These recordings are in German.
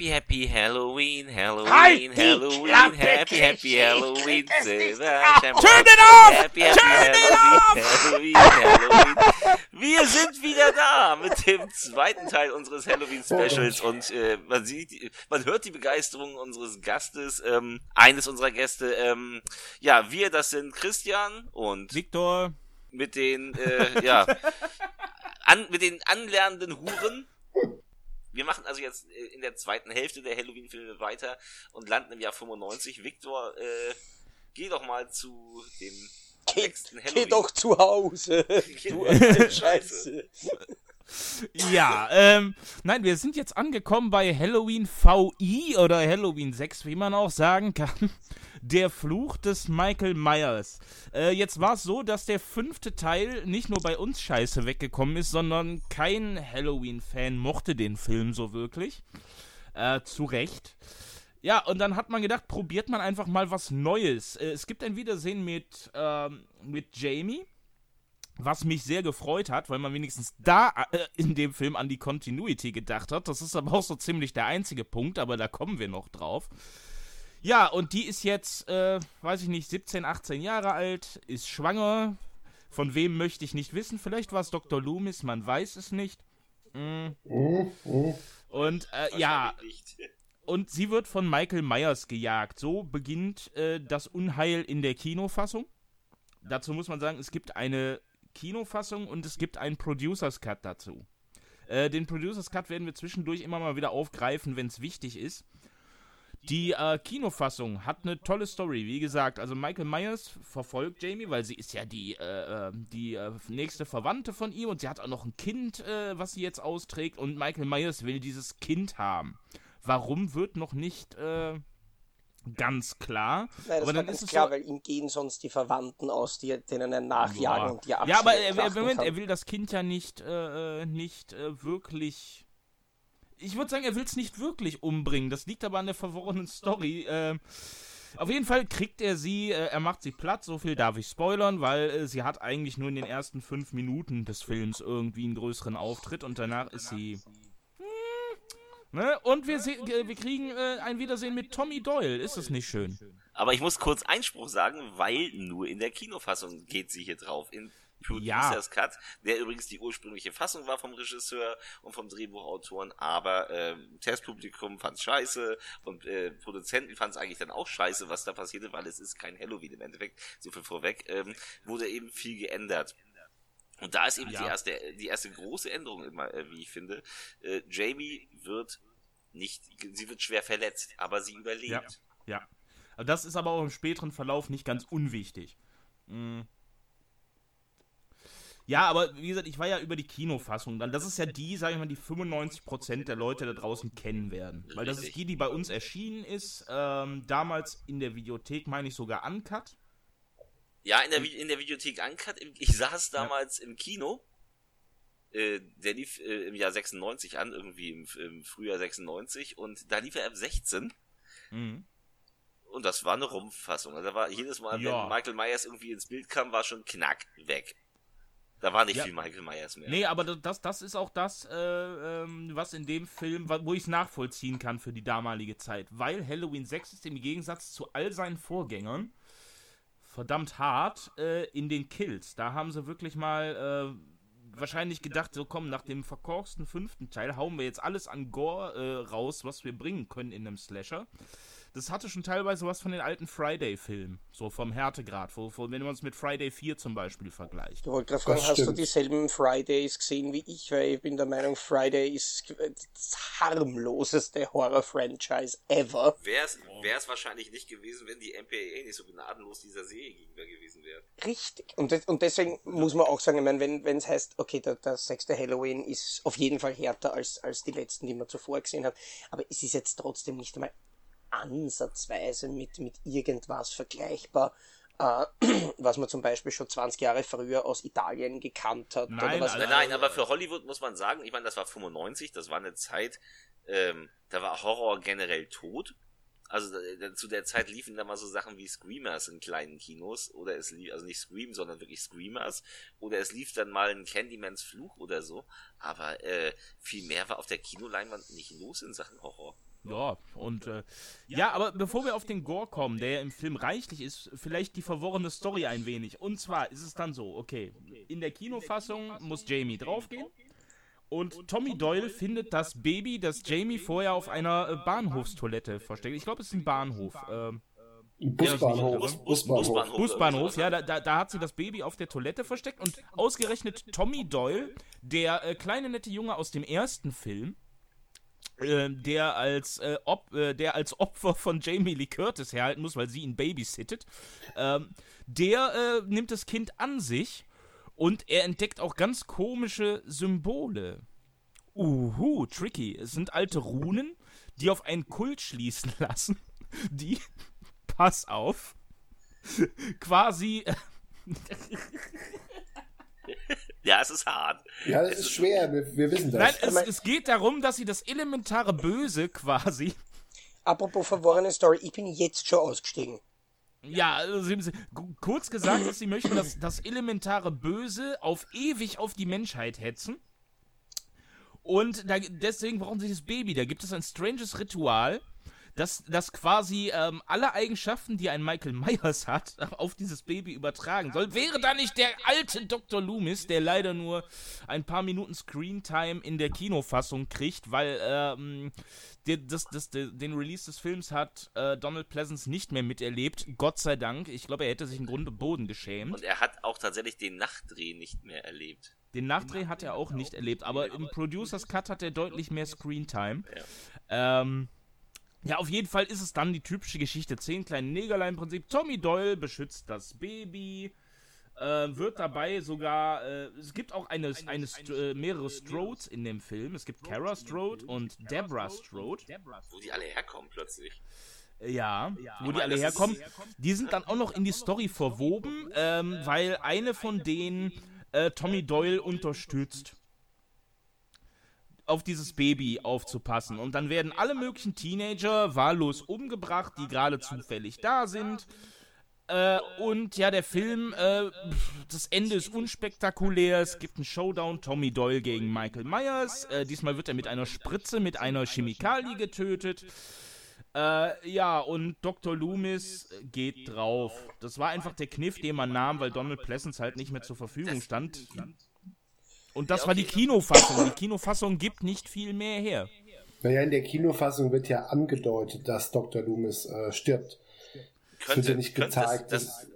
Happy, happy Halloween, Halloween, Halt Halloween, Klappe, happy, happy Halloween. Turn it off! Happy, happy Turn it Halloween, Halloween, Halloween. Wir sind wieder da mit dem zweiten Teil unseres Halloween-Specials und äh, man sieht, man hört die Begeisterung unseres Gastes, ähm, eines unserer Gäste. Ähm, ja, wir, das sind Christian und Victor. mit den, äh, ja, an, mit den anlernenden Huren. Wir machen also jetzt äh, in der zweiten Hälfte der Halloween-Filme weiter und landen im Jahr 95. Victor, äh, geh doch mal zu dem Geh, nächsten geh Halloween. doch zu Hause. Geh Du Scheiße. Ja, ähm, nein, wir sind jetzt angekommen bei Halloween VI oder Halloween 6, wie man auch sagen kann. Der Fluch des Michael Myers. Äh, jetzt war es so, dass der fünfte Teil nicht nur bei uns scheiße weggekommen ist, sondern kein Halloween-Fan mochte den Film so wirklich. Äh, zu Recht. Ja, und dann hat man gedacht, probiert man einfach mal was Neues. Äh, es gibt ein Wiedersehen mit, ähm, mit Jamie was mich sehr gefreut hat, weil man wenigstens da äh, in dem Film an die Continuity gedacht hat. Das ist aber auch so ziemlich der einzige Punkt, aber da kommen wir noch drauf. Ja, und die ist jetzt, äh, weiß ich nicht, 17, 18 Jahre alt, ist schwanger. Von wem möchte ich nicht wissen. Vielleicht war es Dr. Loomis, man weiß es nicht. Mm. Und äh, ja, und sie wird von Michael Myers gejagt. So beginnt äh, das Unheil in der Kinofassung. Dazu muss man sagen, es gibt eine Kinofassung und es gibt einen Producers Cut dazu. Äh, den Producers Cut werden wir zwischendurch immer mal wieder aufgreifen, wenn es wichtig ist. Die äh, Kinofassung hat eine tolle Story, wie gesagt. Also Michael Myers verfolgt Jamie, weil sie ist ja die, äh, äh, die äh, nächste Verwandte von ihm und sie hat auch noch ein Kind, äh, was sie jetzt austrägt und Michael Myers will dieses Kind haben. Warum wird noch nicht äh, ganz klar. Nein, das aber dann ist es klar, so, weil ihm gehen sonst die Verwandten aus, die, denen er nachjagen Ja. und die Ja, aber abschlachten er, er, Moment, kann. er will das Kind ja nicht, äh, äh, nicht äh, wirklich. Ich würde sagen, er will es nicht wirklich umbringen. Das liegt aber an der verworrenen Story. Äh, auf jeden Fall kriegt er sie, äh, er macht sie platt, so viel darf ich spoilern, weil äh, sie hat eigentlich nur in den ersten fünf Minuten des Films irgendwie einen größeren Auftritt und danach ist sie. Ne? Und wir, äh, wir kriegen äh, ein Wiedersehen mit Tommy Doyle. Ist das nicht schön? Aber ich muss kurz Einspruch sagen, weil nur in der Kinofassung geht sie hier drauf. In Producers Cut, der übrigens die ursprüngliche Fassung war vom Regisseur und vom Drehbuchautoren, aber ähm, Testpublikum fand's scheiße und äh, Produzenten fand's eigentlich dann auch scheiße, was da passierte, weil es ist kein Halloween im Endeffekt, so viel vorweg, ähm, wurde eben viel geändert. Und da ist eben Ja. die erste, die erste große Änderung immer, äh, wie ich finde. Äh, Jamie wird nicht, sie wird schwer verletzt, aber sie überlebt. Ja. Ja. Aber Das ist aber auch im späteren Verlauf nicht ganz unwichtig. Mm. Ja, aber wie gesagt, ich war ja über die Kinofassung dann. Das ist ja die, sag ich mal, die 95% der Leute da draußen kennen werden. Weil das ist die, die bei uns erschienen ist. Ähm, damals in der Videothek, meine ich sogar uncut. Ja, in der, Vi- in der Videothek Uncut. Ich saß damals im Kino. Äh, der lief äh, im Jahr 96 an, irgendwie im, im Frühjahr 96. Und da lief er ab 16. Mhm. Und das war eine Rumpffassung. Also da war jedes Mal, Ja. wenn Michael Myers irgendwie ins Bild kam, war schon knack weg. Da war nicht Ja. viel Michael Myers mehr. Nee, aber das, das ist auch das, äh, ähm, was in dem Film, wo ich es nachvollziehen kann für die damalige Zeit. Weil Halloween 6 ist im Gegensatz zu all seinen Vorgängern verdammt hart äh, in den Kills. Da haben sie wirklich mal äh, wahrscheinlich gedacht, so komm, nach dem verkorksten fünften Teil hauen wir jetzt alles an Gore äh, raus, was wir bringen können in einem Slasher. Das hatte schon teilweise was von den alten Friday-Filmen, so vom Härtegrad, wo, wo, wenn man es mit Friday 4 zum Beispiel vergleicht. Ich wollte gerade fragen, hast du stimmt. dieselben Fridays gesehen wie ich? Weil ich bin der Meinung, Friday ist das harmloseste Horror-Franchise ever. Wäre es wahrscheinlich nicht gewesen, wenn die MPAA nicht so gnadenlos dieser Serie gegenüber gewesen wäre. Richtig. Und, das, und deswegen muss man auch sagen, ich meine, wenn es heißt, okay, der, der sechste Halloween ist auf jeden Fall härter als, als die letzten, die man zuvor gesehen hat, aber es ist jetzt trotzdem nicht einmal ansatzweise mit, mit irgendwas vergleichbar, äh, was man zum Beispiel schon 20 Jahre früher aus Italien gekannt hat. Nein, oder was also- Nein, nein, aber für Hollywood muss man sagen, ich meine, das war 95, das war eine Zeit, ähm, da war Horror generell tot. Also äh, zu der Zeit liefen da mal so Sachen wie Screamers in kleinen Kinos oder es lief, also nicht Scream, sondern wirklich Screamers oder es lief dann mal ein Candymans Fluch oder so, aber äh, viel mehr war auf der Kinoleinwand nicht los in Sachen Horror. Ja, und äh, ja, aber bevor wir auf den Gore kommen, der im Film reichlich ist, vielleicht die verworrene Story ein wenig. Und zwar ist es dann so, okay, in der Kinofassung muss Jamie draufgehen. Und Tommy Doyle findet das Baby, das Jamie vorher auf einer äh, Bahnhofstoilette versteckt. Ich glaube, es ist ein Bahnhof. Ähm, Busbahnhof. Bus, Bus, Busbahnhof. Busbahnhof, ja, da, da, hat sie das Baby auf der Toilette versteckt und ausgerechnet Tommy Doyle, der äh, kleine nette Junge aus dem ersten Film, äh, der, als, äh, Op äh, der als Opfer von Jamie Lee Curtis herhalten muss, weil sie ihn babysittet, ähm, der äh, nimmt das Kind an sich und er entdeckt auch ganz komische Symbole. Uhu, tricky. Es sind alte Runen, die auf einen Kult schließen lassen, die pass auf, quasi. ja, es ist hart. Ja, es, ist schwer, wir, wir wissen das. Nein, es, es, geht darum, dass sie das elementare Böse quasi. Apropos verworrene Story, ich bin jetzt schon ausgestiegen. Ja, also kurz gesagt, dass sie möchten dass das elementare Böse auf ewig auf die Menschheit hetzen. Und da, deswegen brauchen sie das Baby. Da gibt es ein stranges Ritual, dass, dass quasi ähm, alle Eigenschaften, die ein Michael Myers hat, auf dieses Baby übertragen soll. Wäre da nicht der alte Dr. Loomis, der leider nur ein paar Minuten Screentime in der Kinofassung kriegt, weil ähm, der, das, das, der, den Release des Films hat äh, Donald Pleasance nicht mehr miterlebt. Gott sei Dank. Ich glaube, er hätte sich im Grunde Boden geschämt. Und er hat auch tatsächlich den Nachdreh nicht mehr erlebt. Den Nachdreh hat er auch nicht erlebt, aber im Producers Cut hat er deutlich mehr Screentime. Ja. Ähm, ja, auf jeden Fall ist es dann die typische Geschichte. Zehn kleine Negerlein-Prinzip. Tommy Doyle beschützt das Baby. Äh, wird dabei sogar. Äh, es gibt auch eine, eine äh, mehrere Strodes in dem Film. Es gibt Kara Strode und Deborah Strode. Wo die alle herkommen plötzlich. Ja, wo die alle herkommen. Die sind dann auch noch in die Story verwoben, ähm, weil eine von denen äh, Tommy Doyle unterstützt auf dieses Baby aufzupassen. Und dann werden alle möglichen Teenager wahllos umgebracht, die gerade zufällig da sind. Äh, und ja, der Film, äh, das Ende ist unspektakulär. Es gibt einen Showdown, Tommy Doyle gegen Michael Myers. Äh, diesmal wird er mit einer Spritze, mit einer Chemikalie getötet. Äh, ja, und Dr. Loomis geht drauf. Das war einfach der Kniff, den man nahm, weil Donald Pleasance halt nicht mehr zur Verfügung stand. Und das ja, okay. war die Kinofassung. Die Kinofassung gibt nicht viel mehr her. Naja, in der Kinofassung wird ja angedeutet, dass Dr. Loomis äh, stirbt. Könnte, wird ja nicht gezeigt. Das, das,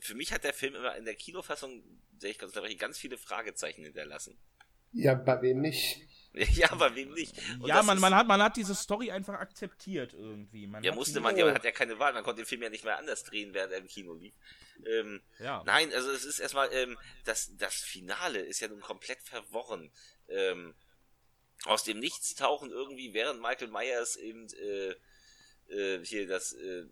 für mich hat der Film immer in der Kinofassung, sehe ich ganz, ganz viele Fragezeichen hinterlassen. Ja, bei wem nicht? Ja, bei wem nicht? Und ja, man, man, hat, man hat diese Story einfach akzeptiert irgendwie. Man ja, musste man, ja, man hat ja keine Wahl, man konnte den Film ja nicht mehr anders drehen, während er im Kino lief. Ähm, ja. Nein, also es ist erstmal, ähm, das, das Finale ist ja nun komplett verworren. Ähm, aus dem Nichts tauchen irgendwie, während Michael Myers eben äh, äh, hier das äh,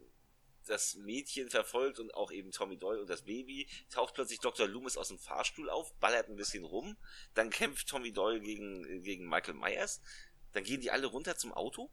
das Mädchen verfolgt und auch eben Tommy Doyle und das Baby, taucht plötzlich Dr. Loomis aus dem Fahrstuhl auf, ballert ein bisschen rum, dann kämpft Tommy Doyle gegen, gegen Michael Myers, dann gehen die alle runter zum Auto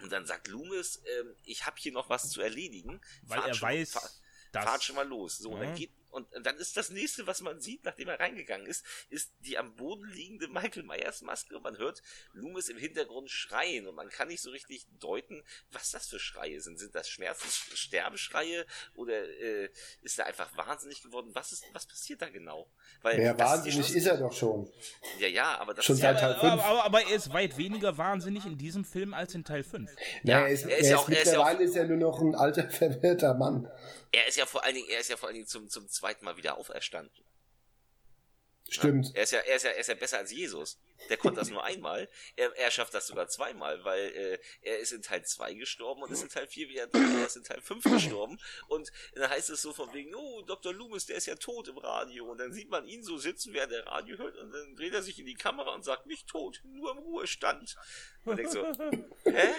und dann sagt Loomis, ähm, ich habe hier noch was zu erledigen. Weil fahrt er schon, weiß, fahr, fahrt schon mal los. So, und dann geht und dann ist das nächste, was man sieht, nachdem er reingegangen ist, ist die am Boden liegende Michael Myers Maske und man hört Loomis im Hintergrund schreien und man kann nicht so richtig deuten, was das für Schreie sind. Sind das Schmerzenssterbeschreie oder äh, ist er einfach wahnsinnig geworden? Was ist, was passiert da genau? Weil ja, wahnsinnig ist, ist, er doch schon. Ja, ja, aber das schon ist seit Teil 5. Aber, aber, er ist weit weniger wahnsinnig in diesem Film als in Teil 5. Ja, er ist, er ist, er ist, auch, mittlerweile ist, ja ist er nur noch ein alter, verwirrter Mann. Er ist ja vor allen Dingen, er ist ja vor allen Dingen zum, zum zweiten Mal wieder auferstanden. Stimmt. Ja, er, ist ja, er, ist ja, er ist ja besser als Jesus. Der konnte das nur einmal. Er, er schafft das sogar zweimal, weil äh, er ist in Teil 2 gestorben und ist in Teil 4 wieder da. Er ist in Teil 5 gestorben. Und dann heißt es so von wegen, oh, Dr. Loomis, der ist ja tot im Radio. Und dann sieht man ihn so sitzen, während er Radio hört. Und dann dreht er sich in die Kamera und sagt, nicht tot, nur im Ruhestand. Und denkt so, hä?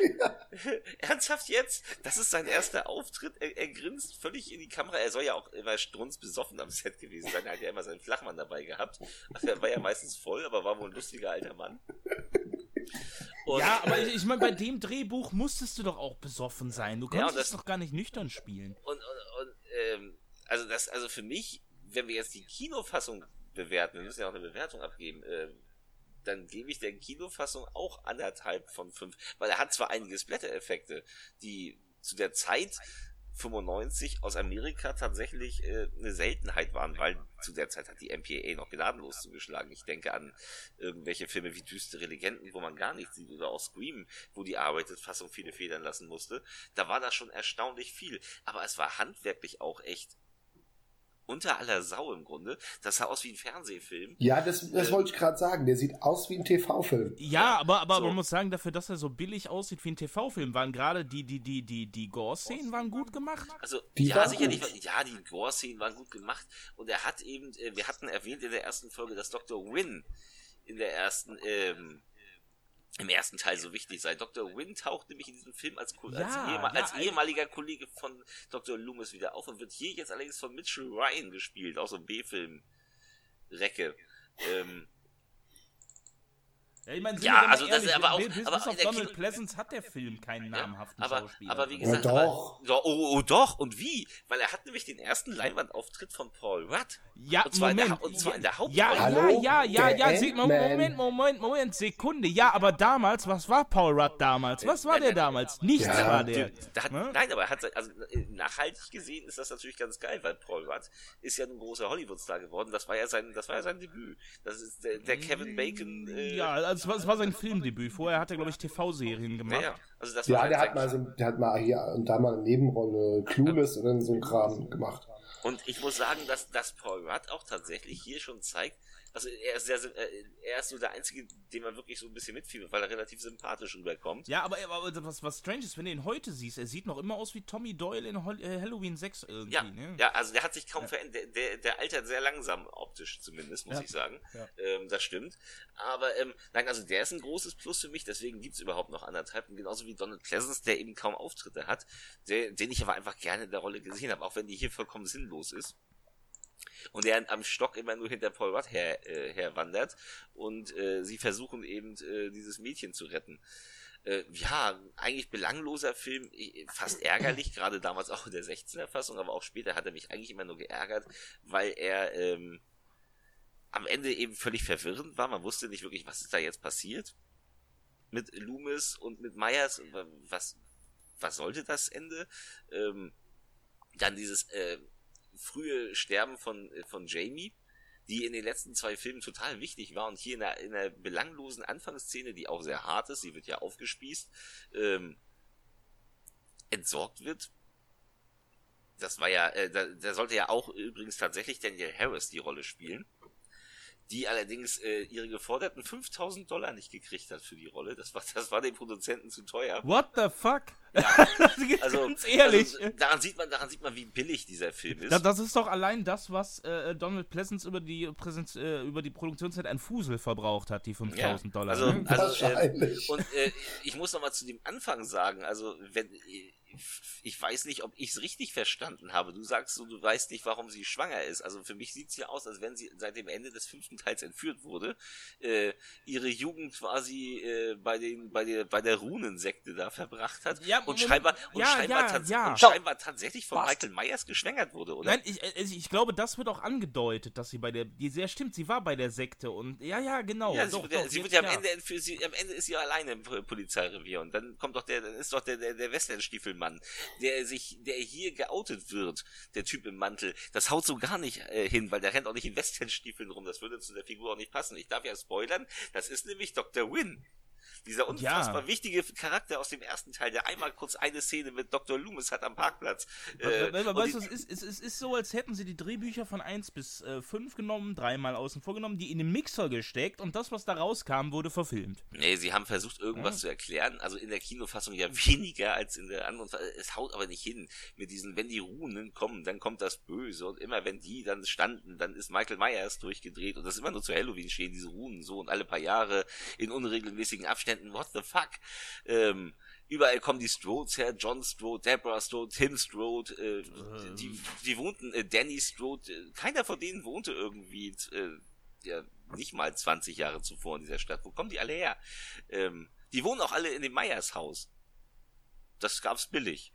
Ernsthaft jetzt? Das ist sein erster Auftritt. Er, er grinst völlig in die Kamera. Er soll ja auch immer strunzbesoffen am Set gewesen sein. Er hat ja immer seinen Flachmann dabei gehabt. Er war ja meistens voll, aber war wohl ein lustiger alter Mann. Und ja, aber ich, ich meine, bei dem Drehbuch musstest du doch auch besoffen sein. Du konntest ja, das, doch gar nicht nüchtern spielen. Und, und, und ähm, also das, also für mich, wenn wir jetzt die Kinofassung bewerten, wir müssen ja auch eine Bewertung abgeben, äh, dann gebe ich der Kinofassung auch anderthalb von fünf, weil er hat zwar einige Splatter-Effekte, die zu der Zeit 95 aus Amerika tatsächlich äh, eine Seltenheit waren, weil zu der Zeit hat die MPAA noch gnadenlos zugeschlagen. Ich denke an irgendwelche Filme wie Düstere Legenden, wo man gar nichts sieht, oder auch Scream, wo die Arbeitet-Fassung viele Federn lassen musste. Da war das schon erstaunlich viel. Aber es war handwerklich auch echt unter aller Sau im Grunde. Das sah aus wie ein Fernsehfilm. Ja, das, das äh, wollte ich gerade sagen. Der sieht aus wie ein TV-Film. Ja, aber, aber so. man muss sagen, dafür, dass er so billig aussieht wie ein TV-Film, waren gerade die, die, die, die, die Gore-Szenen waren gut gemacht. Also, die ja, sicherlich. Gut. Ja, die Gore-Szenen waren gut gemacht. Und er hat eben, äh, wir hatten erwähnt in der ersten Folge, dass Dr. Wynn in der ersten, ähm, im ersten Teil so wichtig sei. Dr. Wynn taucht nämlich in diesem Film als, ja, als, ehemal ja, als ehemaliger Kollege von Dr. Loomis wieder auf und wird hier jetzt allerdings von Mitchell Ryan gespielt, auch so ein B-Film-Recke. Ähm, ja, ich meine, ja, also das ist aber auch, bis, aber bis auf Donald Kino Pleasance hat der Film keinen namhaften aber, Schauspieler. Aber wie gesagt, ja, doch. Aber, oh, oh, doch. Und wie? Weil er hat nämlich den ersten Leinwandauftritt von Paul Rudd. Ja, und zwar, Moment. In, der, und zwar in der Hauptrolle. Ja, Hallo? ja, ja, ja, ja. Moment, Moment, Moment, Sekunde. Ja, aber damals, was war Paul Rudd damals? Was war der damals? Nichts ja. war der. Hat, ne? Nein, aber er hat, also nachhaltig gesehen ist das natürlich ganz geil, weil Paul Rudd ist ja ein großer Hollywood-Star geworden. Das war ja sein, das war ja sein Debüt. Das ist der, der Kevin Bacon. Äh, ja, also es war, es war sein Film Filmdebüt. Vorher hat er, glaube ich, TV-Serien gemacht. Ja, also das ja der, hat mal so, der hat mal hier und da mal eine Nebenrolle Clueless ja. oder so ein Kram gemacht. Und ich muss sagen, dass, dass Paul Rudd auch tatsächlich hier schon zeigt, also er ist, sehr, äh, er ist so der Einzige, den man wirklich so ein bisschen mitfiebert, weil er relativ sympathisch rüberkommt. Ja, aber, aber was, was strange ist, wenn du ihn heute siehst, er sieht noch immer aus wie Tommy Doyle in äh, Halloween 6 irgendwie. Ja, ne? ja also der hat sich kaum ja. verändert. Der, der, der, altert sehr langsam optisch zumindest, muss ja. ich sagen. Ja. Ähm, das stimmt. Aber ähm, nein, also der ist ein großes Plus für mich, deswegen gibt es überhaupt noch anderthalb. Und genauso wie Donald Pleasance, der eben kaum Auftritte hat, der, den ich aber einfach gerne in der Rolle gesehen habe, auch wenn die hier vollkommen sinnlos ist und er am Stock immer nur hinter Paul Rudd her, äh, herwandert und äh, sie versuchen eben äh, dieses Mädchen zu retten. Äh, ja, eigentlich belangloser Film, fast ärgerlich, gerade damals auch in der 16er Fassung, aber auch später hat er mich eigentlich immer nur geärgert, weil er ähm, am Ende eben völlig verwirrend war. Man wusste nicht wirklich, was ist da jetzt passiert mit Loomis und mit Myers. Was, was sollte das Ende? Ähm, dann dieses äh, frühe Sterben von, äh, von Jamie, die in den letzten zwei Filmen total wichtig war und hier in einer, in einer belanglosen Anfangsszene, die auch sehr hart ist, sie wird ja aufgespießt, ähm, entsorgt wird. Das war ja, äh, da, da sollte ja auch übrigens tatsächlich Daniel Harris die Rolle spielen die allerdings äh, ihre geforderten 5000 Dollar nicht gekriegt hat für die Rolle. Das war, das war den Produzenten zu teuer. What the fuck? Ja, also, ganz ehrlich. Also, daran sieht man, daran sieht man, wie billig dieser Film ist. Das ist doch allein das, was äh, Donald Pleasance über die Präsenz, äh, über die Produktionszeit an Fusel verbraucht hat, die 5000 ja, Dollar. Also, also äh, und äh, ich muss noch mal zu dem Anfang sagen, also wenn ich weiß nicht, ob ich es richtig verstanden habe. Du sagst so, du weißt nicht, warum sie schwanger ist. Also für mich sieht es ja aus, als wenn sie seit dem Ende des fünften Teils entführt wurde, äh, ihre Jugend quasi äh, bei den bei der bei der Runensekte da verbracht hat ja, und scheinbar und, ja, scheinbar, ja, tats ja. und scheinbar tatsächlich von Was? Michael Myers geschwängert wurde, oder? Nein, ich, also ich glaube, das wird auch angedeutet, dass sie bei der die sehr stimmt, sie war bei der Sekte und ja, ja, genau. Ja, doch, sie, doch, sie wird ja am Ende für sie am Ende ist sie alleine im Polizeirevier und dann kommt doch der dann ist doch der der, der Westernstiefelmann, der sich, der hier geoutet wird, der Typ im Mantel, das haut so gar nicht äh, hin, weil der rennt auch nicht in Westernstiefeln rum. Das würde zu der Figur auch nicht passen. Ich darf ja spoilern, das ist nämlich Dr. Wynn. Dieser unfassbar ja. wichtige Charakter aus dem ersten Teil, der einmal kurz eine Szene mit Dr. Loomis hat am Parkplatz. Äh, weißt du, es ist, es, ist, ist so, als hätten sie die Drehbücher von 1 bis äh, 5 genommen, dreimal außen vor genommen, die in den Mixer gesteckt und das, was da rauskam, wurde verfilmt. Nee, sie haben versucht, irgendwas ja. zu erklären. Also in der Kinofassung ja weniger als in der anderen. Es haut aber nicht hin mit diesen, wenn die Runen kommen, dann kommt das Böse und immer wenn die dann standen, dann ist Michael Myers durchgedreht und das ist immer nur zu Halloween stehen, diese Runen so und alle paar Jahre in unregelmäßigen Abständen Abständen, what the fuck? Ähm, überall kommen die Strodes her, John Strode, Deborah Strode, Tim Strode, äh, ähm. die, die wohnten, äh, Danny Strode, äh, keiner von denen wohnte irgendwie, äh, ja, nicht mal 20 Jahre zuvor in dieser Stadt. Wo kommen die alle her? Ähm, die wohnen auch alle in dem Meyers Haus. Das gab's billig.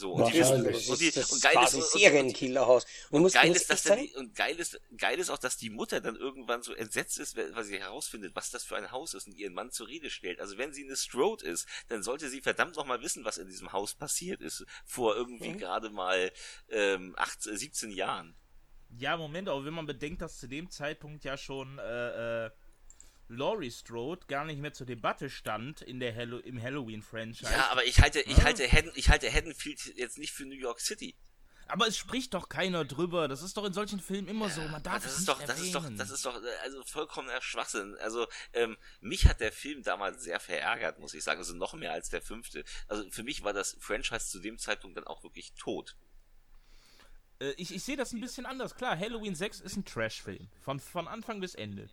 So, und, die, und, die, und, die, das und geil ist, und, Serienkillerhaus. Und, und geil ist, dass dann die, und geil ist, geil ist auch, dass die Mutter dann irgendwann so entsetzt ist, weil sie herausfindet, was das für ein Haus ist und ihren Mann zur Rede stellt. Also wenn sie eine Strode ist, dann sollte sie verdammt noch mal wissen, was in diesem Haus passiert ist. Vor irgendwie mhm. gerade mal ähm, 18, 17 Jahren. Ja, Moment, aber wenn man bedenkt, dass zu dem Zeitpunkt ja schon äh, äh, Laurie Strode gar nicht mehr zur Debatte stand in der Hello im Halloween-Franchise. Ja, aber ich halte, ich ja. halte, Haddon, ich halte Haddonfield jetzt nicht für New York City. Aber es spricht doch keiner drüber. Das ist doch in solchen Filmen immer so. Man darf das es ist nicht doch, das ist doch, das ist doch, also vollkommener Schwachsinn. Also ähm, mich hat der Film damals sehr verärgert, muss ich sagen. Also noch mehr als der fünfte. Also für mich war das Franchise zu dem Zeitpunkt dann auch wirklich tot. Äh, ich, ich sehe das ein bisschen anders. Klar, Halloween 6 ist ein Trash-Film. Von, von Anfang bis Ende.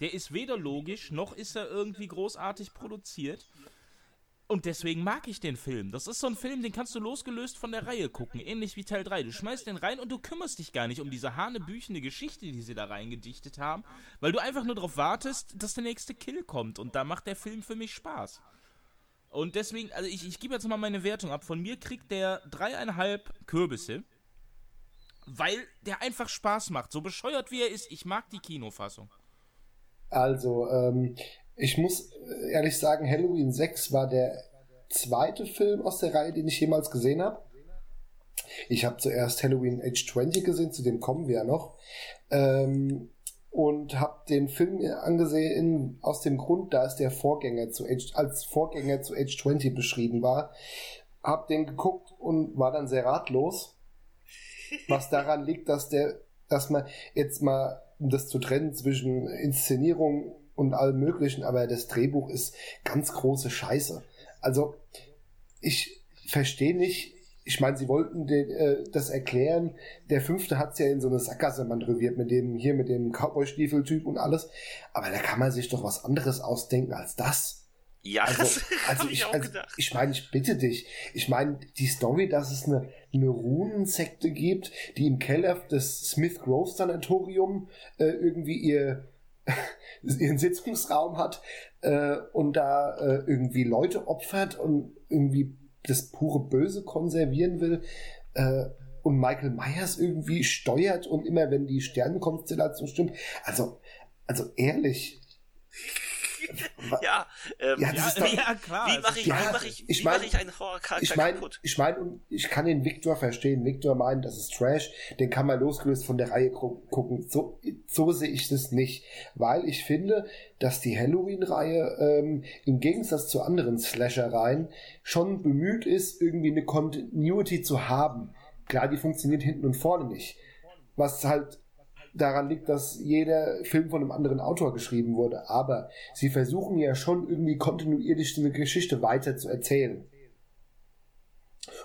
Der ist weder logisch, noch ist er irgendwie großartig produziert. Und deswegen mag ich den Film. Das ist so ein Film, den kannst du losgelöst von der Reihe gucken, ähnlich wie Teil 3. Du schmeißt den rein und du kümmerst dich gar nicht um diese hanebüchene Geschichte, die sie da reingedichtet haben, weil du einfach nur darauf wartest, dass der nächste Kill kommt. Und da macht der Film für mich Spaß. Und deswegen, also ich, ich gebe jetzt mal meine Wertung ab. Von mir kriegt der dreieinhalb Kürbisse, weil der einfach Spaß macht. So bescheuert wie er ist, ich mag die Kinofassung. Also, ähm, ich muss ehrlich sagen, Halloween 6 war der zweite Film aus der Reihe, den ich jemals gesehen habe. Ich habe zuerst Halloween Age 20 gesehen, zu dem kommen wir ja noch. Ähm, und habe den Film angesehen aus dem Grund, da es der Vorgänger zu Age, als Vorgänger zu Age 20 beschrieben war. Hab den geguckt und war dann sehr ratlos. Was daran liegt, dass der, dass man jetzt mal um das zu trennen zwischen Inszenierung und allem Möglichen, aber das Drehbuch ist ganz große Scheiße. Also, ich verstehe nicht, ich meine, sie wollten den, äh, das erklären. Der fünfte hat's ja in so eine Sackgasse manövriert mit dem, hier mit dem Cowboy-Stiefel-Typ und alles. Aber da kann man sich doch was anderes ausdenken als das. Ja, also, das also ich, ich auch also, ich meine, ich bitte dich. Ich meine, die Story, dass es eine, eine Runensekte gibt, die im Keller des Smith Grove Sanatorium äh, irgendwie ihr ihren Sitzungsraum hat äh, und da äh, irgendwie Leute opfert und irgendwie das pure Böse konservieren will äh, und Michael Myers irgendwie steuert und immer wenn die Sternenkonstellation stimmt. Also, also ehrlich, ja, ähm, Ja, das ja, ist doch- ja, klar. wie mache ich, Ja, wie mache ich, ich wie mein- mache ich einen Horrorcharakter ich meine, kaputt? ich meine, ich kann den Victor verstehen. Victor meint, das ist Trash. Den kann man losgelöst von der Reihe gu- gucken. So, so sehe ich das nicht, weil ich finde, dass die Halloween-Reihe ähm, im Gegensatz zu anderen Slasher-Reihen schon bemüht ist, irgendwie eine Continuity zu haben. Klar, die funktioniert hinten und vorne nicht. Was halt daran liegt, dass jeder Film von einem anderen Autor geschrieben wurde. Aber sie versuchen ja schon irgendwie kontinuierlich eine Geschichte weiter zu erzählen.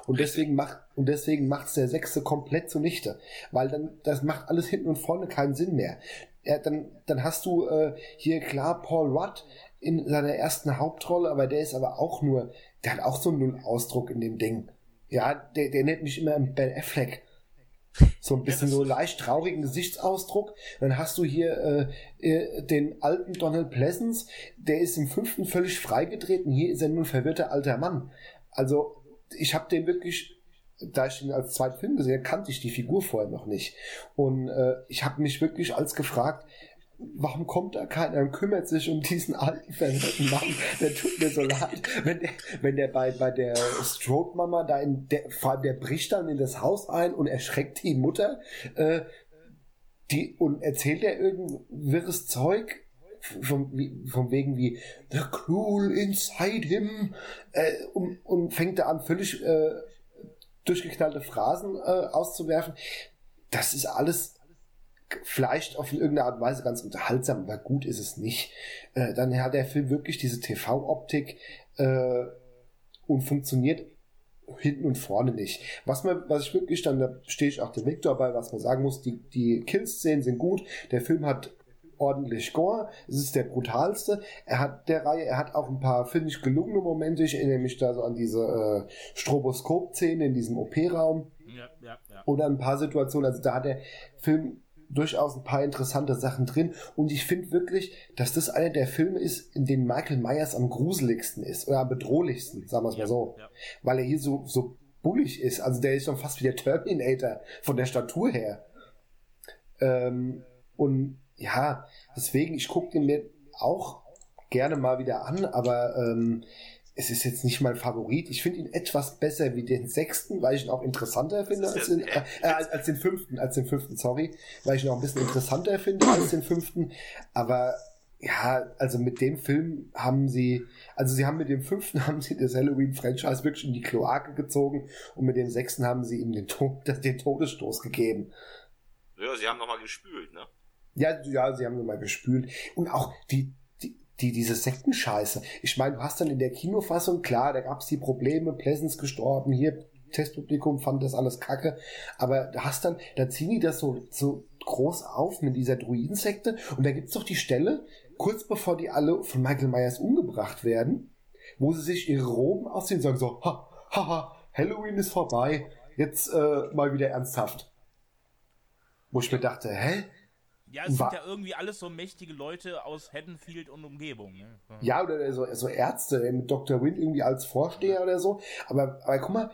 Und deswegen macht und deswegen macht's der sechste komplett zunichte, weil dann das macht alles hinten und vorne keinen Sinn mehr. Ja, dann dann hast du äh, hier klar Paul Rudd in seiner ersten Hauptrolle, aber der ist aber auch nur, der hat auch so einen Null-Ausdruck in dem Ding. Ja, der, der nennt mich immer Ben Affleck. So ein bisschen so leicht traurigen Gesichtsausdruck. Dann hast du hier äh, äh, den alten Donald Pleasance, der ist im fünften völlig freigedreht und hier ist er nur ein verwirrter alter Mann. Also ich habe den wirklich, da ich ihn als zweiten Film gesehen habe, kannte ich die Figur vorher noch nicht. Und äh, ich habe mich wirklich als gefragt, warum kommt da keiner und kümmert sich um diesen alten verwirrten Mann? Der tut mir so leid. Wenn der, wenn der bei, bei der Stroke-Mama da in der, vor allem der bricht dann in das Haus ein und erschreckt die Mutter, äh, die, und erzählt er irgend wirres Zeug, von, von wegen wie The Cruel Inside Him äh, und, und fängt da an, völlig äh, durchgeknallte Phrasen äh, auszuwerfen. Das ist alles vielleicht auf irgendeine Art und Weise ganz unterhaltsam, aber gut ist es nicht. Äh, dann hat der Film wirklich diese TV-Optik äh, und funktioniert hinten und vorne nicht. Was man, was ich wirklich dann, da stehe ich auch dem Victor bei, was man sagen muss, die, die Kill-Szenen sind gut, der Film hat ordentlich Gore, es ist der brutalste, er hat der Reihe, er hat auch ein paar, finde ich, gelungene Momente, ich erinnere mich da so an diese äh, Stroboskop-Szene in diesem OP-Raum, Ja, ja, ja. oder ein paar Situationen. Also da hat der Film durchaus ein paar interessante Sachen drin. Und ich finde wirklich, dass das einer der Filme ist, in denen Michael Myers am gruseligsten ist oder am bedrohlichsten, sagen wir es mal so. Ja. Weil er hier so, so bullig ist. Also der ist schon fast wie der Terminator von der Statur her. Ähm, und ja, deswegen, ich gucke den mir auch gerne mal wieder an, aber ähm, es ist jetzt nicht mein Favorit. Ich finde ihn etwas besser wie den sechsten, weil ich ihn auch interessanter finde als den, äh, als, als den fünften, als den fünften, sorry, weil ich ihn auch ein bisschen interessanter finde als den fünften. Aber ja, also mit dem Film haben sie, also sie haben mit dem fünften haben sie das Halloween-Franchise wirklich in die Kloake gezogen und mit dem sechsten haben sie ihm den, Tod, den Todesstoß gegeben. Ja, sie haben nochmal gespült, ne? Ja, ja, sie haben nochmal gespült. Und auch die, die, die, diese Sektenscheiße. Ich meine, du hast dann in der Kinofassung, klar, da gab's die Probleme, Pleasance gestorben, hier Testpublikum fand das alles kacke, aber hast dann, da ziehen die das so, so groß auf mit dieser Druidensekte und da gibt's doch die Stelle, kurz bevor die alle von Michael Myers umgebracht werden, wo sie sich ihre Roben ausziehen und sagen so, ha, haha, Halloween ist vorbei, jetzt äh, mal wieder ernsthaft. Wo ich mir dachte, hä? Ja, es sind ja irgendwie alles so mächtige Leute aus Haddonfield und Umgebung. Ne? Ja, oder so, so Ärzte mit Dr. Wynn irgendwie als Vorsteher oder so. Aber, aber guck mal,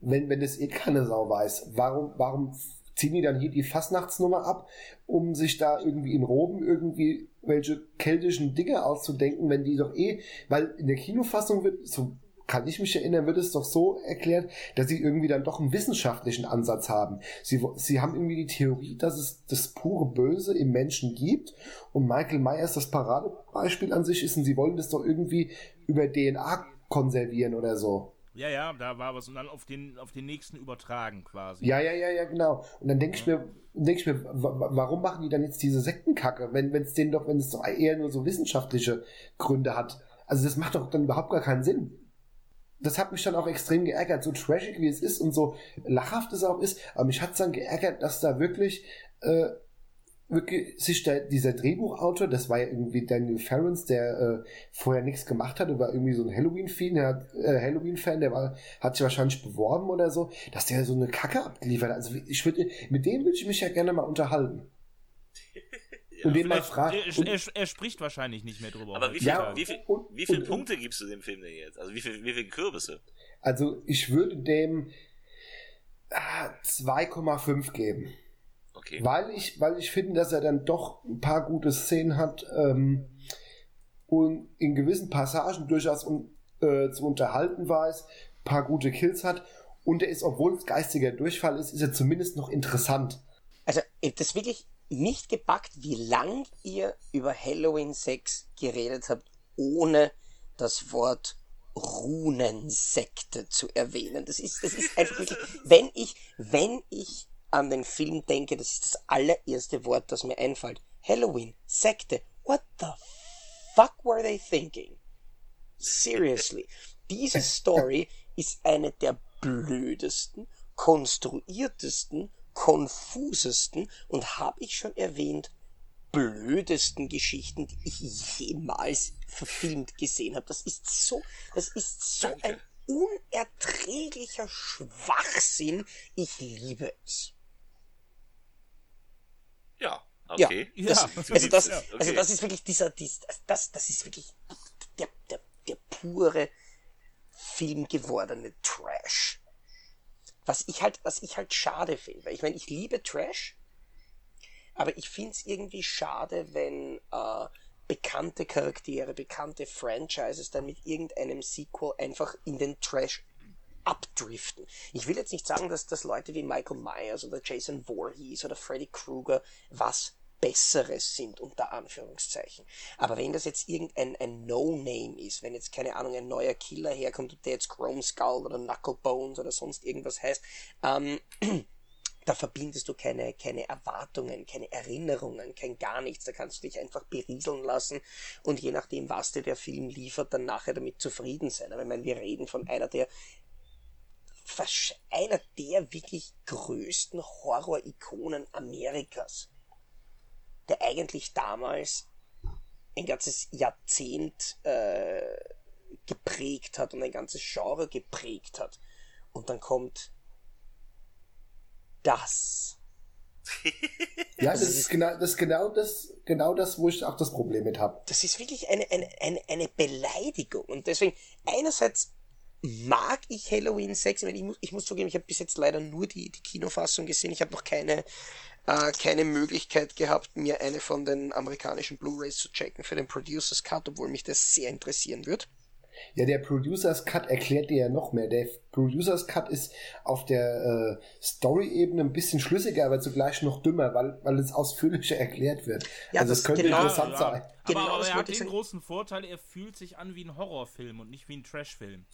wenn, wenn das eh keine Sau weiß, warum, warum ziehen die dann hier die Fastnachtsnummer ab, um sich da irgendwie in Roben irgendwie welche keltischen Dinge auszudenken, wenn die doch eh, weil in der Kinofassung wird, so kann ich mich erinnern, wird es doch so erklärt, dass sie irgendwie dann doch einen wissenschaftlichen Ansatz haben. Sie, sie haben irgendwie die Theorie, dass es das pure Böse im Menschen gibt und Michael Myers das Paradebeispiel an sich ist und sie wollen das doch irgendwie über DNA konservieren oder so. Ja, ja, da war was und dann auf den, auf den nächsten übertragen quasi. Ja, ja, ja, ja, genau. Und dann denke ich mir, denke ich mir, warum machen die dann jetzt diese Sektenkacke, wenn es denen doch, wenn es doch eher nur so wissenschaftliche Gründe hat. Also das macht doch dann überhaupt gar keinen Sinn das hat mich dann auch extrem geärgert, so trashig wie es ist und so lachhaft es auch ist, aber mich hat es dann geärgert, dass da wirklich, äh, wirklich sich der, dieser Drehbuchautor, das war ja irgendwie Daniel Ferrens, der äh, vorher nichts gemacht hat, war irgendwie so ein Halloween-Fan, der hat, äh, Halloween-Fan, der war, hat sich wahrscheinlich beworben oder so, dass der so eine Kacke abgeliefert hat. Also ich würde, mit dem würde ich mich ja gerne mal unterhalten. und den mal fragen. Er, er, er, spricht wahrscheinlich nicht mehr drüber. Aber wie, viel, ja, wie, viel, wie viele Punkte gibst du dem Film denn jetzt? Also wie viele wie viel Kürbisse? Also ich würde dem ah, 2,5 geben. Okay. Weil ich, weil ich finde, dass er dann doch ein paar gute Szenen hat ähm, und in gewissen Passagen durchaus un, äh, zu unterhalten weiß, ein paar gute Kills hat und er ist, obwohl es geistiger Durchfall ist, ist er zumindest noch interessant. Also das wirklich nicht gepackt, wie lang ihr über Halloween 6 geredet habt, ohne das Wort Runensekte zu erwähnen. Das ist, das ist einfach wirklich, wenn ich, wenn ich an den Film denke, das ist das allererste Wort, das mir einfällt. Halloween, Sekte. What the fuck were they thinking? Seriously. Diese Story ist eine der blödesten, konstruiertesten konfusesten und habe ich schon erwähnt, blödesten Geschichten, die ich jemals verfilmt gesehen habe. Das ist so, das ist so ein unerträglicher Schwachsinn. Ich liebe es. Ja, okay. Ja, das, ja. Also, das, ja, okay. also das ist wirklich dieser, dies, das, das ist wirklich der, der, der pure filmgewordene Trash. Was ich halt, was ich halt schade finde, weil ich meine, ich liebe Trash, aber ich finde es irgendwie schade, wenn äh, bekannte Charaktere, bekannte Franchises dann mit irgendeinem Sequel einfach in den Trash abdriften. Ich will jetzt nicht sagen, dass das Leute wie Michael Myers oder Jason Voorhees oder Freddy Krueger was Besseres sind, unter Anführungszeichen. Aber wenn das jetzt irgendein ein No-Name ist, wenn jetzt, keine Ahnung, ein neuer Killer herkommt, der jetzt Chrome Skull oder Knucklebones oder sonst irgendwas heißt, ähm, da verbindest du keine, keine Erwartungen, keine Erinnerungen, kein gar nichts. Da kannst du dich einfach berieseln lassen und je nachdem, was dir der Film liefert, dann nachher damit zufrieden sein. Aber ich meine, wir reden von einer der einer der wirklich größten Horror-Ikonen Amerikas der eigentlich damals ein ganzes Jahrzehnt äh, geprägt hat und ein ganzes Genre geprägt hat. Und dann kommt das. ja, das, das ist, genau, das genau das, genau das, wo ich auch das Problem mit habe. Das ist wirklich eine, eine, eine, eine Beleidigung. Und deswegen, einerseits mag ich Halloween 6. Ich muss, ich muss zugeben, ich habe bis jetzt leider nur die, die Kinofassung gesehen. Ich habe noch keine, äh, keine Möglichkeit gehabt, mir eine von den amerikanischen Blu-rays zu checken für den Producers Cut, obwohl mich das sehr interessieren wird. Ja, der Producers Cut erklärt dir ja noch mehr. Der Producers Cut ist auf der äh, Story-Ebene ein bisschen schlüssiger, aber zugleich noch dümmer, weil, weil es ausführlicher erklärt wird. Ja, also das, das könnte genau, interessant ja. sein. Aber, genau, aber er hat den großen Vorteil, er fühlt sich an wie ein Horrorfilm und nicht wie ein Trashfilm.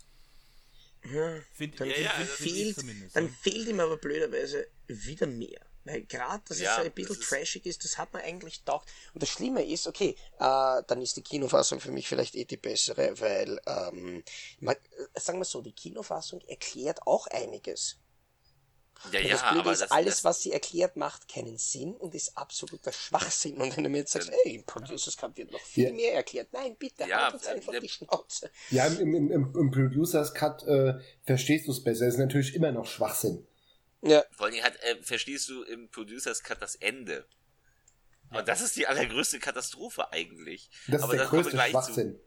Ja, find, dann, ja, ja, fehlt, dann fehlt ihm aber blöderweise wieder mehr. Weil gerade, dass ja, es ein bisschen trashig ist, das hat man eigentlich gedacht. Und das Schlimme ist, okay, äh, dann ist die Kinofassung für mich vielleicht eh die bessere, weil, ähm, man, äh, sagen wir so, die Kinofassung erklärt auch einiges. Ja, ja, das Blöde aber ist, das, alles, das, was sie erklärt, macht keinen Sinn und ist absoluter Schwachsinn. Und wenn du mir jetzt sagst, ey, im Producers Cut wird noch viel ja. mehr erklärt. Nein, bitte, ja, halt uns einfach der, die Schnauze. Ja, im, im, im, im Producers Cut äh, verstehst du es besser. Es ist natürlich immer noch Schwachsinn. Ja. Vor allem hat, äh, verstehst du im Producers Cut das Ende. Und das ist die allergrößte Katastrophe eigentlich. Das aber ist der größte Schwachsinn. Zu.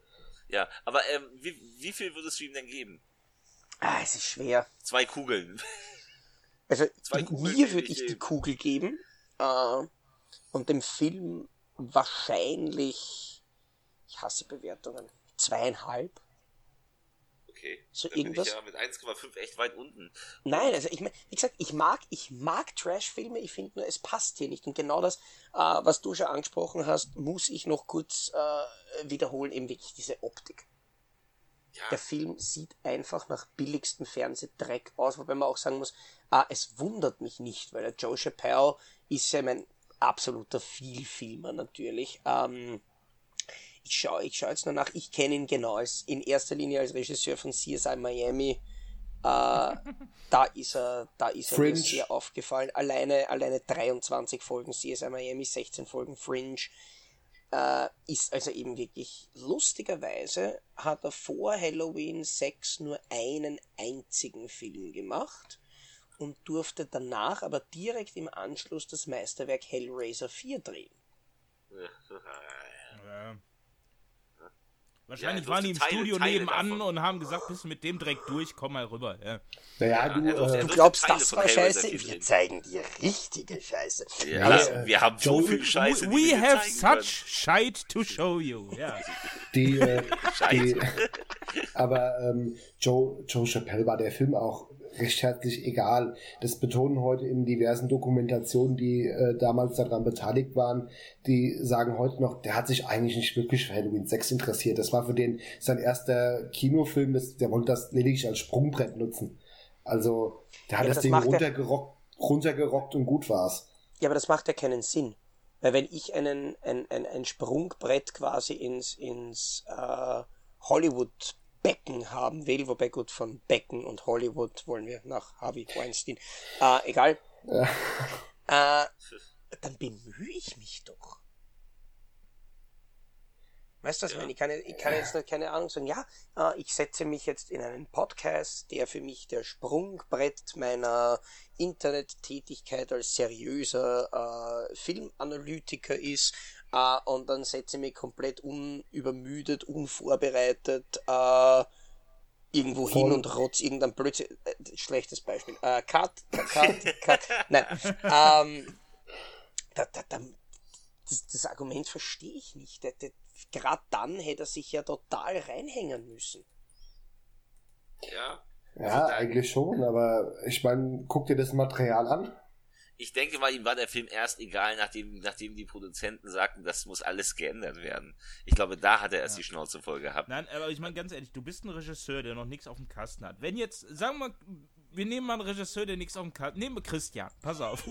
Ja, aber ähm, wie, wie viel würdest du ihm denn geben? Ah, es ist schwer. Zwei Kugeln. Also mir würde ich die Kugel geben äh, und dem Film wahrscheinlich, ich hasse Bewertungen, zweieinhalb. Okay. So Dann irgendwas. Bin ich ja mit 1,5 echt weit unten. Nein, also ich meine, wie gesagt, ich mag, ich mag Trash-Filme, ich finde nur, es passt hier nicht. Und genau das, äh, was du schon angesprochen hast, muss ich noch kurz äh, wiederholen, eben wirklich diese Optik. Ja. Der Film sieht einfach nach billigstem Fernsehdreck aus, wobei man auch sagen muss, ah, es wundert mich nicht, weil der Joe Chappelle ist ja mein absoluter Vielfilmer natürlich. Ähm, ich schaue ich schau jetzt nur nach, ich kenne ihn genau als, in erster Linie als Regisseur von CSI Miami. Äh, da ist er, da ist er mir sehr aufgefallen. Alleine, alleine 23 Folgen CSI Miami, 16 Folgen Fringe äh, ist also eben wirklich lustigerweise hat er vor Halloween 6 nur einen einzigen Film gemacht und durfte danach aber direkt im Anschluss das Meisterwerk Hellraiser 4 drehen. Ja. Wahrscheinlich ja, waren die im Teile, Studio Teile nebenan davon. und haben gesagt, bist du mit dem direkt durch, komm mal rüber. Ja. Naja, du, äh, du glaubst, Teile das war scheiße? Wir zeigen dir richtige Scheiße. Ja, äh, wir haben so viel Scheiße. We, we have such shite to show you. Ja. Die, äh, die, aber ähm, Joe, Joe Chappelle war der Film auch recht herzlich egal. Das betonen heute in diversen Dokumentationen, die äh, damals daran beteiligt waren. Die sagen heute noch, der hat sich eigentlich nicht wirklich für Halloween 6 interessiert. Das war für den sein erster Kinofilm, das, der wollte das lediglich als Sprungbrett nutzen. Also, der hat ja, das, das Ding runtergerockt, runtergerockt und gut war's. Ja, aber das macht ja keinen Sinn. Weil wenn ich einen, ein, ein, ein Sprungbrett quasi ins, ins äh, Hollywood Becken haben will, wobei gut von Becken und Hollywood wollen wir nach Harvey Weinstein. Äh, egal. Ja. Äh, dann bemühe ich mich doch. Weißt du, was ja. ich, kann, ich kann jetzt nicht, keine Ahnung sagen, ja, äh, ich setze mich jetzt in einen Podcast, der für mich der Sprungbrett meiner Internettätigkeit als seriöser äh, Filmanalytiker ist Uh, und dann setze ich mich komplett unübermüdet, unvorbereitet uh, irgendwo Voll. hin und rotz irgendein Blödsinn. Äh, schlechtes Beispiel. Uh, cut, cut, cut. Nein. Ähm, da, da, da, das, das, Argument verstehe ich nicht. Gerade dann hätte er sich ja total reinhängen müssen. Ja. Ja, eigentlich schon, aber ich meine, guck dir das Material an ich denke mal, ihm war der Film erst egal, nachdem, nachdem die Produzenten sagten, das muss alles geändert werden. Ich glaube, da hat er erst ja. die Schnauze voll gehabt. Nein, aber ich meine ganz ehrlich, du bist ein Regisseur, der noch nichts auf dem Kasten hat. Wenn jetzt, sagen wir mal, wir nehmen mal einen Regisseur, der nichts auf dem Kasten hat. Nehmen wir Christian, pass auf.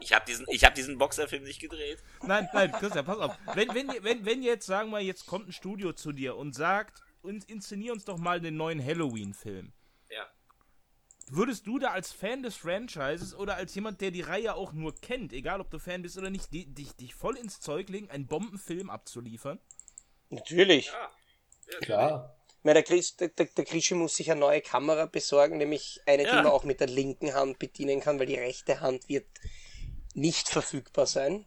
Ich habe diesen, ich hab diesen Boxerfilm nicht gedreht. Nein, nein, Christian, pass auf. Wenn, wenn, wenn, wenn jetzt, sagen wir, jetzt kommt ein Studio zu dir und sagt, inszenier uns doch mal den neuen Halloween-Film Würdest du da als Fan des Franchises oder als jemand, der die Reihe auch nur kennt, egal ob du Fan bist oder nicht, dich, dich voll ins Zeug legen, einen Bombenfilm abzuliefern? Natürlich. Ja, ja klar. Meine, der, Chris, der, der, der Krischi muss sich eine neue Kamera besorgen, nämlich eine, ja. die man auch mit der linken Hand bedienen kann, weil die rechte Hand wird nicht verfügbar sein.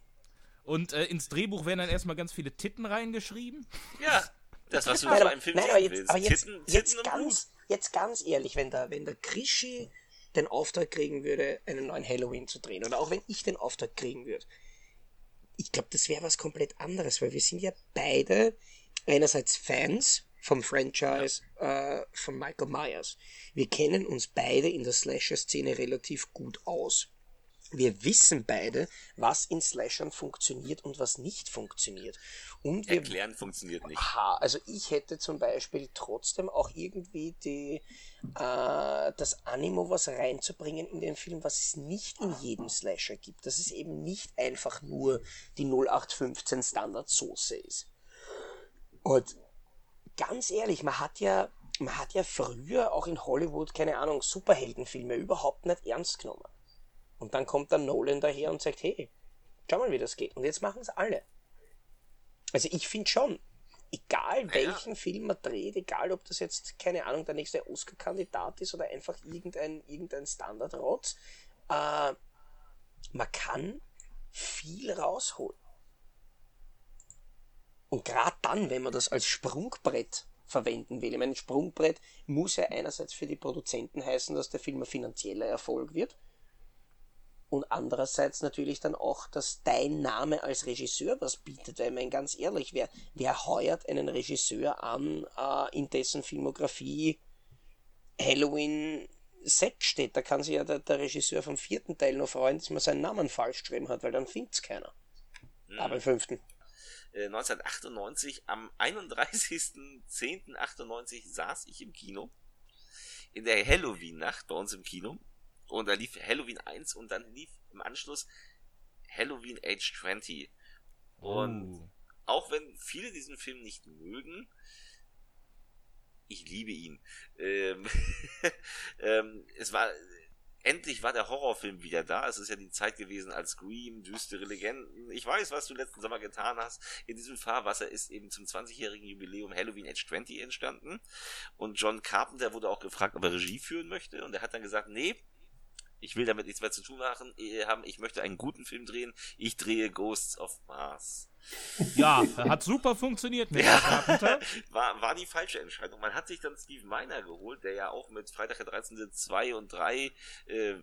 Und äh, ins Drehbuch werden dann erstmal ganz viele Titten reingeschrieben. Ja. Das, was du nein, aber, einem Film nein, aber jetzt, willst. Aber jetzt, Titten, Titten jetzt, ganz, jetzt ganz ehrlich, wenn der, wenn der Krischi den Auftrag kriegen würde, einen neuen Halloween zu drehen, oder auch wenn ich den Auftrag kriegen würde, ich glaube, das wäre was komplett anderes, weil wir sind ja beide einerseits Fans vom Franchise äh, von Michael Myers. Wir kennen uns beide in der Slasher-Szene relativ gut aus. Wir wissen beide, was in Slashern funktioniert und was nicht funktioniert. Und wir, Erklären funktioniert nicht. Aha, also ich hätte zum Beispiel trotzdem auch irgendwie die, äh, das Animo, was reinzubringen in den Film, was es nicht in jedem Slasher gibt. Dass es eben nicht einfach nur die 0815 Standardsoße ist. Und ganz ehrlich, man hat ja, man hat ja früher auch in Hollywood, keine Ahnung, Superheldenfilme überhaupt nicht ernst genommen. Und dann kommt dann Nolan daher und sagt, hey, schau mal, wie das geht. Und jetzt machen es alle. Also ich finde schon, egal welchen ja. Film man dreht, egal ob das jetzt, keine Ahnung, der nächste Oscar-Kandidat ist oder einfach irgendein, irgendein Standardrotz, äh, man kann viel rausholen. Und gerade dann, wenn man das als Sprungbrett verwenden will. Ich meine, Sprungbrett muss ja einerseits für die Produzenten heißen, dass der Film ein finanzieller Erfolg wird und andererseits natürlich dann auch, dass dein Name als Regisseur was bietet. Weil, ich meine, ganz ehrlich, wer, wer heuert einen Regisseur an, äh, in dessen Filmografie Halloween 6 steht? Da kann sich ja der, der, Regisseur vom vierten Teil noch freuen, dass man seinen Namen falsch geschrieben hat, weil dann findet's keiner. Mhm. Aber im fünften. 1998, äh, am 31.10.98 saß ich im Kino. In der Halloween-Nacht bei uns im Kino und da lief Halloween 1 und dann lief im Anschluss Halloween Age 20. Und oh. auch wenn viele diesen Film nicht mögen, ich liebe ihn. Ähm, ähm, es war endlich war der Horrorfilm wieder da. Es ist ja die Zeit gewesen als Scream, düstere Legenden. Ich weiß, was du letzten Sommer getan hast. In diesem Fahrwasser ist eben zum 20-jährigen Jubiläum Halloween Age 20 entstanden. Und John Carpenter wurde auch gefragt, ob er Regie führen möchte. Und er hat dann gesagt, nee, ich will damit nichts mehr zu tun machen, äh, haben. Ich möchte einen guten Film drehen. Ich drehe Ghosts of Mars. Ja, hat super funktioniert mit ja, war, war die falsche Entscheidung. Man hat sich dann Steve Miner geholt, der ja auch mit Freitag der 13. 2 und 3 äh,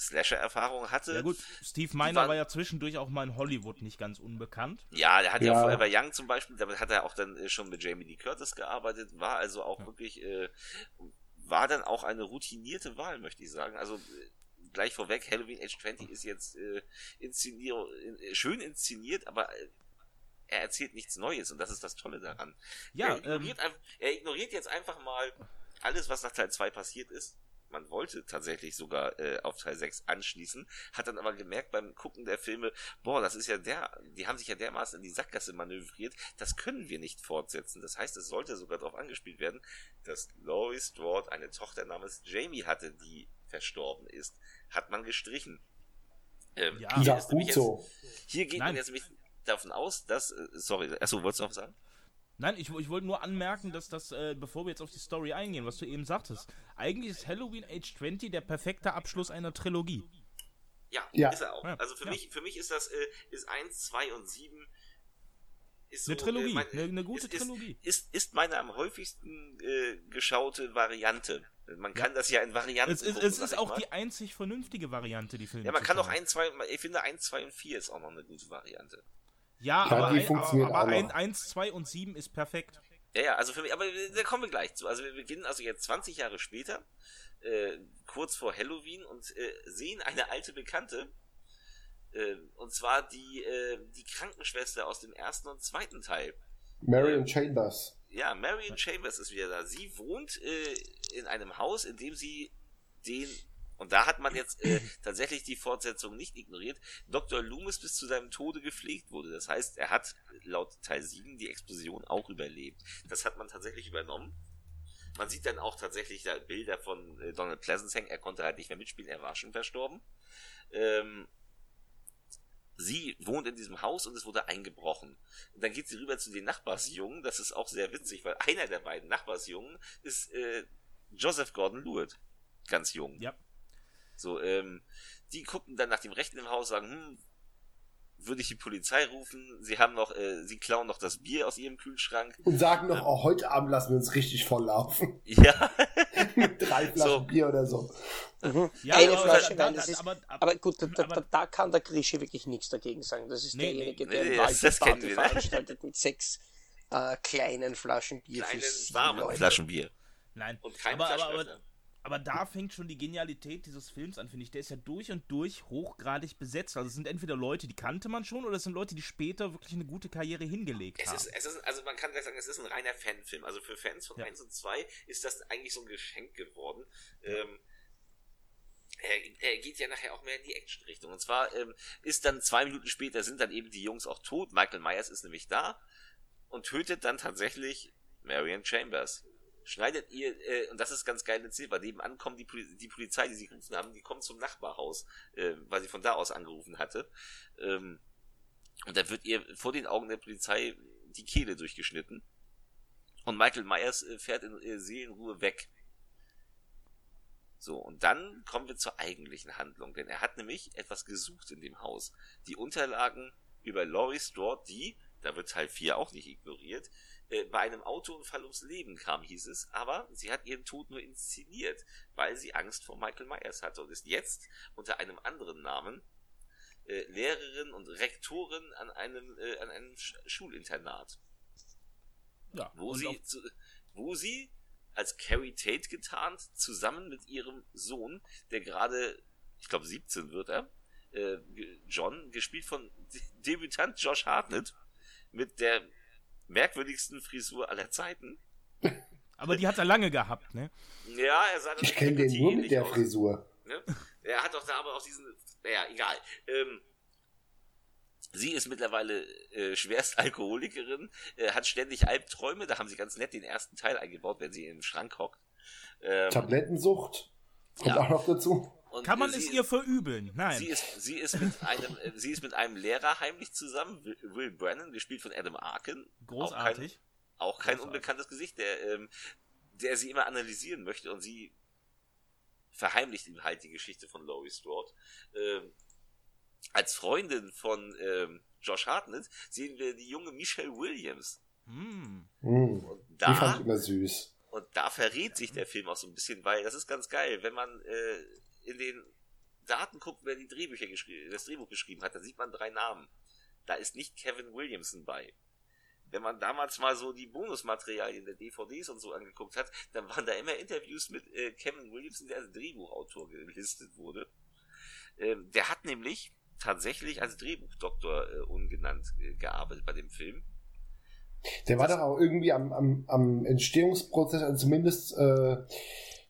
Slasher-Erfahrung hatte. Ja gut, Steve Miner war, war, ja zwischendurch auch mal in Hollywood nicht ganz unbekannt. Ja, der hat ja, ja Forever Young zum Beispiel, damit hat er auch dann äh, schon mit Jamie Lee Curtis gearbeitet, war also auch ja. wirklich, äh, war dann auch eine routinierte Wahl, möchte ich sagen. Also gleich vorweg, Halloween Age 20 ist jetzt äh, inszenier äh, schön inszeniert, aber äh, er erzählt nichts Neues und das ist das Tolle daran. Ja, er ignoriert, ähm, er ignoriert jetzt einfach mal alles, was nach Teil 2 passiert ist. Man wollte tatsächlich sogar äh, auf Teil 6 anschließen, hat dann aber gemerkt beim Gucken der Filme, boah, das ist ja der, die haben sich ja dermaßen in die Sackgasse manövriert, das können wir nicht fortsetzen. Das heißt, es sollte sogar darauf angespielt werden, dass Laurie Strode eine Tochter namens Jamie hatte, die verstorben ist hat man gestrichen. Ähm, ja, ja gut jetzt, so. Hier geht Nein. man jetzt nämlich davon aus, dass, äh, sorry, achso, wolltest du noch sagen? Nein, ich, ich wollte nur anmerken, dass das, äh, bevor wir jetzt auf die Story eingehen, was du eben sagtest, eigentlich ist Halloween Age 20 der perfekte Abschluss einer Trilogie. Ja, ja. ist er auch. Ja. Also für ja. mich, für mich ist das, äh, ist 1, 2 und 7 ist so, eine Trilogie, äh, mein, eine, eine, gute ist, Trilogie. Ist, ist meine am häufigsten äh, geschaute Variante. Man kann ja. das ja in Varianten. Es ist, gucken, es ist auch mal. die einzig vernünftige Variante, die Filme. Ja, man kann auch 1, 2, ich finde 1, 2 und 4 ist auch noch eine gute Variante. Ja, ja aber, ein, aber 1, 2 und 7 ist perfekt. Ja, ja, also für mich, aber da kommen wir gleich zu. Also wir beginnen also jetzt 20 Jahre später, äh, kurz vor Halloween und äh, sehen eine alte Bekannte, äh, und zwar die, äh, die Krankenschwester aus dem ersten und zweiten Teil. Marion Chambers. Ja, Marion Chambers ist wieder da. Sie wohnt äh, in einem Haus, in dem sie den und da hat man jetzt äh, tatsächlich die Fortsetzung nicht ignoriert. Dr. Loomis bis zu seinem Tode gepflegt wurde. Das heißt, er hat laut Teil 7 die Explosion auch überlebt. Das hat man tatsächlich übernommen. Man sieht dann auch tatsächlich da Bilder von äh, Donald Pleasance hängen. Er konnte halt nicht mehr mitspielen, er war schon verstorben. Ähm, sie wohnt in diesem Haus und es wurde eingebrochen. Und dann geht sie rüber zu den Nachbarsjungen, das ist auch sehr witzig, weil einer der beiden Nachbarsjungen ist äh, Joseph Gordon-Lewitt, ganz jung. Ja. So, ähm, die gucken dann nach dem Rechten im Haus, sagen, hm, würde ich die Polizei rufen. Sie haben noch, äh, sie klauen noch das Bier aus ihrem Kühlschrank. Und sagen noch, ähm, oh, heute Abend lassen wir uns richtig voll laufen. Ja. Mit drei Flaschen so. Bier oder so. Mhm. Ja, Eine aber, Flasche Wein, das ist, aber, aber, aber gut, da, da, da, kann der Grische wirklich nichts dagegen sagen. Das ist nee, derjenige, der nee, das, das Party wir, ne? veranstaltet mit sechs äh, kleinen Flaschen Bier. Kleinen, warmen Flaschen Bier. Nein, und kein aber, aber, aber da fängt schon die Genialität dieses Films an, finde ich. Der ist ja durch und durch hochgradig besetzt. Also es sind entweder Leute, die kannte man schon, oder es sind Leute, die später wirklich eine gute Karriere hingelegt es haben. Ist, es ist, also man kann gleich sagen, es ist ein reiner Fanfilm. Also für Fans von ja. 1 und 2 ist das eigentlich so ein Geschenk geworden. Ähm, er, er, geht ja nachher auch mehr in die Action-Richtung. Und zwar ähm, ist dann zwei Minuten später sind dann eben die Jungs auch tot. Michael Myers ist nämlich da und tötet dann tatsächlich Marion Chambers schneidet ihr, äh, und das ist ganz geil erzählt, weil nebenan kommt die, die Polizei, die sie gerufen haben, die kommt zum Nachbarhaus, äh, weil sie von da aus angerufen hatte. Ähm, und da wird ihr vor den Augen der Polizei die Kehle durchgeschnitten. Und Michael Myers äh, fährt in äh, Seelenruhe weg. So, und dann kommen wir zur eigentlichen Handlung, denn er hat nämlich etwas gesucht in dem Haus. Die Unterlagen über Laurie Strode, die, da wird Teil 4 auch nicht ignoriert, äh, bei einem Autounfall ums Leben kam, hieß es, aber sie hat ihren Tod nur inszeniert, weil sie Angst vor Michael Myers hatte und ist jetzt unter einem anderen Namen äh, Lehrerin und Rektorin an einem, äh, an einem Schulinternat. Ja, wo sie, zu, wo sie als Carrie Tate getarnt, zusammen mit ihrem Sohn, der gerade, ich glaube 17 wird er, John, gespielt von Debütant Josh Hartnett, mit der merkwürdigsten Frisur aller Zeiten. Aber die hat er lange gehabt, ne? Ja, er sah Ich kenne den nur mit der aus. Frisur. Ne? Er hat doch da aber auch diesen. Naja, egal. Ähm, sie ist mittlerweile äh, schwerst Alkoholikerin, äh, hat ständig Albträume, da haben sie ganz nett den ersten Teil eingebaut, wenn sie im Schrank hockt. Ähm, Tablettensucht kommt ja. auch noch dazu. Und Kann man es ihr verübeln? Nein. Sie ist, sie ist mit einem, sie ist mit einem Lehrer heimlich zusammen, Will Brennan, gespielt von Adam Arkin. Großartig. Auch kein, auch kein unbekanntes Gesicht, der, ähm, der sie immer analysieren möchte und sie verheimlicht ihm halt die Geschichte von Laurie Strode. Ähm, als Freundin von ähm, Josh Hartnett sehen wir die junge Michelle Williams. Mm. Und da, die fand ich immer süß. Und da verrät sich der Film auch so ein bisschen, weil das ist ganz geil, wenn man äh, in den Daten guckt, wer die Drehbücher geschrieben, das Drehbuch geschrieben hat, dann sieht man drei Namen. Da ist nicht Kevin Williamson bei. Wenn man damals mal so die Bonusmaterialien der DVDs und so angeguckt hat, dann waren da immer Interviews mit äh, Kevin Williamson, der als Drehbuchautor gelistet wurde. Ähm, der hat nämlich tatsächlich als Drehbuchdoktor äh, ungenannt äh, gearbeitet bei dem Film. Der war doch auch irgendwie am, am, am Entstehungsprozess, also zumindest äh,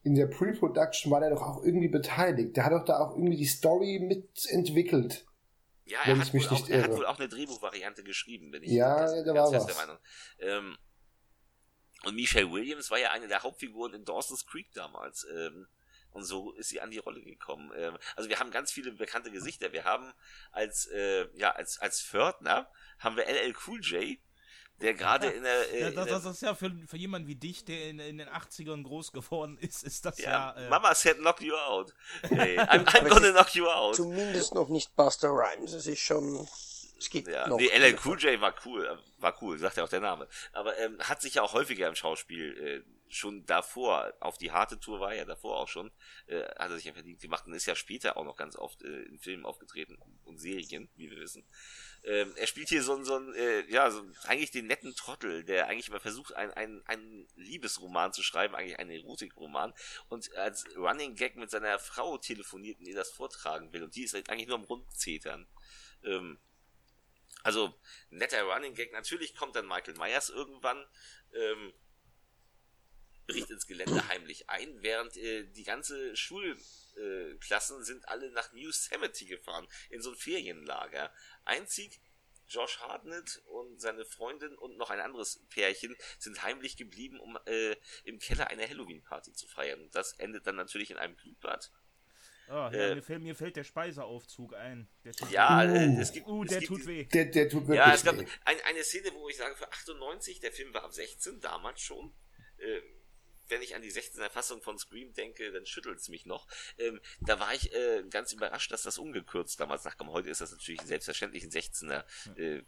in der Pre-Production war der doch auch irgendwie beteiligt. Der hat doch da auch irgendwie die Story mitentwickelt. Ja, er hat, wohl auch, er hat wohl auch eine Drehbuchvariante geschrieben, bin ich ja, ganz, da ganz war was. der Meinung. Ähm, und Michelle Williams war ja eine der Hauptfiguren in Dawson's Creek damals. Ähm, und so ist sie an die Rolle gekommen. Ähm, also wir haben ganz viele bekannte Gesichter. Wir haben als, äh, ja, als, als Fördner haben wir LL Cool J, der gerade in der. Äh, ja, das, das, ist ja für, für jemanden wie dich, der in, in den 80ern groß geworden ist, ist das ja. ja äh, Mama said knock you out. Hey, I'm, I'm gonna knock you out. Zumindest noch nicht Buster Rhymes. Es ist schon. Es geht ja, noch. Nee, LL Cool J war cool, war cool, sagt ja auch der Name. Aber ähm, hat sich ja auch häufiger im Schauspiel äh, schon davor, auf die harte Tour war er ja davor auch schon, äh, hat er sich ja verdient gemacht und ist ja später auch noch ganz oft äh, in Filmen aufgetreten und Serien, wie wir wissen. Ähm, er spielt hier so ein, so ein äh, ja, so eigentlich den netten Trottel, der eigentlich immer versucht, einen ein, ein Liebesroman zu schreiben, eigentlich einen Erotikroman und als Running Gag mit seiner Frau telefoniert und ihr das vortragen will und die ist halt eigentlich nur am Rundzetern. Ähm, also, netter Running Gag. Natürlich kommt dann Michael Myers irgendwann, ähm, bricht ins Gelände heimlich ein, während äh, die ganze Schulklassen äh, sind alle nach New Yosemite gefahren, in so ein Ferienlager. Einzig Josh Hartnett und seine Freundin und noch ein anderes Pärchen sind heimlich geblieben, um äh, im Keller eine Halloween-Party zu feiern. Das endet dann natürlich in einem Blutbad. Oh, ja, äh, mir, fällt, mir, fällt, der Speiseaufzug ein. ja, uh, es gibt. Uh, der tut weh. Der, der tut wirklich ja, es gab ein, eine Szene, wo ich sage, für 98, der Film war ab 16, damals schon. Äh, wenn ich an die 16er Fassung von Scream denke, dann schüttelt es mich noch. Ähm, da war ich äh, ganz überrascht, dass das ungekürzt damals nachkam. Heute ist das natürlich selbstverständlich ein 16er, äh,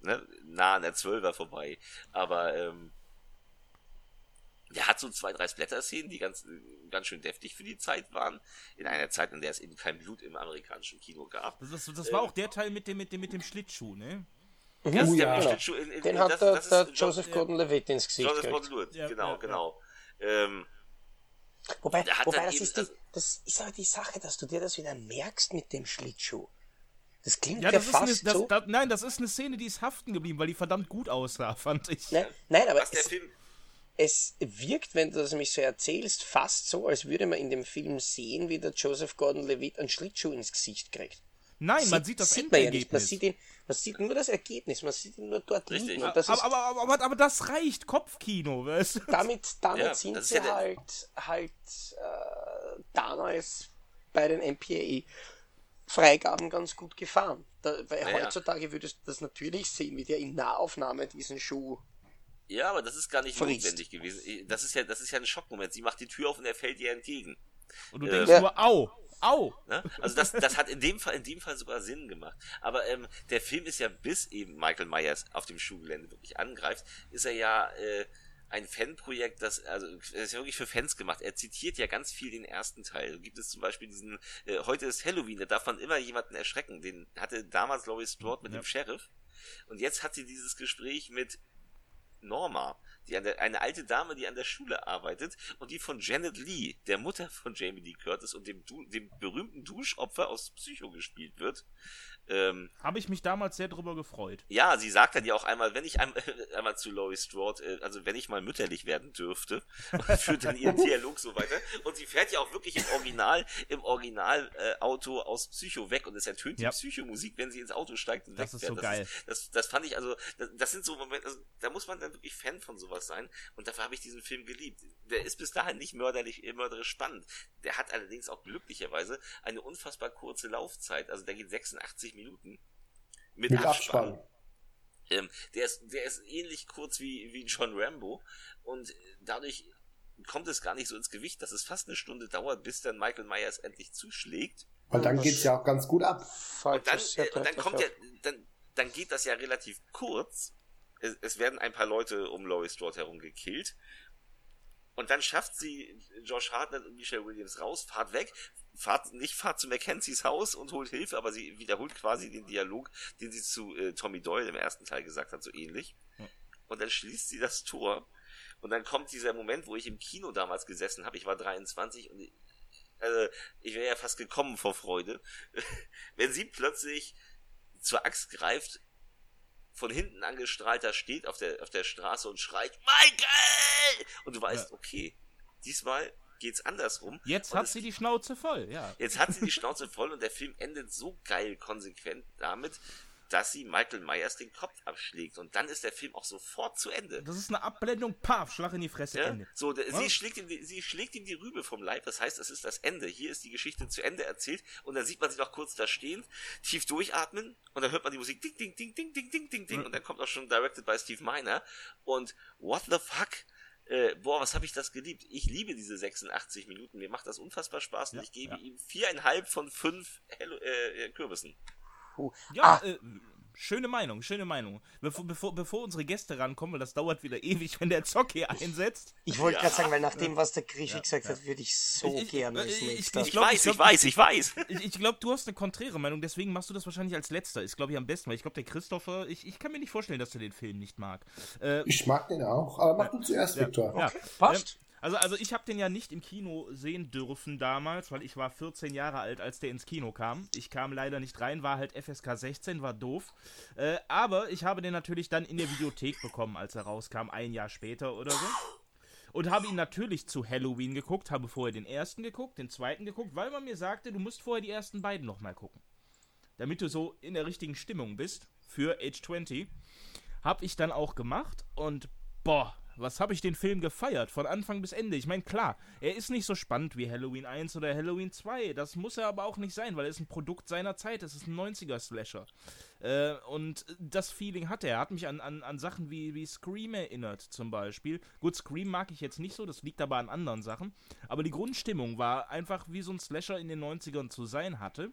ne, nah an der 12er vorbei. Aber ähm, der hat so zwei, drei Splatter-Szenen, die ganz, ganz schön deftig für die Zeit waren. In einer Zeit, in der es eben kein Blut im amerikanischen Kino gab. Das, das, das war ähm, auch der Teil mit dem, mit dem, mit dem Schlittschuh, ne? Das oh, ja. Schlittschuh in, in, Den hat das, der, der Joseph Gordon-Levitt ins Gesicht Joseph Gordon-Levitt, ja, genau, ja, genau. Ähm, wobei, wobei das, ist die, das ist aber die Sache, dass du dir das wieder merkst mit dem Schlittschuh. Das klingt ja, das ja fast eine, so. Das, nein, das ist eine Szene, die ist haften geblieben, weil die verdammt gut aussah, fand ich. Nein, nein aber es, es wirkt, wenn du das mich so erzählst, fast so, als würde man in dem Film sehen, wie der Joseph Gordon-Levitt einen Schlittschuh ins Gesicht kriegt. Nein, sieht, man sieht das sieht man ja nicht. Man sieht, ihn, man sieht nur das Ergebnis, man sieht ihn nur dort Richtig. liegen. Aber, aber, aber, aber, aber, das reicht, Kopfkino. Weißt du? Damit, damit ja, sind sie ja halt, halt äh, damals bei den MPA Freigaben ganz gut gefahren. Da, weil ja, heutzutage würdest du das natürlich sehen, wie der in Nahaufnahme diesen Schuh ja, aber das ist gar nicht Verriest. notwendig gewesen. Das ist ja, das ist ja ein Schockmoment. Sie macht die Tür auf und er fällt ihr entgegen. Und du äh, denkst nur, au, au. Ne? Also das, das hat in dem Fall, in dem Fall sogar Sinn gemacht. Aber ähm, der Film ist ja, bis eben Michael Myers auf dem Schulgelände wirklich angreift, ist er ja äh, ein Fanprojekt, das, also, das ist ja wirklich für Fans gemacht. Er zitiert ja ganz viel den ersten Teil. Da gibt es zum Beispiel diesen, äh, heute ist Halloween, da darf man immer jemanden erschrecken. Den hatte damals Laurie Strode mit ja. dem Sheriff. Und jetzt hat sie dieses Gespräch mit Norma, die an der, eine alte Dame, die an der Schule arbeitet und die von Janet Lee, der Mutter von Jamie Lee Curtis und dem, du dem berühmten Duschopfer aus Psycho gespielt wird. Ähm, Habe ich mich damals sehr drüber gefreut. Ja, sie sagt dann ja auch einmal, wenn ich einmal, einmal zu Laurie Strode, äh, also wenn ich mal mütterlich werden dürfte, führt dann ihren Dialog so weiter. Und sie fährt ja auch wirklich im Original, im Original äh, aus Psycho weg und es ertönt ja. die Psycho-Musik, wenn sie ins Auto steigt und das wegfährt. Ist so das geil. Ist, das, das fand ich also, das, das sind so Momente, also, da muss man dann wirklich Fan von sowas sein und dafür habe ich diesen Film geliebt. Der ist bis dahin nicht mörderlich, mörderisch spannend. Der hat allerdings auch glücklicherweise eine unfassbar kurze Laufzeit, also der geht 86 Minuten. Mit, mit Abspann. Abspann. Ähm, der, ist, der ist ähnlich kurz wie, wie John Rambo und dadurch kommt es gar nicht so ins Gewicht, dass es fast eine Stunde dauert, bis dann Michael Myers endlich zuschlägt. Weil dann geht's ja auch ganz gut ab. Und dann, äh, und dann kommt ja, dann, dann geht das ja relativ kurz. Es, es werden ein paar Leute um Laurie Strode herum gekillt. Und dann schafft sie Josh Hartnett und Michelle Williams raus, fahrt weg, fahrt, nicht fahrt zu Mackenzies Haus und holt Hilfe, aber sie wiederholt quasi den Dialog, den sie zu äh, Tommy Doyle im ersten Teil gesagt hat, so ähnlich. Und dann schließt sie das Tor. Und dann kommt dieser Moment, wo ich im Kino damals gesessen habe. Ich war 23 und ich, also ich wäre ja fast gekommen vor Freude, wenn sie plötzlich zur Axt greift, von hinten angestrahlt da steht auf der, auf der Straße und schreit, Michael! Und du weißt, ja. okay, diesmal geht's andersrum. Jetzt hat sie die Schnauze voll, ja. Jetzt hat sie die Schnauze voll und der Film endet so geil konsequent damit, dass sie Michael Myers den Kopf abschlägt und dann ist der Film auch sofort zu Ende. Das ist eine Abblendung, paf, Schlag in die Fresse, ja? Ende. So, der, sie, schlägt ihm die, sie schlägt ihm die Rübe vom Leib, das heißt, es ist das Ende. Hier ist die Geschichte zu Ende erzählt und dann sieht man sie noch kurz da stehen, tief durchatmen und dann hört man die Musik ding, ding, ding, ding, ding, ding, ding, ding ja. und dann kommt auch schon Directed by Steve Miner und what the fuck? Äh, boah, was habe ich das geliebt. Ich liebe diese 86 Minuten. Mir macht das unfassbar Spaß und ich gebe ihm viereinhalb von fünf Hello, äh, Kürbissen. Ja, ah. äh, Schöne Meinung, schöne Meinung. Bevor, bevor, bevor unsere Gäste rankommen, weil das dauert wieder ewig, wenn der Zock hier einsetzt. Ich wollte ja. gerade sagen, weil nach dem, was der Grieche ja, gesagt ja. hat, würde ich so ich, gerne ich, ich, ich, glaub, ich, weiß, ich, weiß, ich weiß. Ich, glaube, du hast eine konträre Meinung, deswegen machst du das wahrscheinlich als letzter. Ist, glaube ich, am besten, weil ich glaube, der Christopher, ich, ich kann mir nicht vorstellen, dass er den Film nicht mag. Äh, ich mag den auch, aber mach du zuerst, Victor. Okay, passt. Also, also ich habe den ja nicht im Kino sehen dürfen damals, weil ich war 14 Jahre alt, als der ins Kino kam. Ich kam leider nicht rein, war halt FSK 16, war doof. Äh, aber ich habe den natürlich dann in der Videothek bekommen, als er rauskam, ein Jahr später oder so. Und habe ihn natürlich zu Halloween geguckt, habe vorher den ersten geguckt, den zweiten geguckt, weil man mir sagte, du musst vorher die ersten beiden nochmal gucken. Damit du so in der richtigen Stimmung bist für Age 20. Habe ich dann auch gemacht und boah, was habe ich den Film gefeiert, von Anfang bis Ende. Ich meine, klar, er ist nicht so spannend wie Halloween 1 oder Halloween 2. Das muss er aber auch nicht sein, weil er ist ein Produkt seiner Zeit. Es ist ein 90er-Slasher. Äh, und das Feeling hat er. Er hat mich an, an, an Sachen wie, wie Scream erinnert, zum Beispiel. Gut, Scream mag ich jetzt nicht so, das liegt aber an anderen Sachen. Aber die Grundstimmung war einfach wie so ein Slasher in den 90ern zu sein hatte.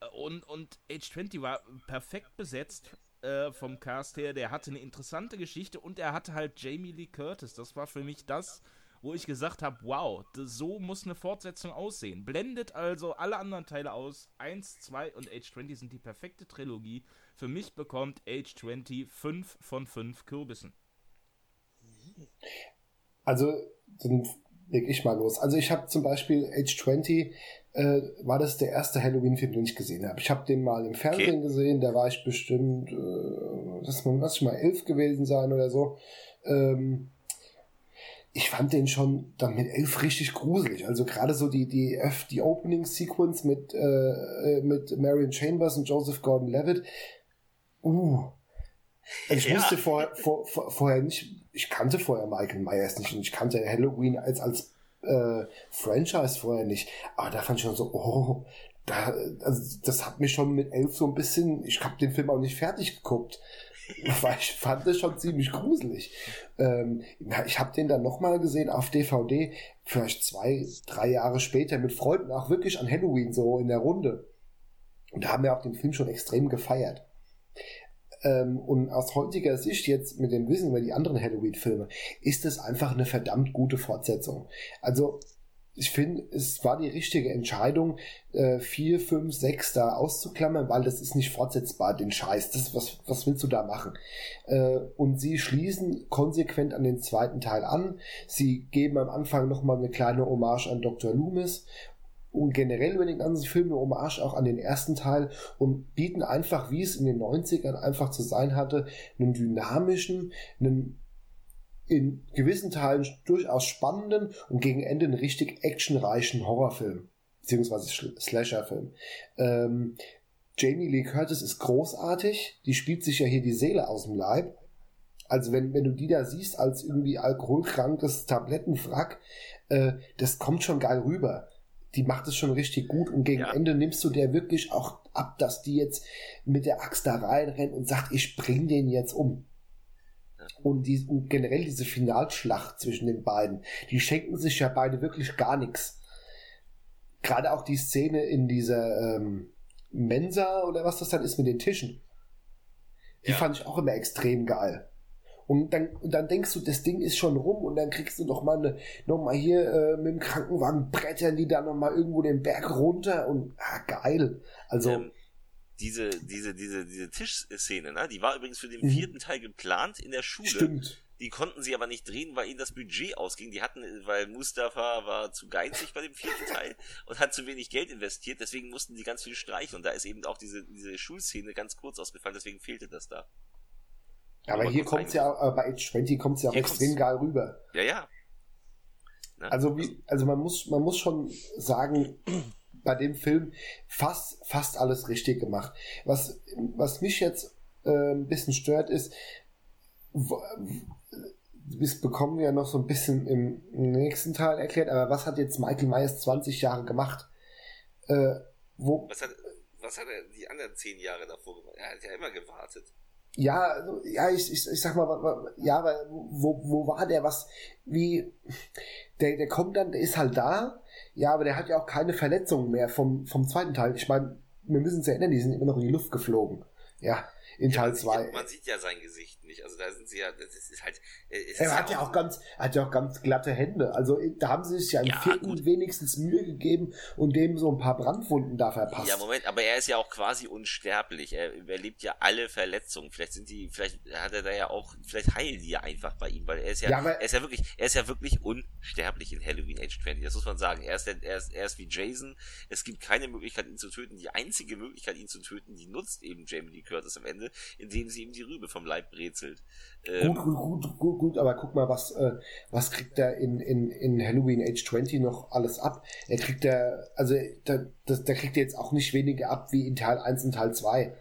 Äh, und, und Age 20 war perfekt besetzt äh, vom Cast her. Der hatte eine interessante Geschichte und er hatte halt Jamie Lee Curtis. Das war für mich das, wo ich gesagt habe, wow, so muss eine Fortsetzung aussehen. Blendet also alle anderen Teile aus. 1, 2 und Age 20 sind die perfekte Trilogie. Für mich bekommt Age 20 5 von 5 Kürbissen. Also, leg ich mal los. Also ich habe zum Beispiel Age 20 äh, war das der erste Halloween-Film, den ich gesehen habe. Ich habe den mal im Fernsehen okay. gesehen, da war ich bestimmt, äh, das muss ich mal elf gewesen sein oder so. Ähm, ich fand den schon dann mit elf richtig gruselig. Also gerade so die, die, die Opening-Sequence mit, äh, äh, mit Marion Chambers und Joseph Gordon-Levitt. Uh. Ich ja. wusste vorher, vor, vor, vorher nicht, ich kannte vorher Michael Myers nicht und ich kannte Halloween als, als äh, Franchise vorher nicht. Aber da fand ich schon so, oh, da, also das hat mich schon mit elf so ein bisschen, ich habe den Film auch nicht fertig geguckt. Weil ich fand das schon ziemlich gruselig. Ähm, ich habe den dann nochmal gesehen auf DVD, vielleicht zwei, drei Jahre später mit Freunden, auch wirklich an Halloween so in der Runde. Und da haben wir auch den Film schon extrem gefeiert. Ähm, und aus heutiger Sicht jetzt mit dem Wissen über die anderen Halloween-Filme ist es einfach eine verdammt gute Fortsetzung. Also ich finde, es war die richtige Entscheidung, äh, 4, 5, 6 da auszuklammern, weil das ist nicht fortsetzbar, den Scheiß. Das, was, was willst du da machen? Äh, und sie schließen konsequent an den zweiten Teil an. Sie geben am Anfang nochmal eine kleine Hommage an Dr. Loomis und generell über den ganzen Film eine Hommage auch an den ersten Teil und bieten einfach, wie es in den 90ern einfach zu sein hatte, einen dynamischen, einen in gewissen Teilen durchaus spannenden und gegen Ende einen richtig actionreichen Horrorfilm, beziehungsweise Slasherfilm. Ähm, Jamie Lee Curtis ist großartig, die spielt sich ja hier die Seele aus dem Leib. Also wenn, wenn du die da siehst als irgendwie alkoholkrankes Tablettenwrack, äh, das kommt schon geil rüber die macht es schon richtig gut und gegen ja. Ende nimmst du der wirklich auch ab, dass die jetzt mit der Axt da reinrennt und sagt, ich bring den jetzt um. Und, die, und generell diese Finalschlacht zwischen den beiden, die schenken sich ja beide wirklich gar nichts. Gerade auch die Szene in dieser ähm, Mensa oder was das dann ist mit den Tischen. Die ja. fand ich auch immer extrem geil. Und dann, und dann denkst du, das Ding ist schon rum und dann kriegst du noch mal, eine, noch mal hier äh, mit dem Krankenwagen brettern die da noch mal irgendwo den Berg runter und ah, geil. Also ähm, diese diese diese diese Tischszene, ne, die war übrigens für den mhm. vierten Teil geplant in der Schule. Stimmt. Die konnten sie aber nicht drehen, weil ihnen das Budget ausging. Die hatten, weil Mustafa war zu geizig bei dem vierten Teil und hat zu wenig Geld investiert, deswegen mussten die ganz viel streichen. Und da ist eben auch diese, diese Schulszene ganz kurz ausgefallen, deswegen fehlte das da. Aber hier kommt es ja, äh, bei Age 20 kommt es ja auch extrem geil rüber. Ja, ja. Na, also, wie, also man muss, man muss schon sagen, bei dem Film fast, fast alles richtig gemacht. Was, was mich jetzt äh, ein bisschen stört, ist, das bekommen wir ja noch so ein bisschen im, nächsten Teil erklärt, aber was hat jetzt Michael Myers 20 Jahre gemacht? Äh, wo, was, hat, was hat er die anderen 10 Jahre davor gemacht? Er hat ja immer gewartet ja, also, ja, ich, ich, ich sag mal, ja, wo, wo war der, was, wie, der, der kommt dann, der ist halt da, ja, aber der hat ja auch keine Verletzungen mehr vom, vom zweiten Teil. Ich meine, wir müssen uns erinnern, die sind immer noch in die Luft geflogen. Ja, in Teil 2. Ja, man sieht ja sein Gesicht nicht. Also da sind sie ja, das ist halt. Ist er hat ja auch, ganz, hat ja auch ganz glatte Hände. Also da haben sie sich ja im ja, vierten gut. wenigstens Mühe gegeben und dem so ein paar Brandwunden da verpasst. Ja, Moment, aber er ist ja auch quasi unsterblich. Er überlebt ja alle Verletzungen. Vielleicht sind die, vielleicht hat er da ja auch, vielleicht heilen die ja einfach bei ihm, weil er ist ja, ja er ist ja wirklich, er ist ja wirklich unsterblich in Halloween Age 20. Das muss man sagen. Er ist, der, er ist, er ist wie Jason. Es gibt keine Möglichkeit, ihn zu töten. Die einzige Möglichkeit, ihn zu töten, die nutzt eben Jamie Lee Curtis am Ende, indem sie ihm die Rübe vom Leib brezelt. Ähm, gut, gut, gut, gut, gut, aber guck mal, was, äh, was kriegt er in, in, in Halloween Age 20 noch alles ab? Er kriegt er, also da, das, da kriegt er jetzt auch nicht weniger ab wie in Teil 1 und Teil 2.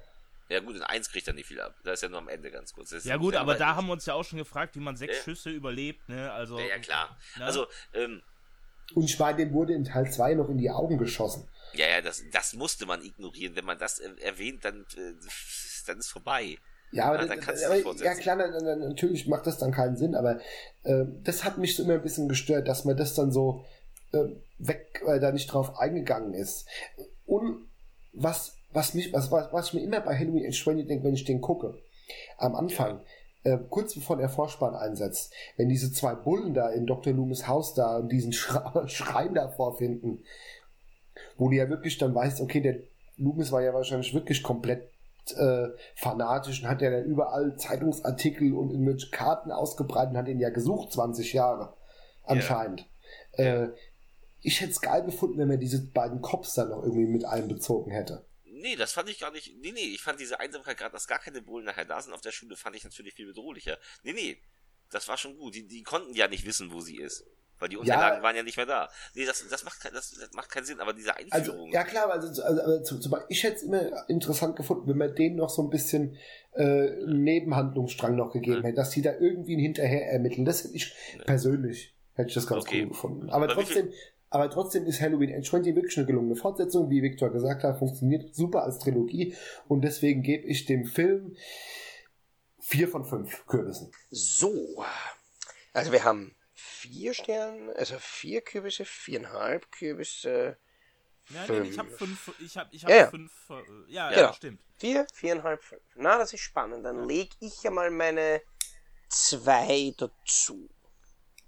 Ja gut, in 1 kriegt er nicht viel ab. Da ist ja nur am Ende ganz kurz. Ja gut, aber da haben wir uns ja auch schon gefragt, wie man sechs ja. Schüsse überlebt, ne? Also, ja, ja klar. Ne? Also, ähm, und ich meine, dem wurde in Teil 2 noch in die Augen geschossen. Ja, ja, das, das musste man ignorieren. Wenn man das erwähnt, dann, äh, dann ist vorbei. Ja, aber, ja, das, aber ja klar, natürlich macht das dann keinen Sinn, aber äh, das hat mich so immer ein bisschen gestört, dass man das dann so äh, weg, äh, da nicht drauf eingegangen ist. Und was, was mich, was, was, was ich mir immer bei Halloween Age 20 denke, wenn ich den gucke, am Anfang, äh, kurz bevor der Vorspann einsetzt, wenn diese zwei Bullen da in Dr. Loomis Haus da diesen Schre Schrein da vorfinden, wo du ja wirklich dann weißt, okay, der Loomis war ja wahrscheinlich wirklich komplett äh, fanatisch und hat ja dann überall Zeitungsartikel und irgendwelche Karten ausgebreitet und hat ihn ja gesucht 20 Jahre anscheinend. Yeah. Äh, ich hätte es geil gefunden, wenn man diese beiden Cops dann noch irgendwie mit einbezogen hätte. Nee, das fand ich gar nicht. Nee, nee, ich fand diese Einsamkeit, gerade dass gar keine Bullen nachher da sind auf der Schule, fand ich natürlich viel bedrohlicher. Nee, nee, das war schon gut. Die, die konnten ja nicht wissen, wo sie ist. Weil die Unterlagen ja, waren ja nicht mehr da. Nee, das, das, macht, das, das macht keinen Sinn, aber diese also, Einführung. Also, ja, klar, also, also, also zum Beispiel, ich hätte es immer interessant gefunden, wenn man denen noch so ein bisschen äh, Nebenhandlungsstrang noch gegeben ja. hätte, dass sie da irgendwie hinterher ermitteln. Das hätte ich ja. persönlich, hätte ich das ganz okay. cool gefunden. Aber, aber trotzdem, aber trotzdem ist Halloween Age 20 wirklich eine gelungene Fortsetzung. Wie Victor gesagt hat, funktioniert super als Trilogie und deswegen gebe ich dem Film vier von fünf Kürbissen. So. Also wir haben vier Sterne, also vier Kürbisse, viereinhalb Kürbisse. Nein, nein, ich habe fünf, ich habe ich hab ja, ja. fünf, äh, ja, genau. ja, stimmt. Vier, viereinhalb, fünf. Na, das ist spannend. Dann leg ich ja mal meine zwei dazu.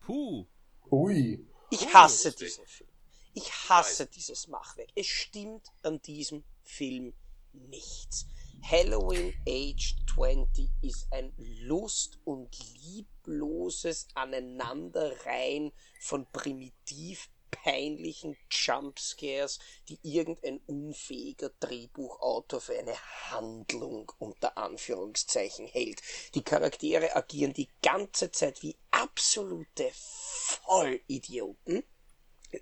Puh. Ui. Ich hasse diesen Film. Ich hasse dieses Machwerk. Es stimmt an diesem Film nichts. Halloween Age 20 ist ein lust- und liebloses Aneinanderreihen von primitiv peinlichen Jumpscares, die irgendein unfähiger Drehbuchautor für eine Handlung unter Anführungszeichen hält. Die Charaktere agieren die ganze Zeit wie absolute Vollidioten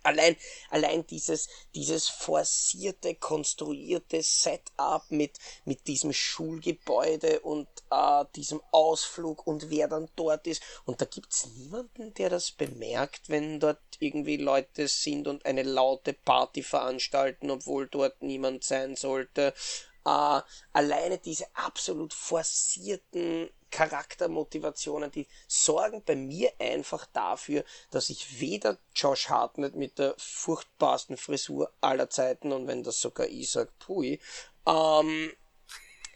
Allein, allein dieses, dieses forcierte, konstruierte Setup mit, mit diesem Schulgebäude und äh, diesem Ausflug und wer dann dort ist. Und da gibt's niemanden, der das bemerkt, wenn dort irgendwie Leute sind und eine laute Party veranstalten, obwohl dort niemand sein sollte. Äh, alleine diese absolut forcierten Charaktermotivationen, die sorgen bei mir einfach dafür, dass ich weder Josh Hartnett mit der furchtbarsten Frisur aller Zeiten und wenn das sogar ich sage, pui, ähm,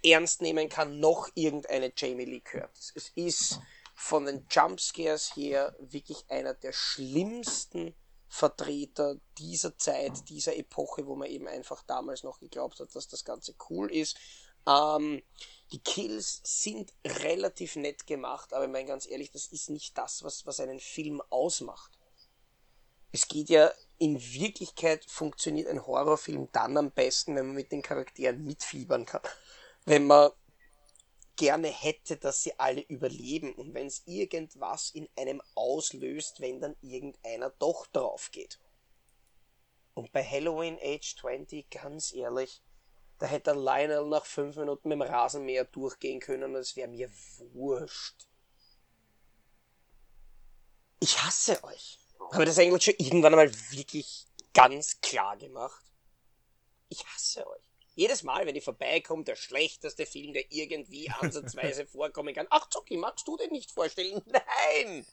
ernst nehmen kann, noch irgendeine Jamie Lee Curtis. Es ist von den Jumpscares her wirklich einer der schlimmsten Vertreter dieser Zeit, dieser Epoche, wo man eben einfach damals noch geglaubt hat, dass das Ganze cool ist. Ähm, die Kills sind relativ nett gemacht, aber ich meine ganz ehrlich, das ist nicht das, was, was einen Film ausmacht. Es geht ja, in Wirklichkeit funktioniert ein Horrorfilm dann am besten, wenn man mit den Charakteren mitfiebern kann. Wenn man gerne hätte, dass sie alle überleben und wenn es irgendwas in einem auslöst, wenn dann irgendeiner doch drauf geht. Und bei Halloween Age 20, ganz ehrlich, da hätte Lionel nach fünf Minuten mit dem Rasenmäher durchgehen können und es wäre mir wurscht. Ich hasse euch. Habe das eigentlich schon irgendwann einmal wirklich ganz klar gemacht? Ich hasse euch. Jedes Mal, wenn ich vorbeikomme, der schlechteste Film, der irgendwie ansatzweise vorkommen kann. Ach, Zocki, magst du den nicht vorstellen? Nein!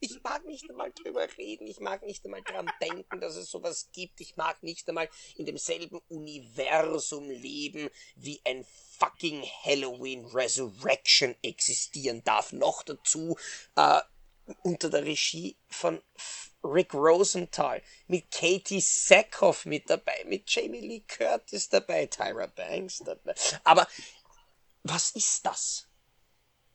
Ich mag nicht einmal drüber reden. Ich mag nicht einmal dran denken, dass es sowas gibt. Ich mag nicht einmal in demselben Universum leben, wie ein fucking Halloween Resurrection existieren darf. Noch dazu äh, unter der Regie von Rick Rosenthal, mit Katie Sackhoff mit dabei, mit Jamie Lee Curtis dabei, Tyra Banks dabei. Aber was ist das?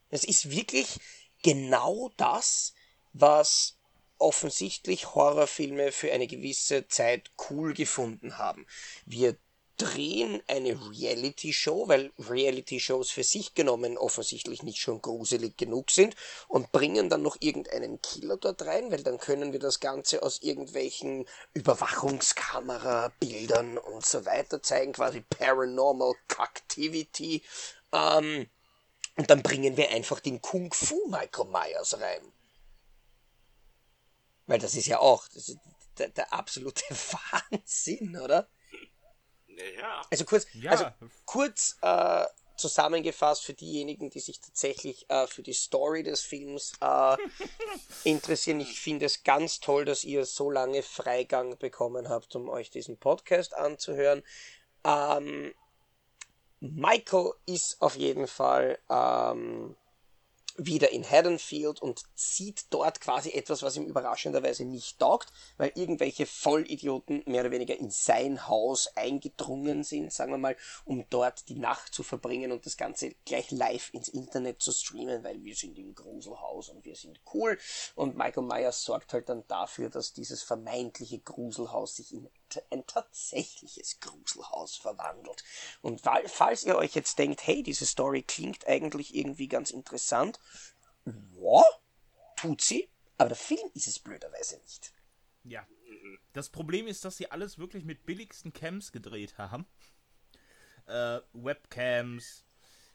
Es ist wirklich genau das, was offensichtlich Horrorfilme für eine gewisse Zeit cool gefunden haben. Wir drehen eine Reality-Show, weil Reality-Shows für sich genommen offensichtlich nicht schon gruselig genug sind und bringen dann noch irgendeinen Killer dort rein, weil dann können wir das Ganze aus irgendwelchen Überwachungskamera-Bildern und so weiter zeigen, quasi Paranormal Activity. Ähm, und dann bringen wir einfach den Kung Fu Michael Myers rein. Weil das ist ja auch das der, der absolute Wahnsinn, oder? Ja. Also kurz, ja. also kurz äh, zusammengefasst für diejenigen, die sich tatsächlich äh, für die Story des Films äh, interessieren. Ich finde es ganz toll, dass ihr so lange Freigang bekommen habt, um euch diesen Podcast anzuhören. Ähm, Michael ist auf jeden Fall ähm, wieder in Haddonfield und sieht dort quasi etwas, was ihm überraschenderweise nicht taugt, weil irgendwelche Vollidioten mehr oder weniger in sein Haus eingedrungen sind, sagen wir mal, um dort die Nacht zu verbringen und das Ganze gleich live ins Internet zu streamen, weil wir sind im Gruselhaus und wir sind cool. Und Michael Myers sorgt halt dann dafür, dass dieses vermeintliche Gruselhaus sich in ein tatsächliches Gruselhaus verwandelt. Und falls ihr euch jetzt denkt, hey, diese Story klingt eigentlich irgendwie ganz interessant, ja, tut sie, aber der Film ist es blöderweise nicht. Ja. Das Problem ist, dass sie alles wirklich mit billigsten Cams gedreht haben. Äh, Webcams,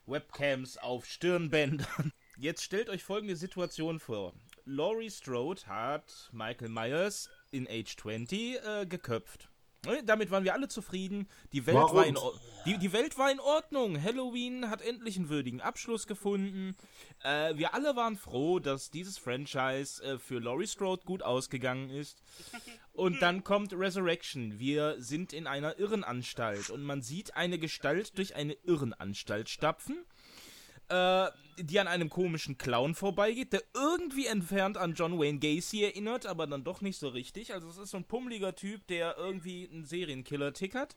Webcams auf Stirnbändern. Jetzt stellt euch folgende Situation vor. Laurie Strode hat Michael Myers in Age 20 äh, geköpft. Ne, damit waren wir alle zufrieden. Die Welt, war in, die, die Welt war in Ordnung. Halloween hat endlich einen würdigen Abschluss gefunden. Äh, wir alle waren froh, dass dieses Franchise äh, für Laurie Strode gut ausgegangen ist. Und dann kommt Resurrection. Wir sind in einer Irrenanstalt und man sieht eine Gestalt durch eine Irrenanstalt stapfen äh, die an einem komischen Clown vorbeigeht, der irgendwie entfernt an John Wayne Gacy erinnert, aber dann doch nicht so richtig. Also es ist so ein pummeliger Typ, der irgendwie einen Serienkiller tickert.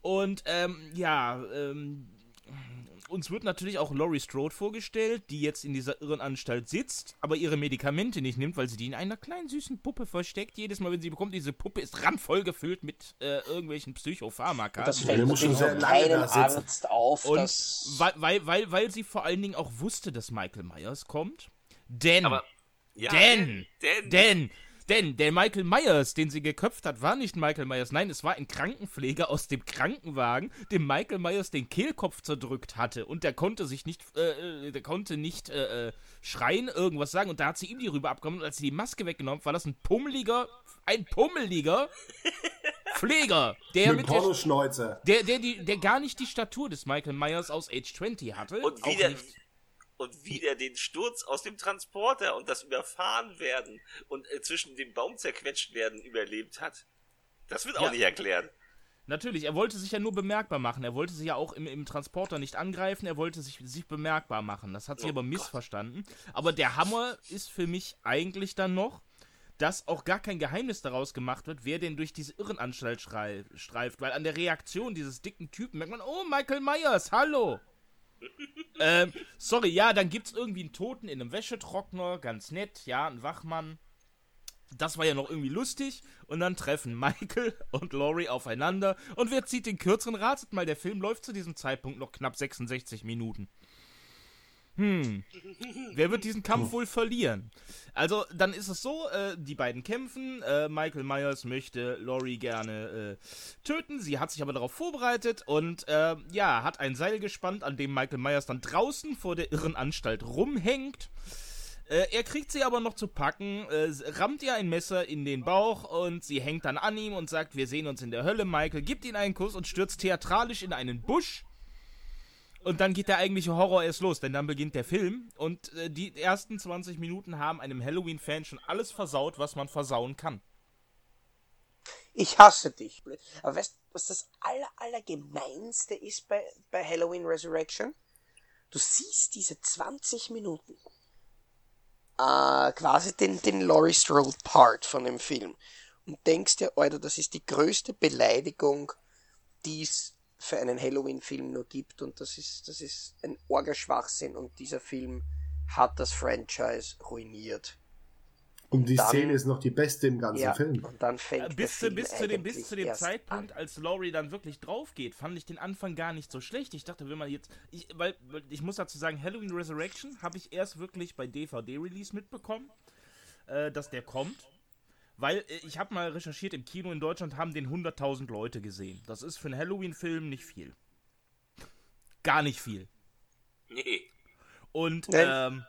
Und ähm, ja, ähm, uns wird natürlich auch Laurie Strode vorgestellt, die jetzt in dieser Irrenanstalt sitzt, aber ihre Medikamente nicht nimmt, weil sie die in einer kleinen süßen Puppe versteckt. Jedes Mal, wenn sie bekommt, diese Puppe ist randvoll gefüllt mit äh, irgendwelchen Psychopharmaka. Das fällt ja, schon sehr keinem Arzt auf. Und weil, weil, weil, weil sie vor allen Dingen auch wusste, dass Michael Myers kommt. Denn, aber, ja, denn, denn, denn denn der Michael Myers, den sie geköpft hat, war nicht Michael Myers. Nein, es war ein Krankenpfleger aus dem Krankenwagen, dem Michael Myers den Kehlkopf zerdrückt hatte. Und der konnte sich nicht, äh, äh der konnte nicht äh, äh, schreien, irgendwas sagen. Und da hat sie ihm die Rübe abgenommen. Und als sie die Maske weggenommen hat, war das ein pummeliger, ein pummeliger Pfleger, der mit, mit der, der, der, die, der gar nicht die Statur des Michael Myers aus Age 20 hatte. Und wie, der, und wieder den Sturz aus dem Transporter und das Überfahren werden und äh, zwischen dem Baum zerquetscht werden überlebt hat. Das wird auch ja. nicht erklärt. Natürlich, er wollte sich ja nur bemerkbar machen. Er wollte sich ja auch im, im Transporter nicht angreifen, er wollte sich, sich bemerkbar machen. Das hat sich oh aber missverstanden. Gott. Aber der Hammer ist für mich eigentlich dann noch, dass auch gar kein Geheimnis daraus gemacht wird, wer denn durch diese Irrenanstalt streift. Weil an der Reaktion dieses dicken Typen merkt man, oh, Michael Myers, hallo ähm, sorry, ja, dann gibt's irgendwie einen Toten in einem Wäschetrockner, ganz nett, ja, ein Wachmann. Das war ja noch irgendwie lustig. Und dann treffen Michael und Laurie aufeinander. Und wer zieht den kürzeren? Ratet mal, der Film läuft zu diesem Zeitpunkt noch knapp 66 Minuten. Hm. Wer wird diesen Kampf wohl verlieren? Also, dann ist es so, äh, die beiden kämpfen. Äh, Michael Myers möchte Laurie gerne äh, töten. Sie hat sich aber darauf vorbereitet und äh, ja, hat ein Seil gespannt, an dem Michael Myers dann draußen vor der Irrenanstalt rumhängt. Äh, er kriegt sie aber noch zu packen, äh, rammt ihr ein Messer in den Bauch und sie hängt dann an ihm und sagt, wir sehen uns in der Hölle. Michael gibt ihn einen Kuss und stürzt theatralisch in einen Busch. Und dann geht der eigentliche Horror erst los, denn dann beginnt der Film und äh, die ersten 20 Minuten haben einem Halloween-Fan schon alles versaut, was man versauen kann. Ich hasse dich. Aber weißt du, was das aller, allergemeinste ist bei, bei Halloween Resurrection? Du siehst diese 20 Minuten, äh, quasi den, den Laurie Strode Part von dem Film und denkst dir, Alter, das ist die größte Beleidigung, die es für einen Halloween-Film nur gibt und das ist, das ist ein Orgerschwachsinn und dieser Film hat das Franchise ruiniert. Und die dann, Szene ist noch die beste im ganzen ja, Film. Und dann fängt bis, zu, bis, zu dem, bis zu dem Zeitpunkt, an. als Laurie dann wirklich drauf geht, fand ich den Anfang gar nicht so schlecht. Ich dachte, wenn man jetzt. Ich, weil, ich muss dazu sagen, Halloween Resurrection habe ich erst wirklich bei DVD-Release mitbekommen, äh, dass der kommt. Weil äh, ich habe mal recherchiert, im Kino in Deutschland haben den 100.000 Leute gesehen. Das ist für einen Halloween-Film nicht viel. Gar nicht viel. Nee. Und, ähm,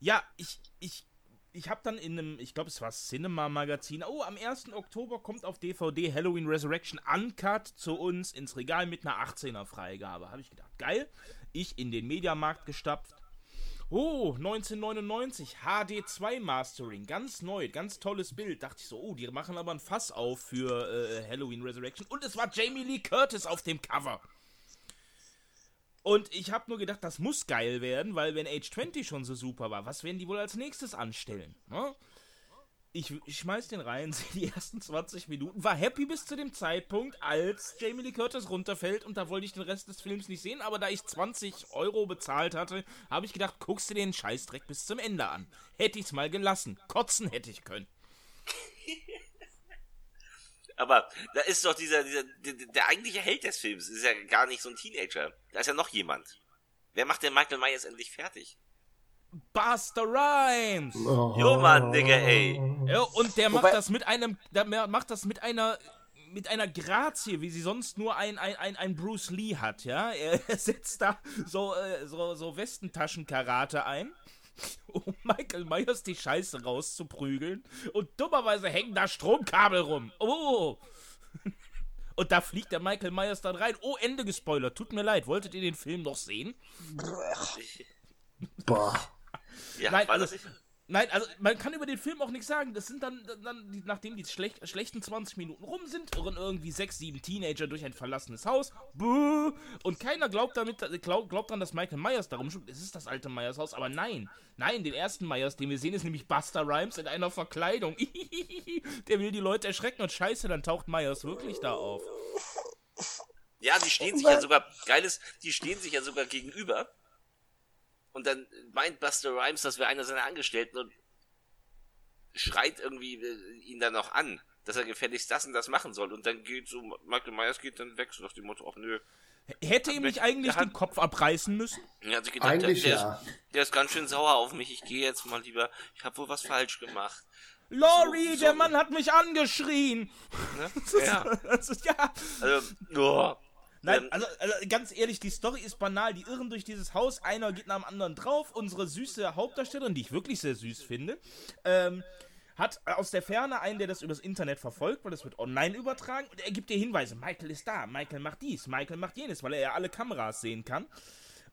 ja, ich, ich ich habe dann in einem, ich glaube, es war Cinema Magazin, oh, am 1. Oktober kommt auf DVD Halloween Resurrection Uncut zu uns ins Regal mit einer 18er Freigabe. Habe ich gedacht, geil. Ich in den Mediamarkt gestapft. Oh, 1999, HD2 Mastering, ganz neu, ganz tolles Bild. Dachte ich so, oh, die machen aber ein Fass auf für äh, Halloween Resurrection. Und es war Jamie Lee Curtis auf dem Cover. Und ich habe nur gedacht, das muss geil werden, weil wenn Age 20 schon so super war, was werden die wohl als nächstes anstellen? Ne? Ich, schmeiß den rein, sehe die ersten 20 Minuten, war happy bis zu dem Zeitpunkt, als Jamie Lee Curtis runterfällt und da wollte ich den Rest des Films nicht sehen, aber da ich 20 Euro bezahlt hatte, habe ich gedacht, guckst du den Scheißdreck bis zum Ende an. Hätte ich's mal gelassen. Kotzen hätte ich können. Aber da ist doch dieser, dieser der, der eigentliche Held des Films ist ja gar nicht so ein Teenager. Da ist ja noch jemand. Wer macht denn Michael Myers endlich fertig? Buster Rhymes! Oh. Jo Mann, Digga, ey. Ja, und der macht Wobei, das mit einem, der macht das mit einer, mit einer Grazie, wie sie sonst nur ein, ein, ein, ein Bruce Lee hat, ja. Er, setzt da so, äh, so, so Westentaschen-Karate ein um Michael Myers die Scheiße rauszuprügeln. Und dummerweise hängen da Stromkabel rum. Oh! Und da fliegt der Michael Myers dann rein. Oh, Ende gespoilert. Tut mir leid. Wolltet ihr den Film noch sehen? Boah. Ja, Nein, also, Nein, also man kann über den Film auch nichts sagen. Das sind dann, dann nachdem die schlecht, schlechten 20 Minuten rum sind, irren irgendwie sechs, sieben Teenager durch ein verlassenes Haus. Buh, und keiner glaubt damit, glaub, glaubt dran, dass Michael Myers darum schwimmt. Es ist das alte Myers Haus, aber nein. Nein, den ersten Myers, den wir sehen, ist nämlich Buster Rhymes in einer Verkleidung. Der will die Leute erschrecken und scheiße, dann taucht Myers wirklich da auf. Ja, die stehen sich ja sogar, geiles, die stehen sich ja sogar gegenüber und dann meint Buster Rhymes, das wäre einer seiner Angestellten und schreit irgendwie äh, ihn dann noch an, dass er gefälligst das und das machen soll. Und dann geht so, Michael Myers geht dann weg, so nach dem Motto, ach nö. Hätte ihm nicht eigentlich den Kopf abreißen müssen? Er hat sich gedacht, eigentlich der, der, ja. ist, der ist ganz schön sauer auf mich, ich gehe jetzt mal lieber, ich habe wohl was falsch gemacht. Lori, so, so. der Mann hat mich angeschrien. Ne? Ja. ja. Also, oh. Nein, ähm, also, also, ganz ehrlich, die Story ist banal. Die irren durch dieses Haus, einer geht nach dem anderen drauf. Unsere süße Hauptdarstellerin, die ich wirklich sehr süß finde, ähm, hat aus der Ferne einen, der das übers Internet verfolgt, weil das wird online übertragen, und er gibt dir Hinweise. Michael ist da, Michael macht dies, Michael macht jenes, weil er ja alle Kameras sehen kann.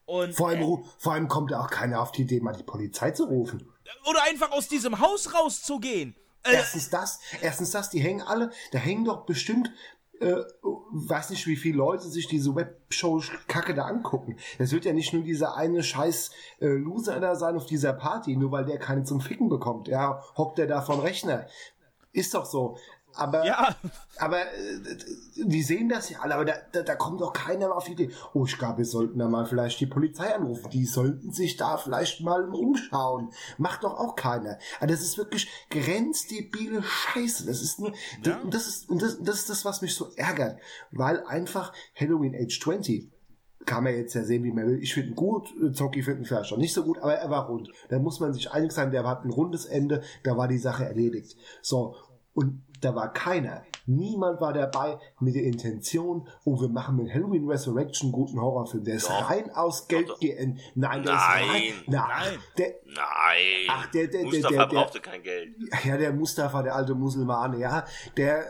Und, vor, allem, äh, vor allem kommt ja auch keiner auf die Idee, mal die Polizei zu rufen. Oder einfach aus diesem Haus rauszugehen. Äh, erstens das, erstens das, die hängen alle, da hängen doch bestimmt äh, weiß nicht, wie viele Leute sich diese Webshow-Kacke da angucken. Es wird ja nicht nur dieser eine scheiß äh, Loser da sein auf dieser Party, nur weil der keine zum Ficken bekommt. Ja, hockt der da vom Rechner. Ist doch so. Aber, ja. aber äh, die sehen das ja alle, aber da, da, da kommt doch keiner auf die Idee. Oh, ich glaube, wir sollten da mal vielleicht die Polizei anrufen. Die sollten sich da vielleicht mal umschauen. Macht doch auch keiner. Aber das ist wirklich grenzdebile Scheiße. Das ist nur, ja. das, ist, und das, das ist das, was mich so ärgert. Weil einfach Halloween Age 20 kann man jetzt ja sehen, wie man will. Ich finde ihn gut, Zocki findet ihn vielleicht schon nicht so gut, aber er war rund. Da muss man sich einig sein, der hat ein rundes Ende, da war die Sache erledigt. So, und da war keiner, niemand war dabei mit der Intention, oh, wir machen mit Halloween Resurrection guten Horrorfilm. Der ist doch. rein aus Geld geendet. Nein, der nein, ist rein. Na, nein. Der, nein. Ach, der, der, Mustafa der, der, der, brauchte kein Geld. Ja, der Mustafa, der alte Musulmane, ja, der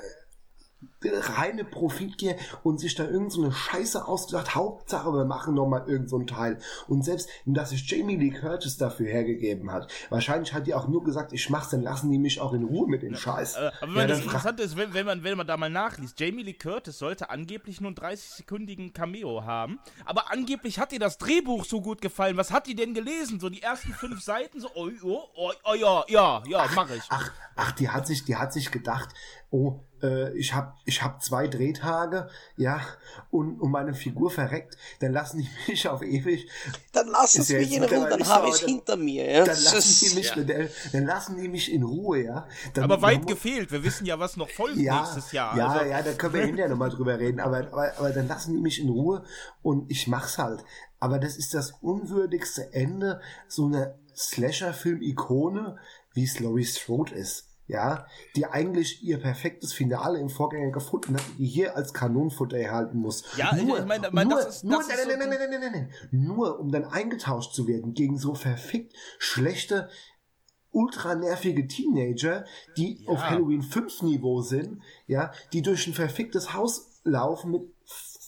reine Profitgier und sich da irgend so eine Scheiße ausgedacht, Hauptsache wir machen nochmal irgend so Teil. Und selbst, dass sich Jamie Lee Curtis dafür hergegeben hat, wahrscheinlich hat die auch nur gesagt, ich mach's, dann lassen die mich auch in Ruhe mit dem Scheiß. Aber, aber ja, das Interessante ist, wenn, wenn, man, wenn man da mal nachliest, Jamie Lee Curtis sollte angeblich nur einen 30-sekündigen Cameo haben, aber angeblich hat ihr das Drehbuch so gut gefallen. Was hat die denn gelesen? So die ersten fünf Seiten, so, oh, oh, oh, oh ja, ja, ja, mach ich. Ach, ach, die hat sich, die hat sich gedacht, oh, äh, ich habe ich habe zwei Drehtage, ja, und, und meine Figur verreckt, dann lassen die mich auf ewig. Dann lassen sie mich in Ruhe, dann habe ich es hinter mir. Ja. Dann, lassen die mich, ja. dann, dann, lassen die mich in Ruhe, ja. Dann, aber weit gefehlt, wir wissen ja, was noch folgt ja, nächstes Jahr. Ja, also. ja, da können wir hinterher nochmal drüber reden, aber, aber, aber dann lassen die mich in Ruhe und ich mach's halt. Aber das ist das unwürdigste Ende so einer Slasher-Film-Ikone, wie es Laurie Strode ist ja, die eigentlich ihr perfektes Finale im Vorgänger gefunden hat, die hier als Kanonenfutter erhalten muss. Ja, nur, ich meine, mein, nur, das ist, nur, das nein, nein, nein, nein, nein, nein, nein, nur um dann eingetauscht zu werden gegen so verfickt schlechte, ultra nervige Teenager, die ja. auf Halloween 5 Niveau sind, ja, die durch ein verficktes Haus laufen mit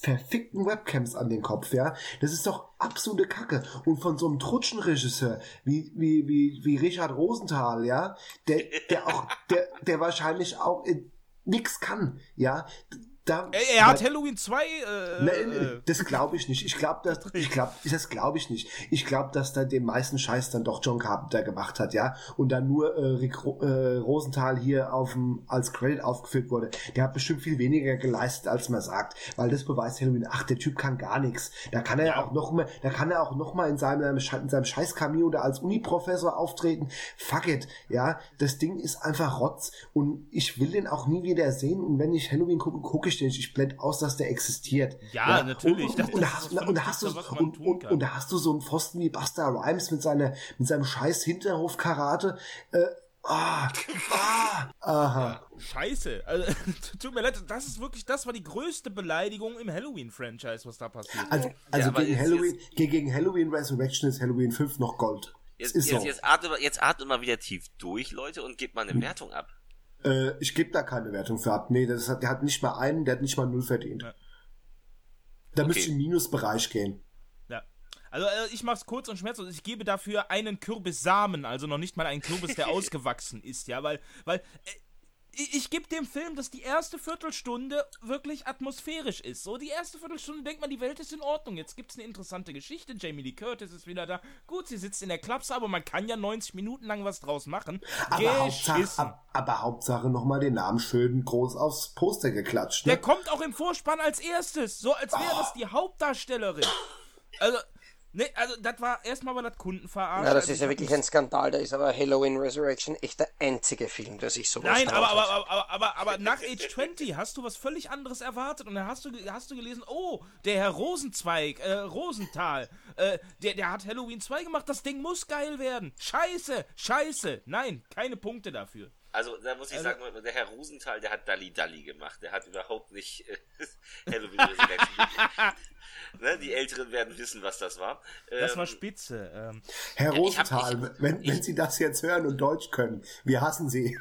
verfickten Webcams an den Kopf, ja. Das ist doch absolute Kacke. Und von so einem Trutschenregisseur wie, wie, wie, wie Richard Rosenthal, ja, der, der auch, der, der wahrscheinlich auch nix kann, ja da, er, hat Halloween 2. Äh, ne, ne, das glaube ich nicht. Ich glaube, das, ich glaube, das glaube ich nicht. Ich glaube, dass da den meisten Scheiß dann doch John Carpenter gemacht hat, ja, und dann nur äh, Rick äh, Rosenthal hier auf dem, als Credit aufgeführt wurde. Der hat bestimmt viel weniger geleistet, als man sagt, weil das beweist Halloween. Ach, der Typ kann gar nichts. Da kann er ja auch noch mal, da kann er auch noch mal in seinem, in seinem Scheiß Cameo da als Uni-Professor auftreten. Fuck it, ja. Das Ding ist einfach Rotz und ich will den auch nie wieder sehen. Und wenn ich Halloween gucke, gucke ich ich, ich blende aus, dass der existiert. Ja, ja. natürlich. Und, und, und, da hast, und, hast du, und, und, und, da hast du so einen Pfosten wie Buster Rhymes mit, seiner, mit seinem scheiß Hinterhof-Karate. Äh, Ah, ah, aha. Scheiße. Also, tut mir leid, das ist wirklich, das war die größte Beleidigung im Halloween-Franchise, was da passiert. Also, also ja, gegen, Halloween, jetzt, gegen Halloween Resurrection ist Halloween 5 noch Gold. Jetzt, jetzt, so. jetzt, atmet, jetzt atmet mal wieder tief durch, Leute, und gebt mal eine hm. Wertung ab. Äh, ich gebe da keine Wertung für ab. Nee, das hat, der hat nicht mal einen, der hat nicht mal null verdient. Ja. Da okay. müsste ich im Minusbereich gehen. Ja. Also äh, ich mach's kurz und schmerzlos. Ich gebe dafür einen Kürbissamen, also noch nicht mal einen Kürbis, der ausgewachsen ist, ja, weil, weil äh, ich, ich gebe dem Film, dass die erste Viertelstunde wirklich atmosphärisch ist. So, die erste Viertelstunde denkt man, die Welt ist in Ordnung. Jetzt gibt es eine interessante Geschichte. Jamie Lee Curtis ist wieder da. Gut, sie sitzt in der Klapse, aber man kann ja 90 Minuten lang was draus machen. Aber Hauptsache, ab, aber Hauptsache nochmal den Namen schön groß aufs Poster geklatscht. Ne? Der kommt auch im Vorspann als erstes. So, als wäre oh. das die Hauptdarstellerin. Also, Ne, also das war erstmal war das Kundenverarscht. Ja, das also, ist ja wirklich ein Skandal. Da ist aber Halloween Resurrection echt der einzige Film, der sich sowas Nein, aber, aber, aber, aber, aber, aber nach Age 20 hast du was völlig anderes erwartet und dann hast du, hast du gelesen, oh, der Herr Rosenzweig, äh, Rosenthal, äh, der, der hat Halloween 2 gemacht, das Ding muss geil werden. Scheiße, scheiße. Nein, keine Punkte dafür. Also da muss ich also, sagen, der Herr Rosenthal, der hat Dalli Dalli gemacht. Der hat überhaupt nicht äh, Halloween Resurrection ne? Die Älteren werden wissen, was das war. Das ähm, war spitze. Ähm, Herr Rosenthal, wenn, wenn Sie das jetzt hören und Deutsch können, wir hassen Sie.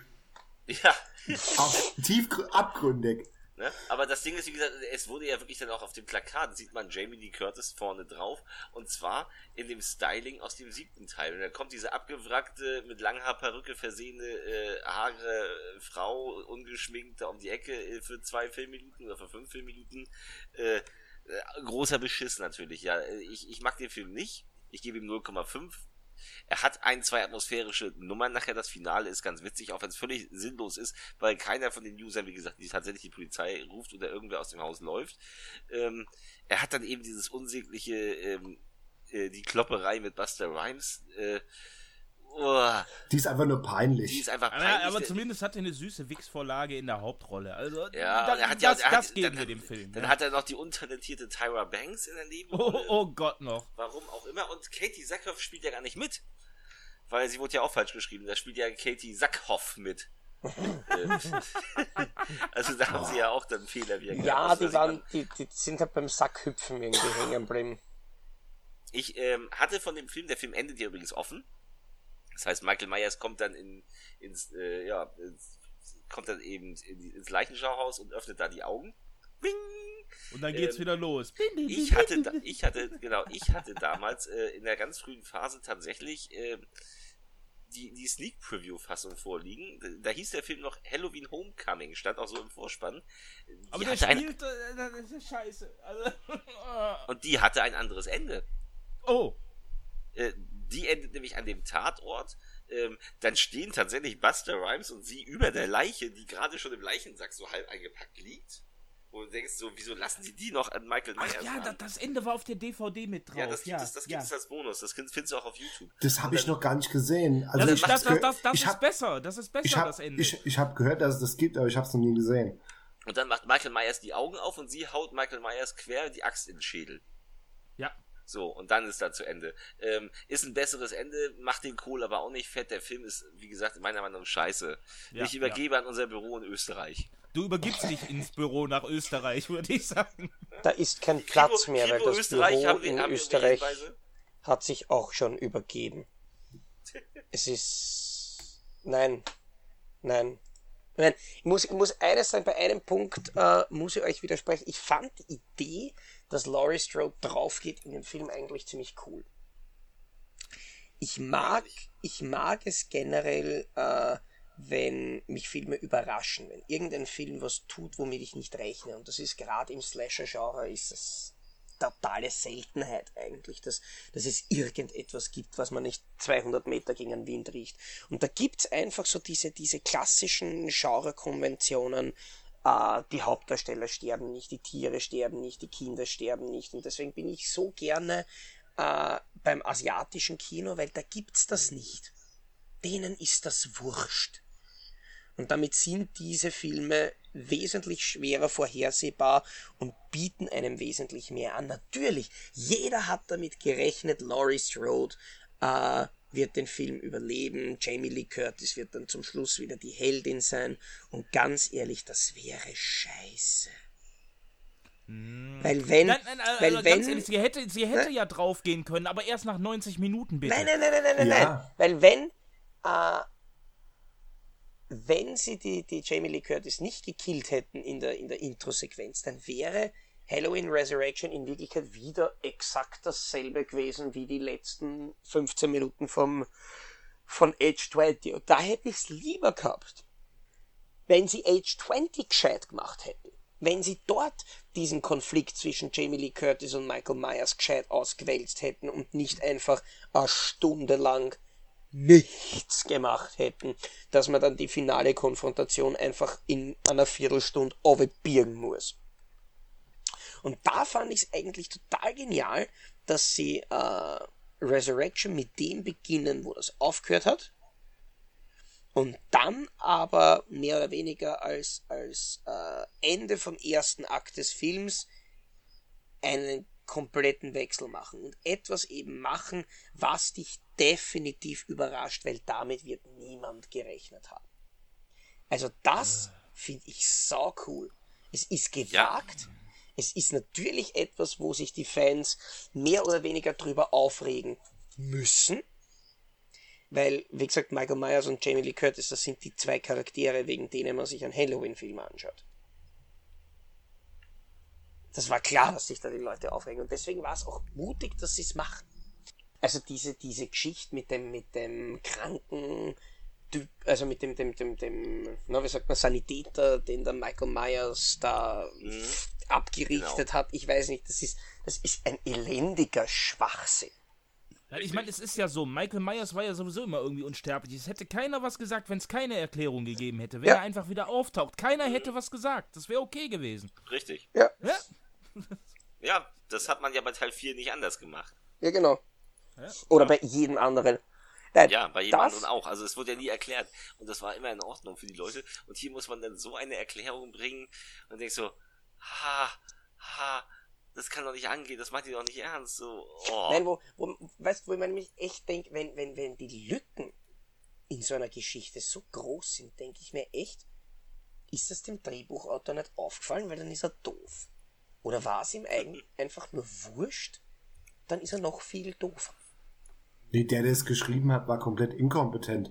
Ja. Auf tief abgründig. Ne? Aber das Ding ist, wie gesagt, es wurde ja wirklich dann auch auf dem Plakat, sieht man Jamie Lee Curtis vorne drauf. Und zwar in dem Styling aus dem siebten Teil. Und da kommt diese abgewrackte, mit Langhaarperücke versehene, äh, hagere Frau, ungeschminkt, da um die Ecke äh, für zwei Filmminuten oder für fünf Filmminuten. Äh, großer Beschiss natürlich, ja. Ich, ich mag den Film nicht. Ich gebe ihm 0,5 er hat ein, zwei atmosphärische Nummern nachher. Das Finale ist ganz witzig, auch wenn es völlig sinnlos ist, weil keiner von den Usern, wie gesagt, die tatsächlich die Polizei ruft oder irgendwer aus dem Haus läuft. Ähm, er hat dann eben dieses unsägliche, ähm, äh, die Klopperei mit Buster Rhymes. Äh, Oh. Die ist einfach nur peinlich. Die ist einfach peinlich. Aber, aber zumindest hat er eine süße Wix-Vorlage in der Hauptrolle. Also, ja, da, er hat das, ja, das hat, geben dann, wir dem Film. Dann ja. hat er noch die untalentierte Tyra Banks in der Nebenrolle. Oh, oh Gott noch. Warum auch immer. Und Katie Sackhoff spielt ja gar nicht mit. Weil sie wurde ja auch falsch geschrieben. Da spielt ja Katie Sackhoff mit. also da haben sie ja auch dann Fehler wieder Ja, die, waren, die, die sind halt beim Sackhüpfen irgendwie hängen geblieben. Ich ähm, hatte von dem Film, der Film endet ja übrigens offen. Das heißt, Michael Myers kommt dann in, ins, äh, ja, ins, kommt dann eben in, ins Leichenschauhaus und öffnet da die Augen. Bing! Und dann geht's ähm, wieder los. Ich hatte, da, ich hatte, genau, ich hatte damals äh, in der ganz frühen Phase tatsächlich äh, die, die Sneak Preview Fassung vorliegen. Da hieß der Film noch Halloween Homecoming, stand auch so im Vorspann. Die Aber der spielt, ein, äh, das ist scheiße. Also, und die hatte ein anderes Ende. Oh. Äh, die endet nämlich an dem Tatort, ähm, dann stehen tatsächlich Buster Rhymes und sie über der Leiche, die gerade schon im Leichensack so halb eingepackt liegt. Wo du denkst so, wieso lassen sie die noch an Michael Myers? Ach, ja, das Ende war auf der DVD mit drauf. Ja, das gibt ja, es, das ja. gibt es als Bonus. Das findest du auch auf YouTube. Das habe ich noch gar nicht gesehen. Also Das, ich ist, das, das, das, das ich ist hab, besser. Das ist besser, ich hab, das Ende. ich, ich habe gehört, dass es das gibt, aber ich habe es noch nie gesehen. Und dann macht Michael Myers die Augen auf und sie haut Michael Myers quer die Axt in den Schädel. ja. So, und dann ist da zu Ende. Ähm, ist ein besseres Ende, macht den Kohl aber auch nicht fett. Der Film ist, wie gesagt, meiner Meinung nach scheiße. Ja, ich übergebe an unser Büro in Österreich. Du übergibst dich ins Büro nach Österreich, würde ich sagen. Da ist kein Platz mehr, weil Kino das Österreich Büro haben wir- in haben wir Österreich hat sich auch schon übergeben. Es ist... Nein. Nein. Nein. Ich muss, ich muss eines sagen, bei einem Punkt äh, muss ich euch widersprechen. Ich fand die Idee, dass Laurie Strode draufgeht in dem Film eigentlich ziemlich cool. Ich mag, ich mag es generell, äh, wenn mich Filme überraschen, wenn irgendein Film was tut, womit ich nicht rechne. Und das ist gerade im Slasher-Genre ist es totale Seltenheit eigentlich, dass, dass es irgendetwas gibt, was man nicht 200 Meter gegen den Wind riecht. Und da gibt's einfach so diese, diese klassischen Genre-Konventionen, äh, die Hauptdarsteller sterben nicht, die Tiere sterben nicht, die Kinder sterben nicht. Und deswegen bin ich so gerne äh, beim asiatischen Kino, weil da gibt's das nicht. Denen ist das wurscht. Und damit sind diese Filme wesentlich schwerer vorhersehbar und bieten einem wesentlich mehr an. Natürlich, jeder hat damit gerechnet, Laurie Strode äh, wird den Film überleben, Jamie Lee Curtis wird dann zum Schluss wieder die Heldin sein. Und ganz ehrlich, das wäre scheiße. Weil wenn, Nein, nein, also weil wenn, ehrlich, sie hätte, sie hätte Ne? ja draufgehen können, aber erst nach 90 Minuten bitte. Nein, nein, nein, nein, nein, nein, Ja. nein. Weil wenn, äh, wenn sie die, die Jamie Lee Curtis nicht gekillt hätten in der, in der Intro-Sequenz, dann wäre Halloween Resurrection in Wirklichkeit wieder exakt dasselbe gewesen wie die letzten 15 Minuten vom, von Age 20. Und da hätte ich es lieber gehabt, wenn sie Age 20 gescheit gemacht hätten. Wenn sie dort diesen Konflikt zwischen Jamie Lee Curtis und Michael Myers gescheit ausgewälzt hätten und nicht einfach eine Stunde lang nichts gemacht hätten, dass man dann die finale Konfrontation einfach in einer Viertelstunde birgen muss. Und da fand ich es eigentlich total genial, dass sie äh, Resurrection mit dem beginnen, wo das aufgehört hat. Und dann aber mehr oder weniger als, als äh, Ende vom ersten Akt des Films einen kompletten Wechsel machen und etwas eben machen, was dich definitiv überrascht, weil damit wird niemand gerechnet haben. Also das finde ich so cool. Es ist gewagt. Es ist natürlich etwas, wo sich die Fans mehr oder weniger drüber aufregen müssen. Weil, wie gesagt, Michael Myers und Jamie Lee Curtis, das sind die zwei Charaktere, wegen denen man sich einen Halloween-Film anschaut. Das war klar, dass sich da die Leute aufregen. Und deswegen war es auch mutig, dass sie es machen. Also diese, diese Geschichte mit dem, mit dem kranken Typ, also mit dem, dem, dem, dem, na, wie sagt man, Sanitäter, den der Michael Myers da abgerichtet Genau. hat. Ich weiß nicht, das ist, das ist ein elendiger Schwachsinn. Ja, ich meine, es ist ja so, Michael Myers war ja sowieso immer irgendwie unsterblich. Es hätte keiner was gesagt, wenn es keine Erklärung gegeben hätte. Wenn Ja. er einfach wieder auftaucht. Keiner hätte was gesagt. Das wäre okay gewesen. Richtig. Ja, Ja? Ja, das hat man ja bei Teil 4 nicht anders gemacht. ja genau. Ja. Oder bei jedem anderen. Nein, Ja, bei jedem anderen auch. Also es wurde ja nie erklärt. Und das war immer in Ordnung für die Leute. Und hier muss man dann so eine Erklärung bringen und denkt so, ha, ha, das kann doch nicht angehen, das macht ihr doch nicht ernst. So, oh. Nein, wo, wo, weißt du, wo man mich echt denkt, wenn, wenn, wenn die Lücken in so einer Geschichte so groß sind, denke ich mir echt, ist das dem Drehbuchautor nicht aufgefallen, weil dann ist er doof. Oder war es ihm eigentlich einfach nur wurscht? Dann ist er noch viel doofer. Nee, der, der es geschrieben hat, war komplett inkompetent.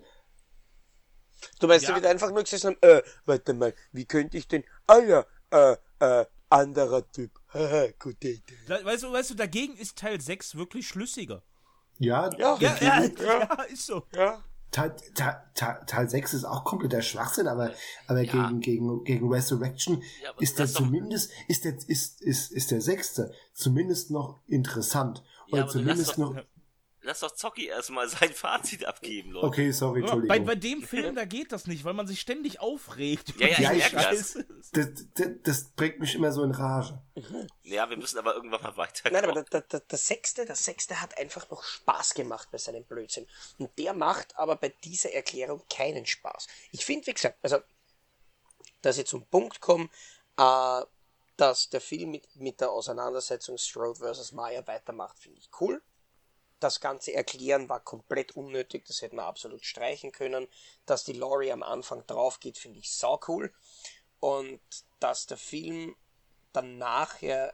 Du meinst, Ja. er wird einfach nur gesagt haben, äh, warte mal, wie könnte ich denn, ah ja, äh, äh, anderer Typ, haha, gute Idee. Weißt du, weißt du, dagegen ist Teil 6 wirklich schlüssiger. Ja, Ja. Ja, ja, ja, ist so. Ja. Teil, Teil, Teil, Teil 6 ist auch kompletter Schwachsinn, aber, aber gegen, gegen, gegen Resurrection Ja, aber ist der das doch- zumindest, ist der, ist, ist, ist der sechste zumindest noch interessant. Oder lass zumindest doch- noch, lass doch Zocki erstmal sein Fazit abgeben, Leute. Okay, sorry, Entschuldigung. Bei, bei dem Film, da geht das nicht, weil man sich ständig aufregt. Ja, ja, Ja, ich ich das. Das, das, das bringt mich immer so in Rage. Ja, wir müssen aber irgendwann mal weiterkommen. Nein, aber der, der, der sechste, der sechste hat einfach noch Spaß gemacht bei seinem Blödsinn. Und der macht aber bei dieser Erklärung keinen Spaß. Ich finde, wie gesagt, also, dass ich zum Punkt komme, äh, dass der Film mit, mit der Auseinandersetzung Strode vs. Meyer weitermacht, finde ich cool. Das ganze Erklären war komplett unnötig, das hätten wir absolut streichen können. Dass die Laurie am Anfang drauf geht, finde ich sau cool. Und dass der Film dann nachher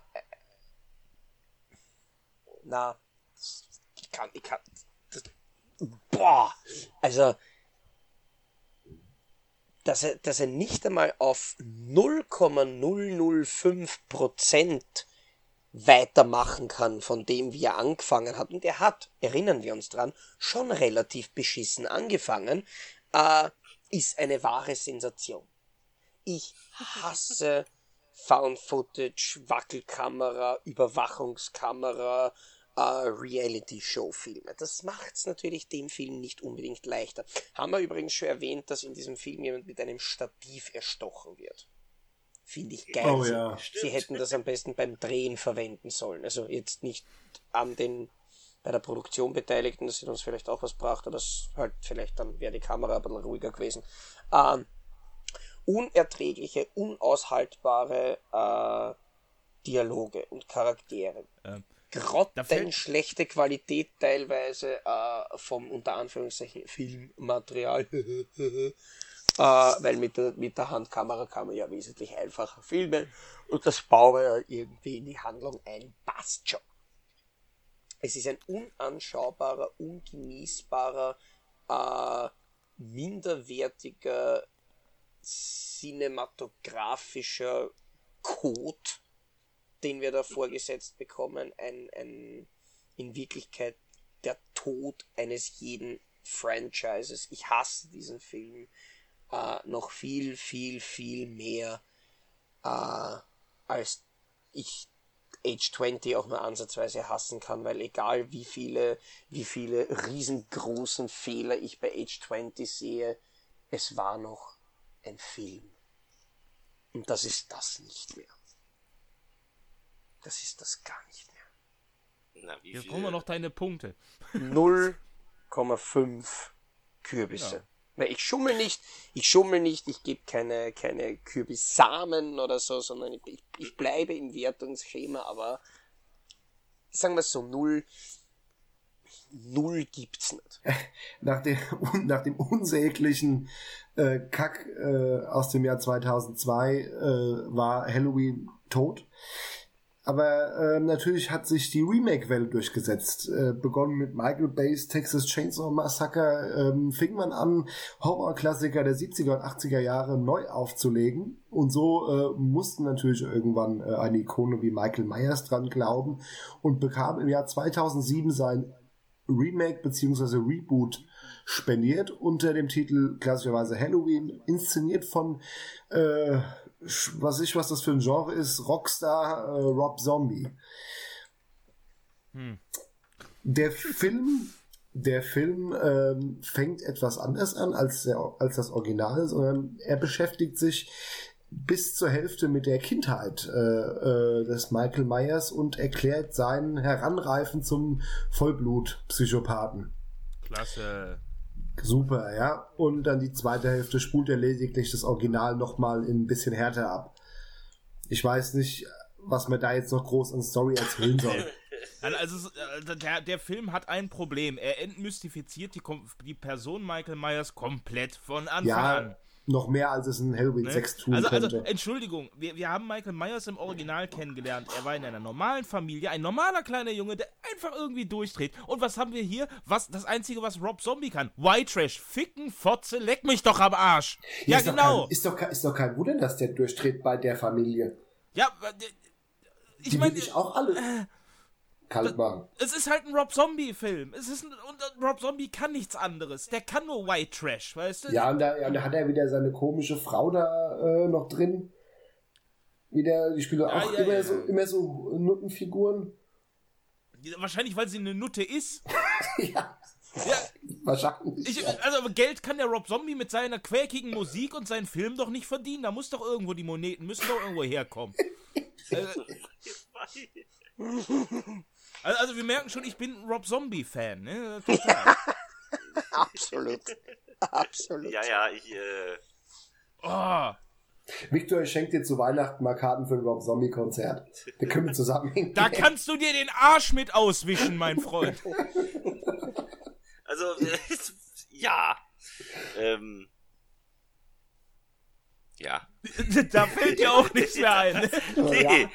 na, ich kann, ich kann, das, boah, also, dass er, dass er nicht einmal auf 0,005 Prozent weitermachen kann von dem, wie er angefangen hat. Und er hat, erinnern wir uns dran, schon relativ beschissen angefangen, äh, ist eine wahre Sensation. Ich hasse Found Footage, Wackelkamera, Überwachungskamera, äh, Reality-Show-Filme. Das macht's natürlich dem Film nicht unbedingt leichter. Haben wir übrigens schon erwähnt, dass in diesem Film jemand mit einem Stativ erstochen wird. Finde ich geil. Oh Sie- ja. Sie hätten das am besten beim Drehen verwenden sollen. Also jetzt nicht an den bei der Produktion Beteiligten, dass sie uns vielleicht auch was braucht, aber es halt vielleicht dann wäre die Kamera ein bisschen ruhiger gewesen. Ähm, unerträgliche, unaushaltbare äh, Dialoge und Charaktere. Ähm, Grottenschlechte Qualität teilweise äh, vom unter Anführungszeichen Filmmaterial. äh, weil mit der, mit der Handkamera kann man ja wesentlich einfacher filmen und das ja irgendwie in die Handlung ein. Passt schon. Es ist ein unanschaubarer, ungenießbarer, äh, minderwertiger cinematografischer Code, den wir da vorgesetzt bekommen, ein, ein in Wirklichkeit der Tod eines jeden Franchises. Ich hasse diesen Film äh, noch viel, viel, viel mehr, äh, als ich Age 20 auch nur ansatzweise hassen kann, weil egal wie viele, wie viele riesengroßen Fehler ich bei Age 20 sehe, es war noch ein Film. Und das ist das nicht mehr. Das ist das gar nicht mehr. Na, wie Jetzt viel? brauchen wir noch deine Punkte. 0,5 Kürbisse. Ja. Weil ich schummel nicht, ich schummel nicht, ich gebe keine, keine Kürbissamen oder so, sondern ich, ich, bleibe im Wertungsschema, aber sagen wir es so, null, null gibt's nicht. Nach dem, nach dem unsäglichen äh, Kack äh, aus dem Jahr 2002 äh, war Halloween tot. Aber ähm, natürlich hat sich die Remake-Welle durchgesetzt. Äh, begonnen mit Michael Bay's Texas Chainsaw Massacre ähm, fing man an, Horrorklassiker der 70er und 80er Jahre neu aufzulegen. Und so äh, mussten natürlich irgendwann äh, eine Ikone wie Michael Myers dran glauben und bekam im Jahr 2007 sein Remake bzw. Reboot spendiert unter dem Titel klassischerweise Halloween, inszeniert von äh, was ich was das für ein Genre ist, Rockstar äh, Rob Zombie. Der Film, der Film ähm, fängt etwas anders an als, der, als das Original, sondern er beschäftigt sich bis zur Hälfte mit der Kindheit äh, äh, des Michael Myers und erklärt sein Heranreifen zum Vollblut-Psychopathen. Klasse. Super, ja. Und dann die zweite Hälfte spult er lediglich das Original nochmal ein bisschen härter ab. Ich weiß nicht, was man da jetzt noch groß an Story erzählen soll. Also, äh, der, der Film hat ein Problem. Er entmystifiziert die, die Person Michael Myers komplett von Anfang an. Ja, noch mehr als es in Halloween Ne? 6 tun Also, also, könnte. Entschuldigung, wir, wir haben Michael Myers im Original kennengelernt. Er war in einer normalen Familie, ein normaler kleiner Junge, der einfach irgendwie durchdreht. Und was haben wir hier? Was, das Einzige, was Rob Zombie kann. White Trash. Ficken, Fotze, leck mich doch am Arsch. Ja, ist Doch genau. kein, ist, doch, kein- ist doch kein Wunder, dass der durchdreht bei der Familie. Ja, äh, ich Die meine, ich auch alle kalt machen. es ist halt ein Rob Zombie-Film. Es ist ein, und Rob Zombie kann nichts anderes. Der kann nur White Trash, weißt du? Ja, und da, ja, und da hat er wieder seine komische Frau da äh, noch drin. Wieder, die spielen auch ja, immer, ja. So, immer so Nuttenfiguren. Wahrscheinlich, weil sie eine Nutte ist. ja. Ja, wahrscheinlich. Ich, also Geld kann der Rob Zombie mit seiner quäkigen Musik und seinen Filmen doch nicht verdienen. Da muss doch irgendwo die Moneten, müssen doch irgendwo herkommen. also, also, wir merken schon, ich bin Rob Zombie-Fan. Ne? Total. Absolut. Absolut. Ja, ja, ich. Äh... Oh. Victor, ich schenke dir zu Weihnachten mal Karten für ein Rob Zombie-Konzert. Wir können zusammen hingehen. Da kannst du dir den Arsch mit auswischen, mein Freund. Also, äh, ja. Ähm, ja. da fällt dir auch nichts mehr ein. nee,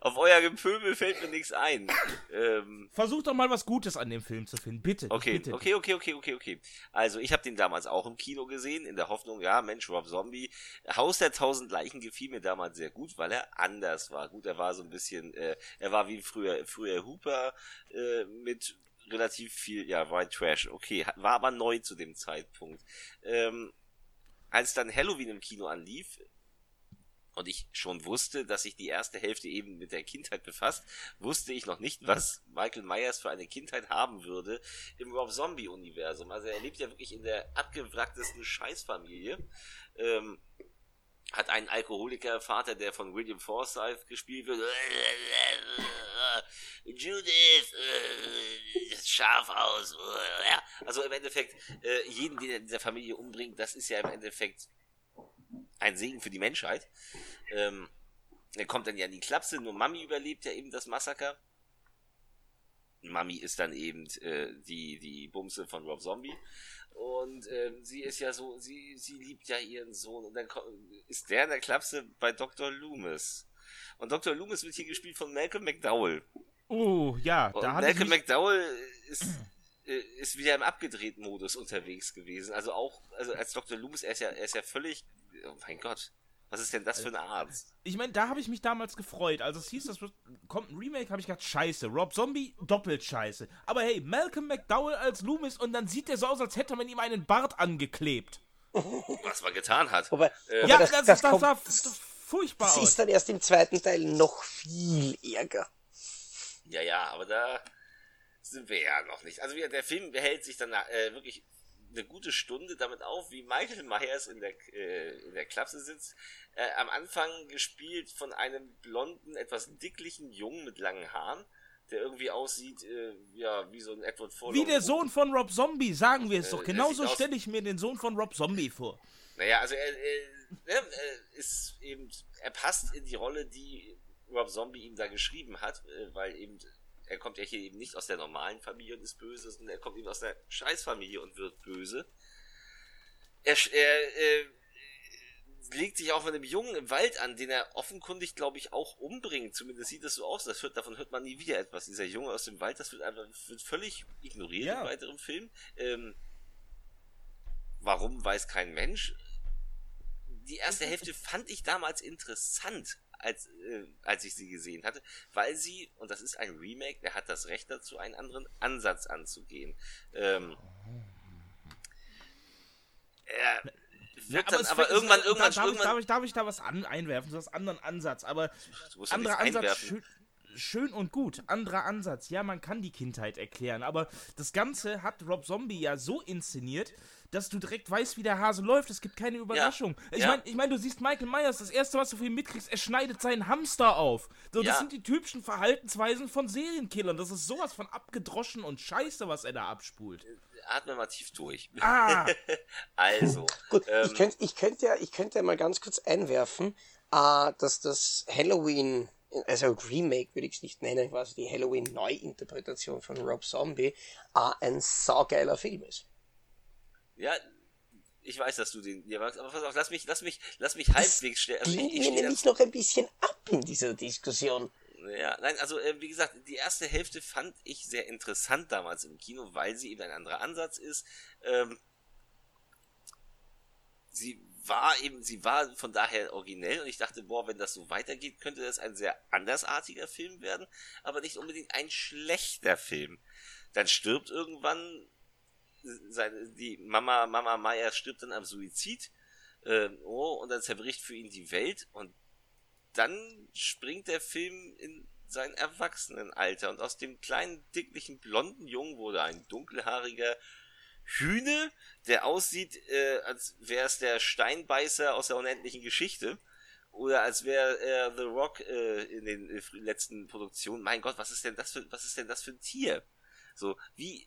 auf euer Gepöbel fällt mir nichts ein. Ähm, Versuch doch mal was Gutes an dem Film zu finden, bitte. Okay, bitte. okay, okay, okay, okay, okay. Also ich habe den damals auch im Kino gesehen, in der Hoffnung, ja, Mensch, Rob Zombie. Haus der tausend Leichen gefiel mir damals sehr gut, weil er anders war. Gut, er war so ein bisschen, äh, er war wie früher, früher Hooper äh, mit relativ viel, ja, White Trash. Okay, war aber neu zu dem Zeitpunkt. Ähm, als dann Halloween im Kino anlief, und ich schon wusste, dass sich die erste Hälfte eben mit der Kindheit befasst, wusste ich noch nicht, was Michael Myers für eine Kindheit haben würde im Rob Zombie Universum. Also er lebt ja wirklich in der abgewracktesten Scheißfamilie. Ähm, hat einen Alkoholiker-Vater, der von William Forsythe gespielt wird. Judith, Schafhaus. Also im Endeffekt, äh, jeden, den er in dieser Familie umbringt, das ist ja im Endeffekt ein Segen für die Menschheit. Ähm, er kommt dann ja in die Klapse, nur Mami überlebt ja eben das Massaker. Mami ist dann eben äh, die, die Bumse von Rob Zombie. Und ähm, sie ist ja so, sie, sie liebt ja ihren Sohn. Und dann ist der in der Klapse bei Dr. Loomis. Und Dr. Loomis wird hier gespielt von Malcolm McDowell. Oh, ja. Da und Malcolm McDowell ist, äh, ist wieder im abgedrehten Modus unterwegs gewesen. Also auch, also als Dr. Loomis, er ist ja, er ist ja völlig, oh mein Gott, was ist denn das für ein Arzt? Ich meine, da habe ich mich damals gefreut. Also es hieß, das kommt ein Remake, habe ich gedacht, scheiße. Rob Zombie, doppelt scheiße. Aber hey, Malcolm McDowell als Loomis und dann sieht der so aus, als hätte man ihm einen Bart angeklebt. Was man getan hat. Aber, äh, ja, das, das, das, das sah furchtbar das aus. Das ist dann erst im zweiten Teil noch viel ärger. Ja, ja, aber da sind wir ja noch nicht. Also der Film behält sich dann äh, wirklich eine gute Stunde damit auf, wie Michael Myers in der, äh, in der Klapse sitzt. Äh, am Anfang gespielt von einem blonden, etwas dicklichen Jungen mit langen Haaren, der irgendwie aussieht, äh, ja, wie so ein Edward Furlong. Wie der Sohn von Rob Zombie, sagen wir es doch. Genauso stelle ich mir den Sohn von Rob Zombie vor. Naja, also er, er, er ist eben, er passt in die Rolle, die Rob Zombie ihm da geschrieben hat, äh, weil eben er kommt ja hier eben nicht aus der normalen Familie und ist böse, sondern er kommt eben aus der Scheißfamilie und wird böse. Er, er äh, legt sich auch mit einem Jungen im Wald an, den er offenkundig, glaube ich, auch umbringt. Zumindest sieht es so aus. Das hört, davon hört man nie wieder etwas. Dieser Junge aus dem Wald, das wird einfach wird völlig ignoriert ja. im weiteren Film. Ähm, warum weiß kein Mensch. Die erste Hälfte fand ich damals interessant als, äh, als ich sie gesehen hatte, weil sie, und das ist ein Remake, der hat das Recht dazu, einen anderen Ansatz anzugehen. Ähm, wird ja, dann aber, irgendwann, irgendwann, darf, irgendwann darf, ich, darf ich da was an, einwerfen, so was anderen Ansatz, aber anderer Ansatz, schön, schön und gut, anderer Ansatz, ja, man kann die Kindheit erklären, aber das Ganze hat Rob Zombie ja so inszeniert, dass du direkt weißt, wie der Hase läuft. Es gibt keine Überraschung. Ja. Ich ja. meine, ich mein, du siehst Michael Myers, das erste, was du von ihm mitkriegst, er schneidet seinen Hamster auf. So, das ja. sind die typischen Verhaltensweisen von Serienkillern. Das ist sowas von abgedroschen und scheiße, was er da abspult. Atme mal tief durch. Ah. also. Gut, ähm, ich könnte ich könnt ja, ich könnte ja mal ganz kurz einwerfen, äh, dass das Halloween also Remake würde ich es nicht nennen, quasi die Halloween-Neuinterpretation von Rob Zombie, äh, ein saugeiler Film ist. Ja, ich weiß, dass du den dir magst, aber pass auf, lass mich, lass mich, lass mich halbwegs schnell. Also ich, ich mir nämlich noch ein bisschen ab in dieser Diskussion. Ja, nein, also äh, wie gesagt, die erste Hälfte fand ich sehr interessant damals im Kino, weil sie eben ein anderer Ansatz ist. Ähm, sie war eben, sie war von daher originell und ich dachte, boah, wenn das so weitergeht, könnte das ein sehr andersartiger Film werden, aber nicht unbedingt ein schlechter Film. Dann stirbt irgendwann seine, die Mama, Mama Maya stirbt dann am Suizid. Äh, oh, und dann zerbricht für ihn die Welt und dann springt der Film in sein Erwachsenenalter und aus dem kleinen, dicklichen, blonden Jungen wurde ein dunkelhaariger Hühne, der aussieht, äh, als wäre es der Steinbeißer aus der unendlichen Geschichte. Oder als wäre er The Rock äh, in den äh, letzten Produktionen. Mein Gott, was ist denn das für, was ist denn das für ein Tier? So, wie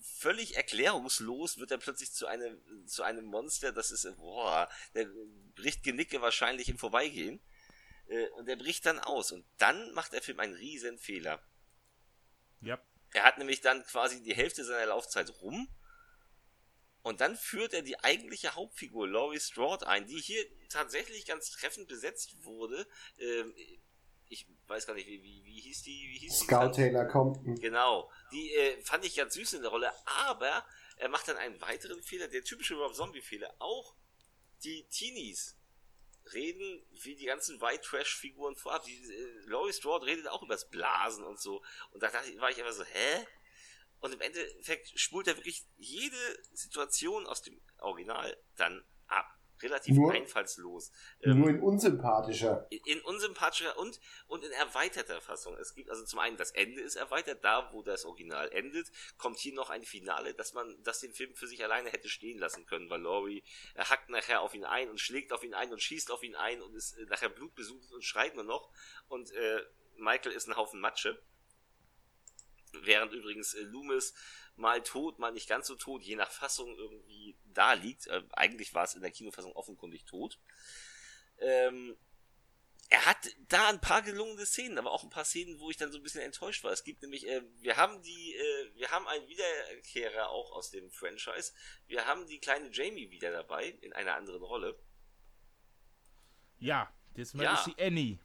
völlig erklärungslos wird er plötzlich zu einem, zu einem Monster, das ist, boah, der bricht Genicke wahrscheinlich im Vorbeigehen. Äh, und der bricht dann aus. Und dann macht der Film einen riesen Fehler. Ja. Er hat nämlich dann quasi die Hälfte seiner Laufzeit rum. Und dann führt er die eigentliche Hauptfigur, Laurie Strode, ein, die hier tatsächlich ganz treffend besetzt wurde. Ähm, ich weiß gar nicht, wie, wie, wie hieß die? Wie hieß Scout die Taylor Compton. Genau. Die äh, fand ich ganz süß in der Rolle, aber er macht dann einen weiteren Fehler, der typische Rob Zombie-Fehler. Auch die Teenies reden wie die ganzen White Trash-Figuren vorab. Die, äh, Laurie Strode redet auch übers Blasen und so. Und da dachte ich, war ich einfach so, hä? Und im Endeffekt spult er wirklich jede Situation aus dem Original dann ab relativ nur, einfallslos. Ähm, nur in unsympathischer. In, in, unsympathischer und, und in erweiterter Fassung. Es gibt also zum einen das Ende ist erweitert, da wo das Original endet, kommt hier noch ein Finale, dass man, das den Film für sich alleine hätte stehen lassen können, weil Laurie er hackt nachher auf ihn ein und schlägt auf ihn ein und schießt auf ihn ein und ist äh, nachher blutbesucht und schreit nur noch und äh, Michael ist ein Haufen Matsche. Während übrigens äh, Loomis mal tot, mal nicht ganz so tot, je nach Fassung irgendwie da liegt. Äh, eigentlich war es in der Kinofassung offenkundig tot. Ähm, er hat da ein paar gelungene Szenen, aber auch ein paar Szenen, wo ich dann so ein bisschen enttäuscht war. Es gibt nämlich, äh, wir haben die, äh, wir haben einen Wiederkehrer auch aus dem Franchise. Wir haben die kleine Jamie wieder dabei in einer anderen Rolle. Ja, diesmal ja. ist sie Annie.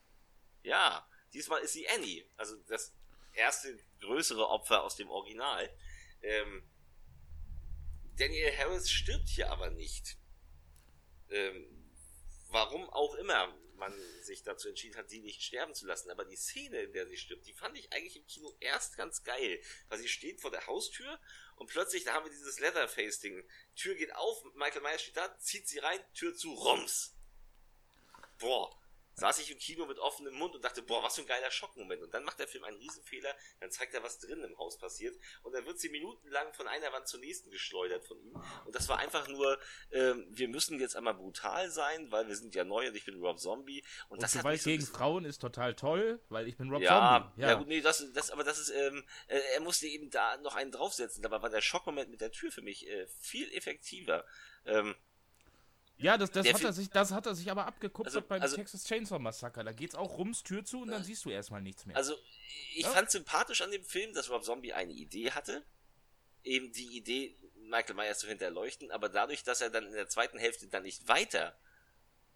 Ja, diesmal ist sie Annie. Also das erste größere Opfer aus dem Original. Ähm, Daniel Harris stirbt hier aber nicht. Ähm, warum auch immer man sich dazu entschieden hat, sie nicht sterben zu lassen. Aber die Szene, in der sie stirbt, die fand ich eigentlich im Kino erst ganz geil. Weil sie steht vor der Haustür und plötzlich, da haben wir dieses Leatherface-Ding. Tür geht auf, Michael Myers steht da, zieht sie rein, Tür zu, Roms. Boah, saß ich im Kino mit offenem Mund und dachte, boah, was für ein geiler Schockmoment. Und dann macht der Film einen Riesenfehler, dann zeigt er, was drin im Haus passiert. Und dann wird sie minutenlang von einer Wand zur nächsten geschleudert von ihm. Und das war einfach nur, ähm, wir müssen jetzt einmal brutal sein, weil wir sind ja neu und ich bin Rob Zombie. Und, und das Gewalt so gegen Frauen ist total toll, weil ich bin Rob ja, Zombie. Ja, ja gut, nee, das, das, aber das ist, ähm, äh, er musste eben da noch einen draufsetzen. Dabei war der Schockmoment mit der Tür für mich äh, viel effektiver. Ähm, ja, das, das, hat er sich, das hat er sich aber abgekupfert also, beim also, Texas Chainsaw Massacre. Da geht's auch rums, Tür zu und dann siehst du erstmal nichts mehr. Also, ich ja? fand sympathisch an dem Film, dass Rob Zombie eine Idee hatte. Eben die Idee, Michael Myers zu hinterleuchten, aber dadurch, dass er dann in der zweiten Hälfte dann nicht weiter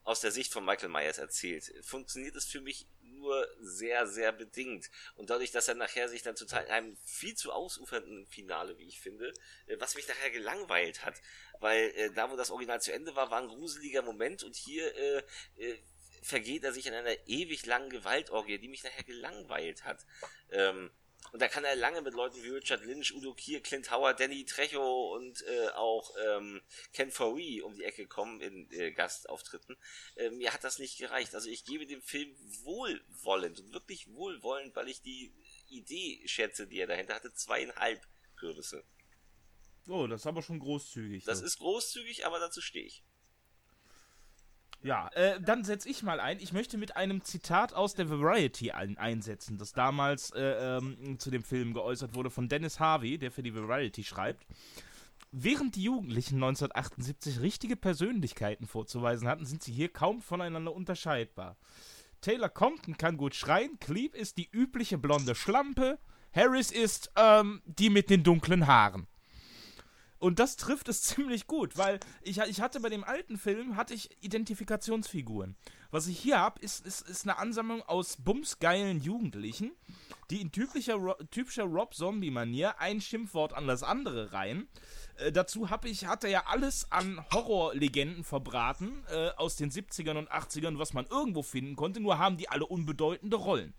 aus der Sicht von Michael Myers erzählt, funktioniert es für mich nur sehr, sehr bedingt. Und dadurch, dass er nachher sich dann total in einem viel zu ausufernden Finale, wie ich finde, äh, was mich nachher gelangweilt hat. Weil äh, da, wo das Original zu Ende war, war ein gruseliger Moment und hier äh, äh, vergeht er sich in einer ewig langen Gewaltorgie, die mich nachher gelangweilt hat. Ähm, und da kann er lange mit Leuten wie Richard Lynch, Udo Kier, Clint Howard, Danny Trejo und äh, auch ähm, Ken Foree um die Ecke kommen in äh, Gastauftritten. Äh, mir hat das nicht gereicht. Also ich gebe dem Film wohlwollend und wirklich wohlwollend, weil ich die Idee schätze, die er dahinter hatte, zweieinhalb Kürbisse. Oh, das ist aber schon großzügig. Das so. ist großzügig, aber dazu stehe ich. Ja, äh, dann setze ich mal ein. Ich möchte mit einem Zitat aus der Variety ein einsetzen, das damals äh, ähm, zu dem Film geäußert wurde von Dennis Harvey, der für die Variety schreibt. Während die Jugendlichen 1978 richtige Persönlichkeiten vorzuweisen hatten, sind sie hier kaum voneinander unterscheidbar. Taylor Compton kann gut schreien, Cleve ist die übliche blonde Schlampe, Harris ist ähm, die mit den dunklen Haaren. Und das trifft es ziemlich gut, weil ich, ich hatte bei dem alten Film hatte ich Identifikationsfiguren. Was ich hier habe, ist, ist, ist eine Ansammlung aus bumsgeilen Jugendlichen, die in typischer, typischer Rob-Zombie-Manier ein Schimpfwort an das andere reihen. Äh, dazu habe ich, hat er ja alles an Horrorlegenden verbraten, äh, aus den 70ern und 80ern, was man irgendwo finden konnte, nur haben die alle unbedeutende Rollen.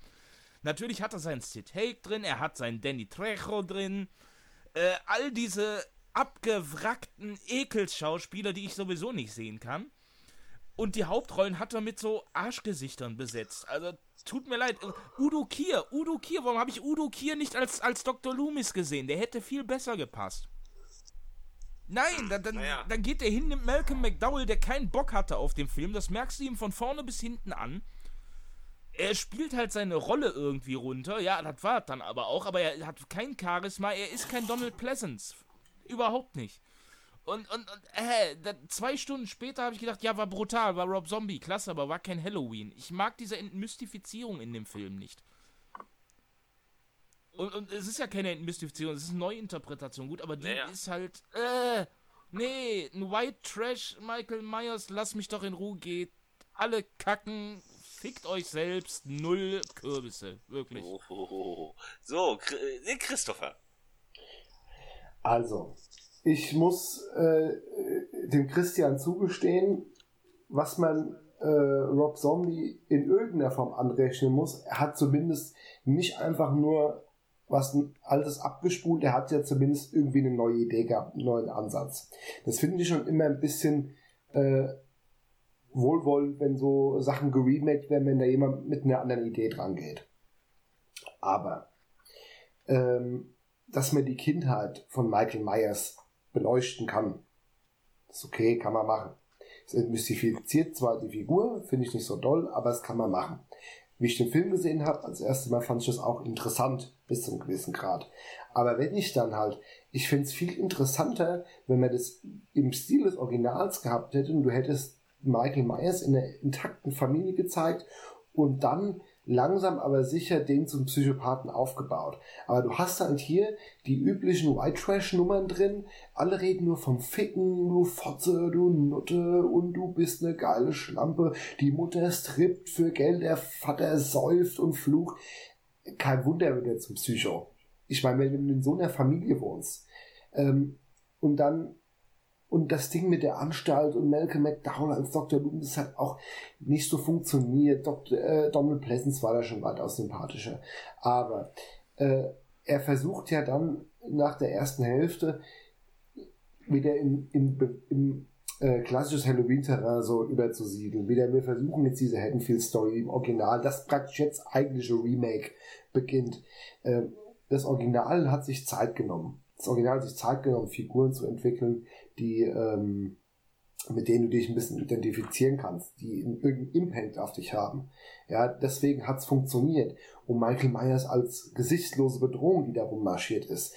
Natürlich hat er seinen Sid Haig drin, er hat seinen Danny Trejo drin, äh, all diese abgewrackten Ekelschauspieler, die ich sowieso nicht sehen kann. Und die Hauptrollen hat er mit so Arschgesichtern besetzt. Also, tut mir leid. Udo Kier, Udo Kier, warum habe ich Udo Kier nicht als, als Dr. Loomis gesehen? Der hätte viel besser gepasst. Nein, dann, dann, naja. dann geht der hin, nimmt Malcolm McDowell, der keinen Bock hatte auf den Film. Das merkst du ihm von vorne bis hinten an. Er spielt halt seine Rolle irgendwie runter. Ja, das war dann aber auch. Aber er hat kein Charisma. Er ist kein Donald Pleasance. Überhaupt nicht. Und, und, und äh, zwei Stunden später habe ich gedacht, ja, war brutal, war Rob Zombie, klasse, aber war kein Halloween. Ich mag diese Entmystifizierung in dem Film nicht. Und, und es ist ja keine Entmystifizierung, es ist eine Neuinterpretation, gut, aber die naja. ist halt, äh, nee, ein White Trash Michael Myers, lass mich doch in Ruhe, geht alle kacken, fickt euch selbst, null Kürbisse, wirklich. Oh, oh, oh. So, Christopher. Also, ich muss äh, dem Christian zugestehen, was man äh, Rob Zombie in irgendeiner Form anrechnen muss. Er hat zumindest nicht einfach nur was altes abgespult, er hat ja zumindest irgendwie eine neue Idee gehabt, einen neuen Ansatz. Das finde ich schon immer ein bisschen äh, wohlwollend, wenn so Sachen geremaked werden, wenn da jemand mit einer anderen Idee dran geht. Aber ähm, dass man die Kindheit von Michael Myers beleuchten kann. Das ist okay, kann man machen. Es mystifiziert zwar die Figur, finde ich nicht so doll, aber es kann man machen. Wie ich den Film gesehen habe, als erstes Mal fand ich das auch interessant, bis zu einem gewissen Grad. Aber wenn ich dann halt, ich finde es viel interessanter, wenn man das im Stil des Originals gehabt hätte und du hättest Michael Myers in einer intakten Familie gezeigt und dann langsam aber sicher den zum Psychopathen aufgebaut. Aber du hast halt hier die üblichen White Trash Nummern drin. Alle reden nur vom Ficken, du Fotze, du Nutte und du bist eine geile Schlampe. Die Mutter strippt für Geld, der Vater säuft und flucht. Kein Wunder wird er zum Psycho. Ich meine, wenn du in so einer Familie wohnst ähm, und dann und das Ding mit der Anstalt und Malcolm McDowell als Dr. Loomis hat auch nicht so funktioniert. Dr., äh, Donald Pleasance war da schon weitaus sympathischer. Aber äh, er versucht ja dann nach der ersten Hälfte wieder in, in, in äh, klassisches Halloween-Terrain so überzusiedeln. Wieder wir versuchen jetzt diese Haddonfield-Story im Original, das praktisch jetzt eigentliche Remake beginnt. Äh, das Original hat sich Zeit genommen. Das Original hat sich Zeit genommen, Figuren zu entwickeln, die, ähm, mit denen du dich ein bisschen identifizieren kannst, die irgendeinen Impact auf dich haben. Ja, deswegen hat's funktioniert. Und Michael Myers als gesichtslose Bedrohung, die da rummarschiert ist,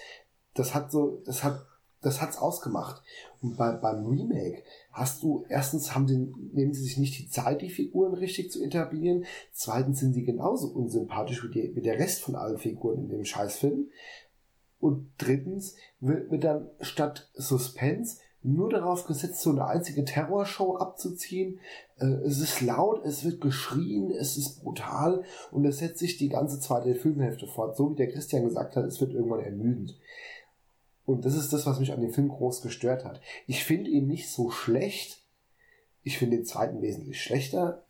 das hat so, das hat, das hat's ausgemacht. Und bei, beim Remake hast du, erstens haben sie, nehmen sie sich nicht die Zeit, die Figuren richtig zu etablieren. Zweitens sind sie genauso unsympathisch wie, die, wie der Rest von allen Figuren in dem Scheißfilm. Und drittens wird, wird dann statt Suspense nur darauf gesetzt, so eine einzige Terrorshow abzuziehen. Äh, es ist laut, es wird geschrien, es ist brutal und es setzt sich die ganze zweite Filmhälfte fort. So wie der Christian gesagt hat, es wird irgendwann ermüdend. Und das ist das, was mich an dem Film groß gestört hat. Ich finde ihn nicht so schlecht. Ich finde den zweiten wesentlich schlechter,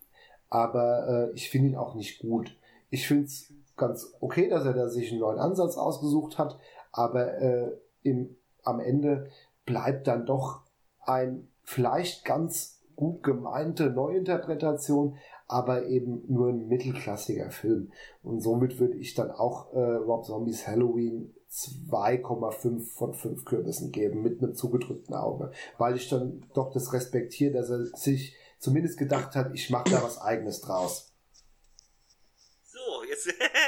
aber äh, ich finde ihn auch nicht gut. Ich finde es ganz okay, dass er da sich einen neuen Ansatz ausgesucht hat, aber äh, im, am Ende bleibt dann doch ein vielleicht ganz gut gemeinte Neuinterpretation, aber eben nur ein mittelklassiger Film. Und somit würde ich dann auch äh, Rob Zombies Halloween 2,5 von 5 Kürbissen geben, mit einem zugedrückten Auge. Weil ich dann doch das respektiere, dass er sich zumindest gedacht hat, ich mache da was eigenes draus. So, jetzt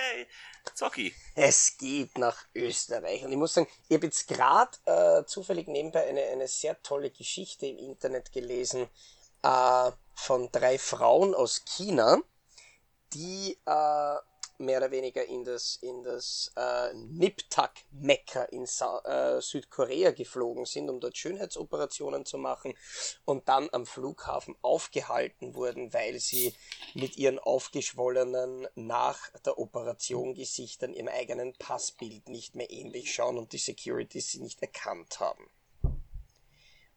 Zocki. Es geht nach Österreich. Und ich muss sagen, ich habe jetzt gerade äh, zufällig nebenbei eine, eine sehr tolle Geschichte im Internet gelesen äh, von drei Frauen aus China, die äh, mehr oder weniger in das, in das äh, Niptak-Mekka in Sa äh, Südkorea geflogen sind, um dort Schönheitsoperationen zu machen und dann am Flughafen aufgehalten wurden, weil sie mit ihren aufgeschwollenen nach der Operation Gesichtern im eigenen Passbild nicht mehr ähnlich schauen und die Securities sie nicht erkannt haben.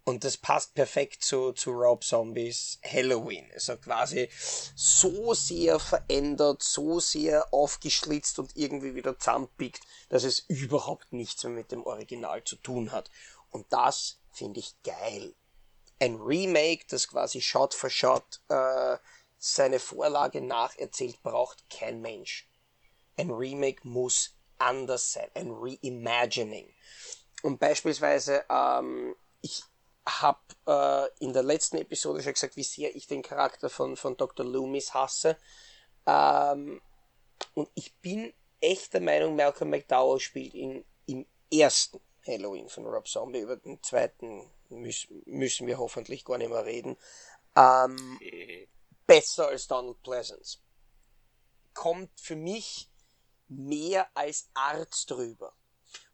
Und das passt perfekt zu, zu Rob Zombies Halloween. Also quasi so sehr verändert, so sehr aufgeschlitzt und irgendwie wieder zusammenpickt, dass es überhaupt nichts mehr mit dem Original zu tun hat. Und das finde ich geil. ein Remake, das quasi Shot for Shot äh, seine Vorlage nacherzählt, braucht kein Mensch. Ein Remake muss anders sein, ein Reimagining. Und beispielsweise, ähm, ich habe äh, in der letzten Episode schon gesagt, wie sehr ich den Charakter von, von Dr. Loomis hasse. Ähm, und ich bin echt der Meinung, Malcolm McDowell spielt in, im ersten Halloween von Rob Zombie. Über den zweiten müssen, müssen wir hoffentlich gar nicht mehr reden. Ähm, besser als Donald Pleasance. Kommt für mich mehr als Art drüber.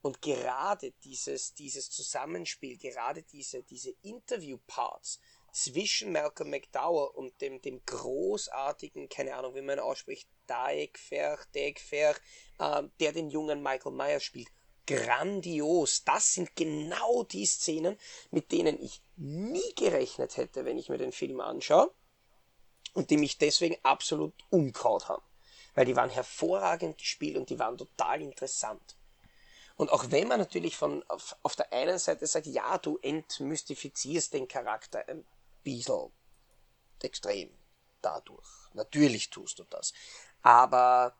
Und gerade dieses, dieses Zusammenspiel, gerade diese, diese Interview-Parts zwischen Malcolm McDowell und dem, dem großartigen, keine Ahnung, wie man ausspricht, Daekfer, Daekfer, äh, der den jungen Michael Myers spielt, grandios. Das sind genau die Szenen, mit denen ich nie gerechnet hätte, wenn ich mir den Film anschaue und die mich deswegen absolut umkaut haben. Weil die waren hervorragend gespielt und die waren total interessant. Und auch wenn man natürlich von, auf, auf der einen Seite sagt, ja, du entmystifizierst den Charakter ein bisschen extrem dadurch. Natürlich tust du das. Aber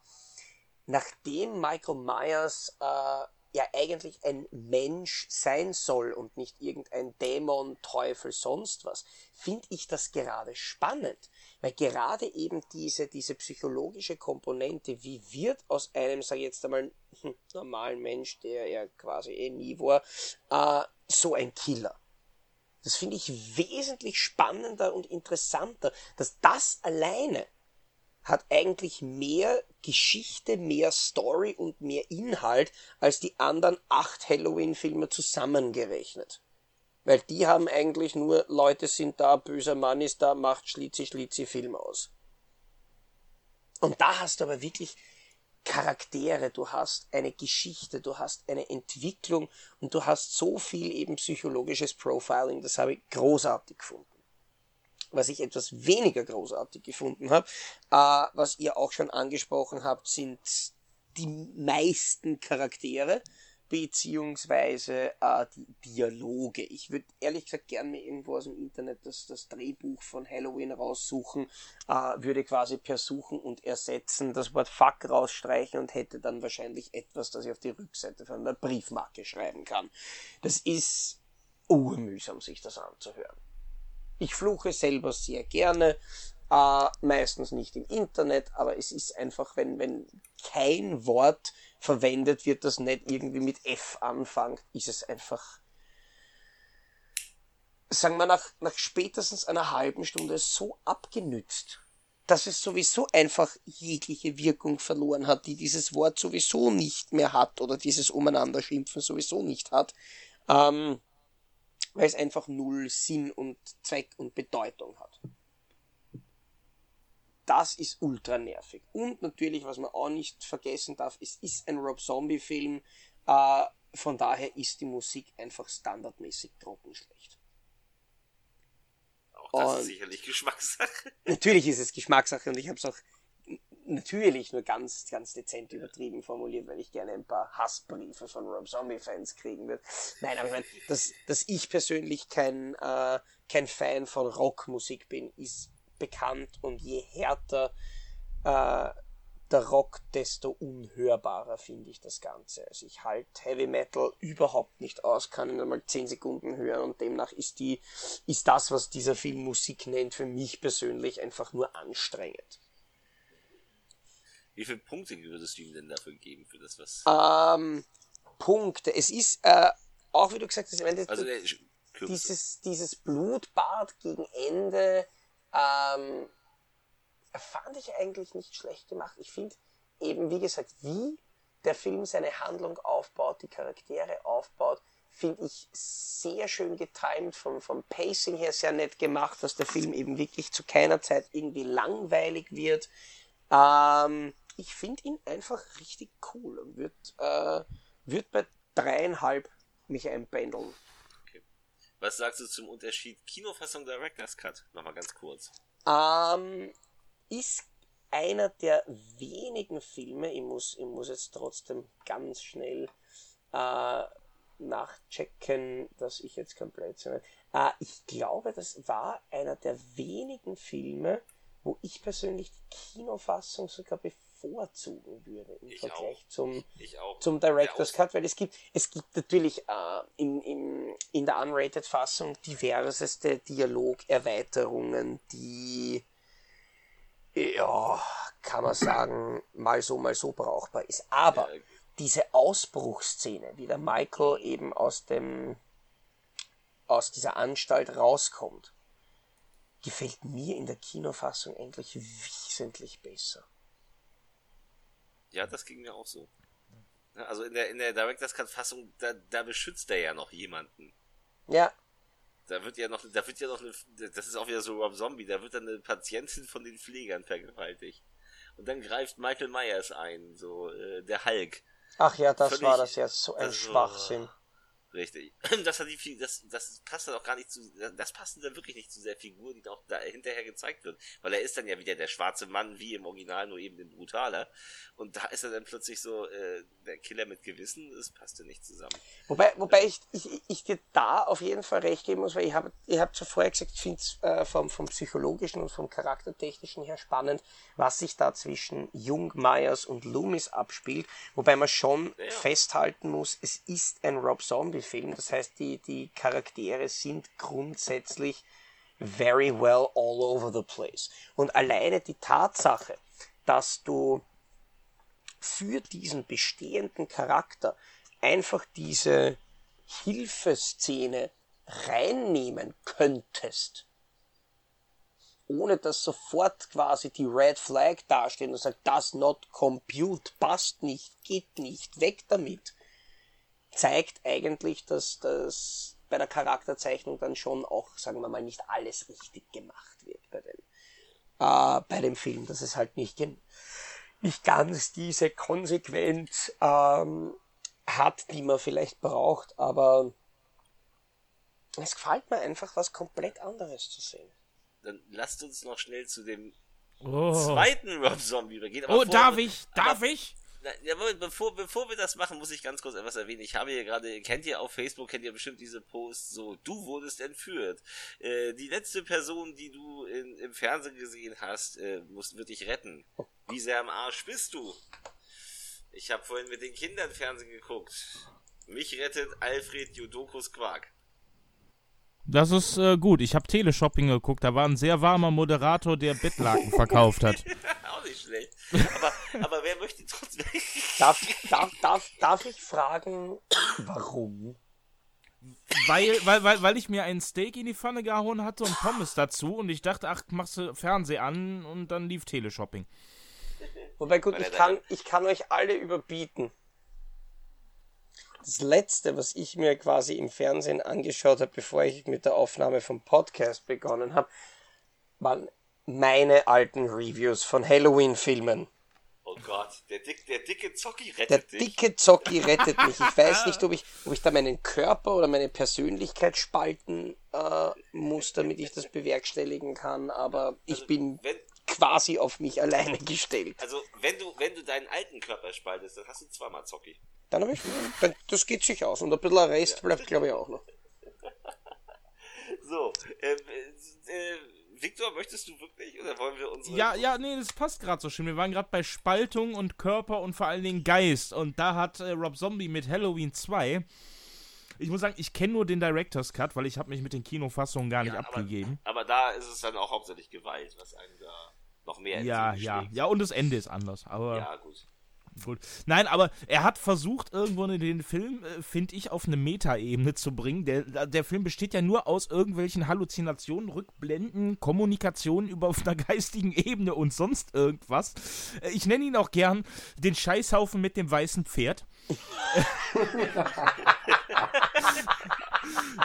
nachdem Michael Myers äh, ja eigentlich ein Mensch sein soll und nicht irgendein Dämon, Teufel, sonst was, finde ich das gerade spannend. Weil gerade eben diese, diese psychologische Komponente, wie wird aus einem, sag ich jetzt einmal, hm, normalen Mensch, der ja quasi eh nie war, äh, so ein Killer. Das finde ich wesentlich spannender und interessanter, dass das alleine hat eigentlich mehr Geschichte, mehr Story und mehr Inhalt als die anderen acht Halloween-Filme zusammengerechnet. Weil die haben eigentlich nur Leute sind da, böser Mann ist da, macht schlitzi schlitzi Film aus. Und da hast du aber wirklich Charaktere, du hast eine Geschichte, du hast eine Entwicklung und du hast so viel eben psychologisches Profiling, das habe ich großartig gefunden. Was ich etwas weniger großartig gefunden habe, äh, was ihr auch schon angesprochen habt, sind die meisten Charaktere beziehungsweise äh, die Dialoge. Ich würde ehrlich gesagt gerne mir irgendwo aus dem Internet das, das Drehbuch von Halloween raussuchen, äh, würde quasi per Suchen und Ersetzen das Wort Fuck rausstreichen und hätte dann wahrscheinlich etwas, das ich auf die Rückseite von einer Briefmarke schreiben kann. Das ist urmühsam, sich das anzuhören. Ich fluche selber sehr gerne, äh, meistens nicht im Internet, aber es ist einfach, wenn, wenn kein Wort verwendet wird, das nicht irgendwie mit F anfängt, ist es einfach, sagen wir nach, nach spätestens einer halben Stunde so abgenützt, dass es sowieso einfach jegliche Wirkung verloren hat, die dieses Wort sowieso nicht mehr hat oder dieses Umeinanderschimpfen sowieso nicht hat. Ähm, weil es einfach null Sinn und Zweck und Bedeutung hat. Das ist ultra nervig. Und natürlich, was man auch nicht vergessen darf, es ist ein Rob Zombie Film, äh, von daher ist die Musik einfach standardmäßig trockenschlecht. Auch das und ist sicherlich Geschmackssache. Natürlich ist es Geschmackssache und ich habe es auch natürlich nur ganz, ganz dezent übertrieben formuliert, weil ich gerne ein paar Hassbriefe von Rob Zombie-Fans kriegen würde. Nein, aber ich meine, dass, dass ich persönlich kein, äh, kein Fan von Rockmusik bin, ist bekannt und je härter äh, der Rock, desto unhörbarer finde ich das Ganze. Also ich halte Heavy Metal überhaupt nicht aus, kann ihn einmal 10 Sekunden hören und demnach ist die, ist das, was dieser Film Musik nennt, für mich persönlich einfach nur anstrengend. Wie viele Punkte würdest du ihm denn dafür geben, für das, was. Ähm, Punkte. Es ist, äh, auch wie du gesagt hast, Ende, also, der, dieses, dieses Blutbad gegen Ende, ähm, fand ich eigentlich nicht schlecht gemacht. Ich finde eben, wie gesagt, wie der Film seine Handlung aufbaut, die Charaktere aufbaut, finde ich sehr schön getimt, vom, vom Pacing her sehr nett gemacht, dass der Film eben wirklich zu keiner Zeit irgendwie langweilig wird. Ähm, ich finde ihn einfach richtig cool und wird, äh, wird bei dreieinhalb mich einpendeln. Was sagst du zum Unterschied Kinofassung Director's Cut? Nochmal ganz kurz. Ähm, ist einer der wenigen Filme, ich muss, ich muss jetzt trotzdem ganz schnell äh, nachchecken, dass ich jetzt kein Blödsinn äh, Ich glaube, das war einer der wenigen Filme, wo ich persönlich die Kinofassung sogar bevorzugen würde im ich Vergleich auch. zum, zum Director's Cut, weil es gibt, es gibt natürlich äh, in, in, in der Unrated-Fassung diverseste Dialogerweiterungen, die ja, kann man sagen, mal so, mal so brauchbar ist. Aber diese Ausbruchsszene, wie der Michael eben aus dem, aus dieser Anstalt rauskommt, gefällt mir in der Kinofassung eigentlich wesentlich besser. Ja, das ging mir auch so. Also in der, in der Director's Cut Fassung, da, da beschützt er ja noch jemanden. Ja. Da wird ja noch, da wird ja noch eine, das ist auch wieder so Rob Zombie, da wird dann eine Patientin von den Pflegern vergewaltigt. Und dann greift Michael Myers ein, so, äh, der Hulk. Ach ja, das Völlig, war das ja so ein also, Schwachsinn. Richtig. Das hat die, das, das passt dann auch gar nicht zu, das passt dann wirklich nicht zu der Figur, die auch da hinterher gezeigt wird. Weil er ist dann ja wieder der schwarze Mann, wie im Original, nur eben den brutaler. Und da ist er dann plötzlich so, äh, der Killer mit Gewissen, das passte nicht zusammen. Wobei, wobei ich, ich, ich dir da auf jeden Fall recht geben muss, weil ich habe, ihr habt schon vorher gesagt, ich finde es äh, vom, vom psychologischen und vom charaktertechnischen her spannend, was sich da zwischen Jung, Myers und Loomis abspielt. Wobei man schon ja. festhalten muss, es ist ein Rob Zombie Film. Das heißt, die, die Charaktere sind grundsätzlich very well all over the place. Und alleine die Tatsache, dass du für diesen bestehenden Charakter einfach diese Hilfeszene reinnehmen könntest, ohne dass sofort quasi die Red Flag dasteht und sagt, das not compute, passt nicht, geht nicht, weg damit zeigt eigentlich, dass das bei der Charakterzeichnung dann schon auch, sagen wir mal, nicht alles richtig gemacht wird bei dem, äh, bei dem Film, dass es halt nicht, nicht ganz diese Konsequenz ähm, hat, die man vielleicht braucht, aber es gefällt mir einfach, was komplett anderes zu sehen. Dann lasst uns noch schnell zu dem oh. zweiten Rob Zombie übergehen. oh, darf ich? Darf ich? Ja, bevor, bevor wir das machen, muss ich ganz kurz etwas erwähnen. Ich habe hier gerade, kennt ihr auf Facebook, kennt ihr bestimmt diese Post, so, du wurdest entführt. Äh, die letzte Person, die du in, im Fernsehen gesehen hast, äh, muss, wird dich retten. Wie sehr am Arsch bist du? Ich habe vorhin mit den Kindern Fernsehen geguckt. Mich rettet Alfred Jodokus Quark. Das ist äh, gut. Ich habe Teleshopping geguckt. Da war ein sehr warmer Moderator, der Bettlaken verkauft hat. Auch nicht schlecht. Aber, aber wer möchte trotzdem. darf, darf, darf, darf ich fragen, warum? Weil, weil, weil, weil ich mir einen Steak in die Pfanne gehauen hatte und Pommes dazu und ich dachte, ach, machst du Fernseher an und dann lief Teleshopping. Wobei gut, ich kann, ich kann euch alle überbieten das letzte, was ich mir quasi im Fernsehen angeschaut habe, bevor ich mit der Aufnahme vom Podcast begonnen habe, waren meine alten Reviews von Halloween-Filmen. Oh Gott, der, dick, der dicke Zocki rettet der dich. Der dicke Zocki rettet mich. Ich weiß nicht, ob ich, ob ich da meinen Körper oder meine Persönlichkeit spalten äh, muss, damit ich das bewerkstelligen kann, aber ich also, bin wenn, quasi auf mich alleine gestellt. Also, wenn du, wenn du deinen alten Körper spaltest, dann hast du zweimal Zocki. Dann habe ich, das geht sich aus. Und ein bisschen Rest bleibt, glaube ich, auch noch. so, ähm, äh, äh, Victor, möchtest du wirklich oder wollen wir unsere. Ja, ja, nee, das passt gerade so schön. Wir waren gerade bei Spaltung und Körper und vor allen Dingen Geist. Und da hat äh, Rob Zombie mit Halloween 2. Ich muss sagen, ich kenne nur den Director's Cut, weil ich habe mich mit den Kinofassungen gar nicht ja, abgegeben. Aber, aber, da ist es dann auch hauptsächlich Gewalt, was einen da noch mehr Ja, ja, ja, und das Ende ist anders. Aber ja, gut. Gut. Nein, aber er hat versucht, irgendwo in den Film, äh, finde ich, auf eine Metaebene zu bringen. Der, der Film besteht ja nur aus irgendwelchen Halluzinationen, Rückblenden, Kommunikationen über auf einer geistigen Ebene und sonst irgendwas. Äh, ich nenne ihn auch gern den Scheißhaufen mit dem weißen Pferd.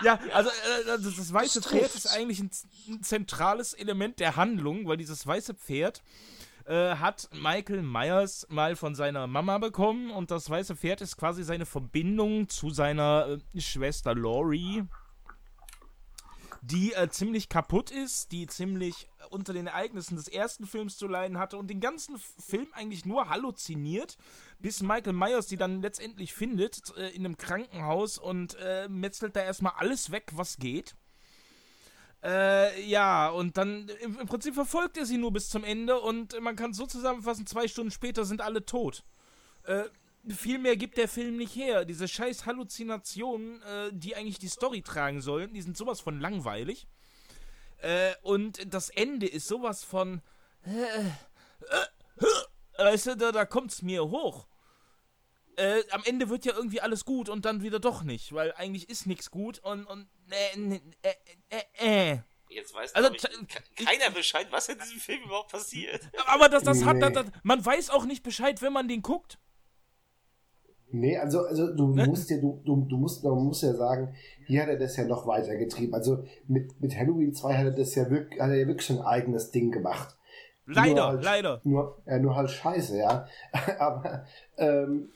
ja, also äh, das, das weiße Pferd ist eigentlich ein, ein zentrales Element der Handlung, weil dieses weiße Pferd äh, hat Michael Myers mal von seiner Mama bekommen und das weiße Pferd ist quasi seine Verbindung zu seiner äh, Schwester Laurie. die äh, ziemlich kaputt ist, die ziemlich äh, unter den Ereignissen des ersten Films zu leiden hatte und den ganzen Film eigentlich nur halluziniert, bis Michael Myers die dann letztendlich findet äh, in einem Krankenhaus und metzelt da erstmal alles weg, was geht. Äh, ja, und dann im, im, Prinzip verfolgt er sie nur bis zum Ende und man kann so zusammenfassen, zwei Stunden später sind alle tot. Äh, viel mehr gibt der Film nicht her. Diese scheiß Halluzinationen, äh, die eigentlich die Story tragen sollen, die sind sowas von langweilig. Äh, und das Ende ist sowas von. Äh, äh, weißt du, da, da kommt's mir hoch. Äh, am Ende wird ja irgendwie alles gut und dann wieder doch nicht, weil eigentlich ist nichts gut und. und äh, äh, äh, äh. Jetzt weiß also, ich, keiner Bescheid, was in diesem Film überhaupt passiert. Aber das, das hat, das, man weiß auch nicht Bescheid, wenn man den guckt. Nee, also, also du ne? musst ja, du, du, du musst, man muss ja sagen, hier hat er das ja noch weiter getrieben. Also mit, mit Halloween 2 hat er das ja wirklich, hat er ja wirklich ein eigenes Ding gemacht. Leider, halt, leider. Nur, ja, nur halt scheiße, ja. Aber ähm,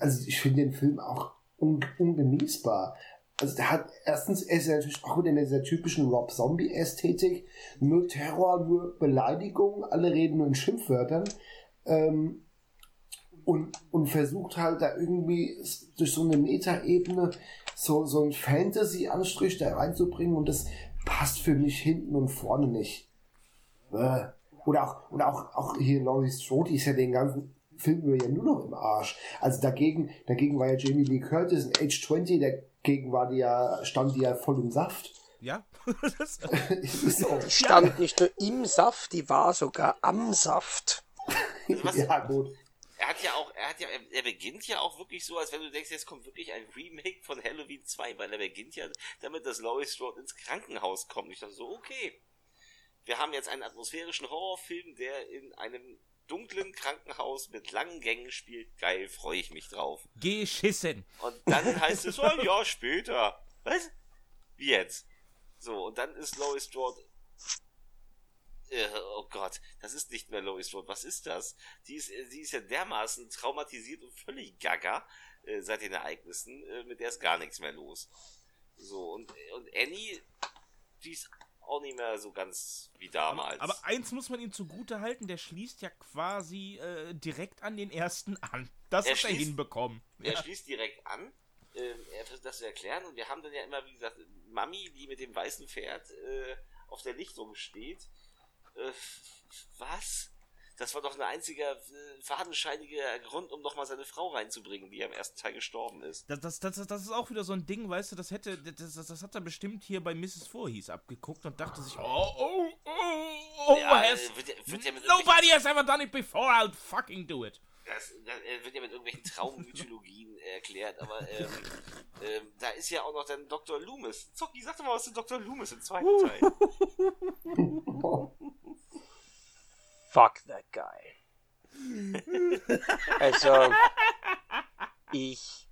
also ich finde den Film auch un, ungenießbar. Also der hat erstens, er ist ja natürlich auch in dieser typischen Rob Zombie-Ästhetik. Nur Terror, nur Beleidigung, alle reden nur in Schimpfwörtern. Ähm, und, und versucht halt da irgendwie durch so eine Metaebene so, so ein Fantasy-Anstrich da reinzubringen und das passt für mich hinten und vorne nicht. Äh. Oder auch, oder auch, auch hier Laurie Strode ist ja den ganzen Film über ja nur noch im Arsch. Also dagegen, dagegen war ja Jamie Lee Curtis in Age 20, dagegen war die ja, stand die ja voll im Saft. Ja. so. Die stand nicht nur im Saft, die war sogar am Saft. Also ja, gut er hat ja auch, er hat ja, er, er, beginnt ja auch wirklich so, als wenn du denkst, jetzt kommt wirklich ein Remake von Halloween 2, weil er beginnt ja damit, dass Laurie Strode ins Krankenhaus kommt. Ich dachte so, okay. Wir haben jetzt einen atmosphärischen Horrorfilm, der in einem dunklen Krankenhaus mit langen Gängen spielt. Geil, freue ich mich drauf. Geschissen. Und dann heißt es, oh, ein Jahr später. Was? Wie jetzt? So, und dann ist Laurie Strode äh, oh Gott, das ist nicht mehr Lois Strode. Was ist das? Die ist, die ist ja dermaßen traumatisiert und völlig gaga äh, seit den Ereignissen. Äh, mit der ist gar nichts mehr los. So, und, und Annie, die ist auch nicht mehr so ganz wie damals. Aber, aber eins muss man ihm zugute halten, der schließt ja quasi äh, direkt an den ersten an. Das er hat schließt, er hinbekommen. Er ja. schließt direkt an. Ähm, er versucht das zu erklären und wir haben dann ja immer, wie gesagt, Mami, die mit dem weißen Pferd äh, auf der Lichtung steht äh, was? Das war doch ein einziger äh, fadenscheiniger Grund, um nochmal seine Frau reinzubringen, die am ersten Teil gestorben ist. Das, das, das, das ist auch wieder so ein Ding, weißt du, das hätte, das, das, das hat er bestimmt hier bei Mrs. Voorhees abgeguckt und dachte sich, oh, oh, oh, oh, ja, has, wird, wird ja nobody has ever done it before, I'll fucking do it. Das, das wird ja mit irgendwelchen Traummythologien erklärt, aber ähm, ähm, da ist ja auch noch dann Dr. Loomis. Zocki, sag doch mal was zu Dr. Loomis im zweiten Teil. Fuck that guy. also, ich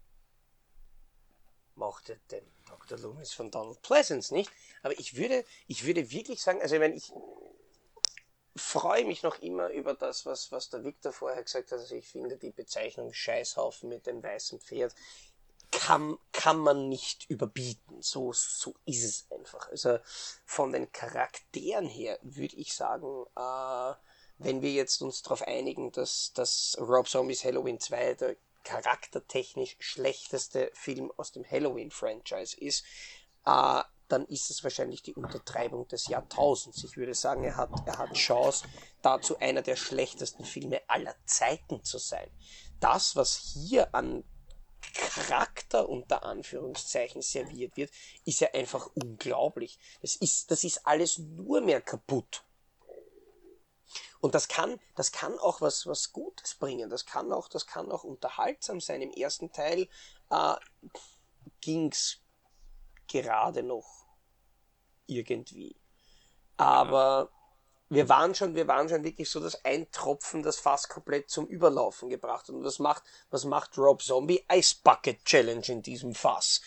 mochte den Dr. Loomis von Donald Pleasance nicht, aber ich würde, ich würde wirklich sagen, also wenn ich freue mich noch immer über das, was, was der Victor vorher gesagt hat. Also ich finde die Bezeichnung Scheißhaufen mit dem weißen Pferd kann, kann man nicht überbieten. So, so ist es einfach. Also von den Charakteren her würde ich sagen, äh, wenn wir jetzt uns darauf einigen, dass, dass Rob Zombies Halloween 2 der charaktertechnisch schlechteste Film aus dem Halloween-Franchise ist, äh, dann ist es wahrscheinlich die Untertreibung des Jahrtausends. Ich würde sagen, er hat, er hat Chance, dazu einer der schlechtesten Filme aller Zeiten zu sein. Das, was hier an Charakter unter Anführungszeichen serviert wird, ist ja einfach unglaublich. Das ist, das ist alles nur mehr kaputt. Und das kann, das kann auch was, was Gutes bringen. Das kann auch, das kann auch unterhaltsam sein. Im ersten Teil äh, ging's gerade noch irgendwie. Aber wir waren schon, wir waren schon wirklich so, dass ein Tropfen das Fass komplett zum Überlaufen gebracht hat. Und was macht, was macht Rob Zombie? Ice Bucket Challenge in diesem Fass.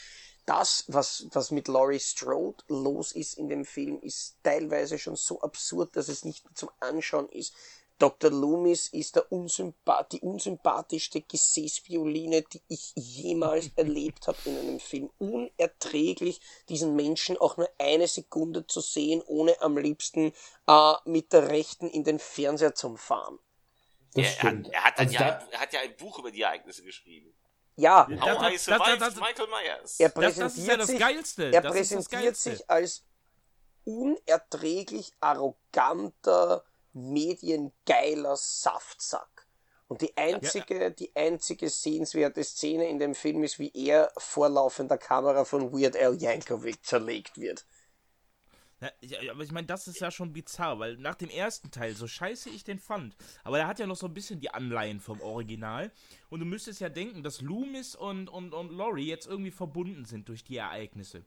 Das, was, was mit Laurie Strode los ist in dem Film, ist teilweise schon so absurd, dass es nicht mehr zum Anschauen ist. Dr. Loomis ist der unsympath die unsympathischste Gesäßvioline, die ich jemals erlebt habe in einem Film. Unerträglich, diesen Menschen auch nur eine Sekunde zu sehen, ohne am liebsten äh, mit der Rechten in den Fernseher zu fahren. Er, er, hat, er, hat also ja, er hat ja ein Buch über die Ereignisse geschrieben. Ja, das, survived das, das, Michael Myers. Er präsentiert, sich, er präsentiert sich als unerträglich arroganter, mediengeiler Saftsack. Und die einzige, ja. die einzige sehenswerte Szene in dem Film ist, wie er vor laufender Kamera von Weird Al Yankovic zerlegt wird. Ja, aber ich meine, das ist ja schon bizarr, weil nach dem ersten Teil, so scheiße ich den fand, aber der hat ja noch so ein bisschen die Anleihen vom Original. Und du müsstest ja denken, dass Loomis und, und, und Laurie jetzt irgendwie verbunden sind durch die Ereignisse.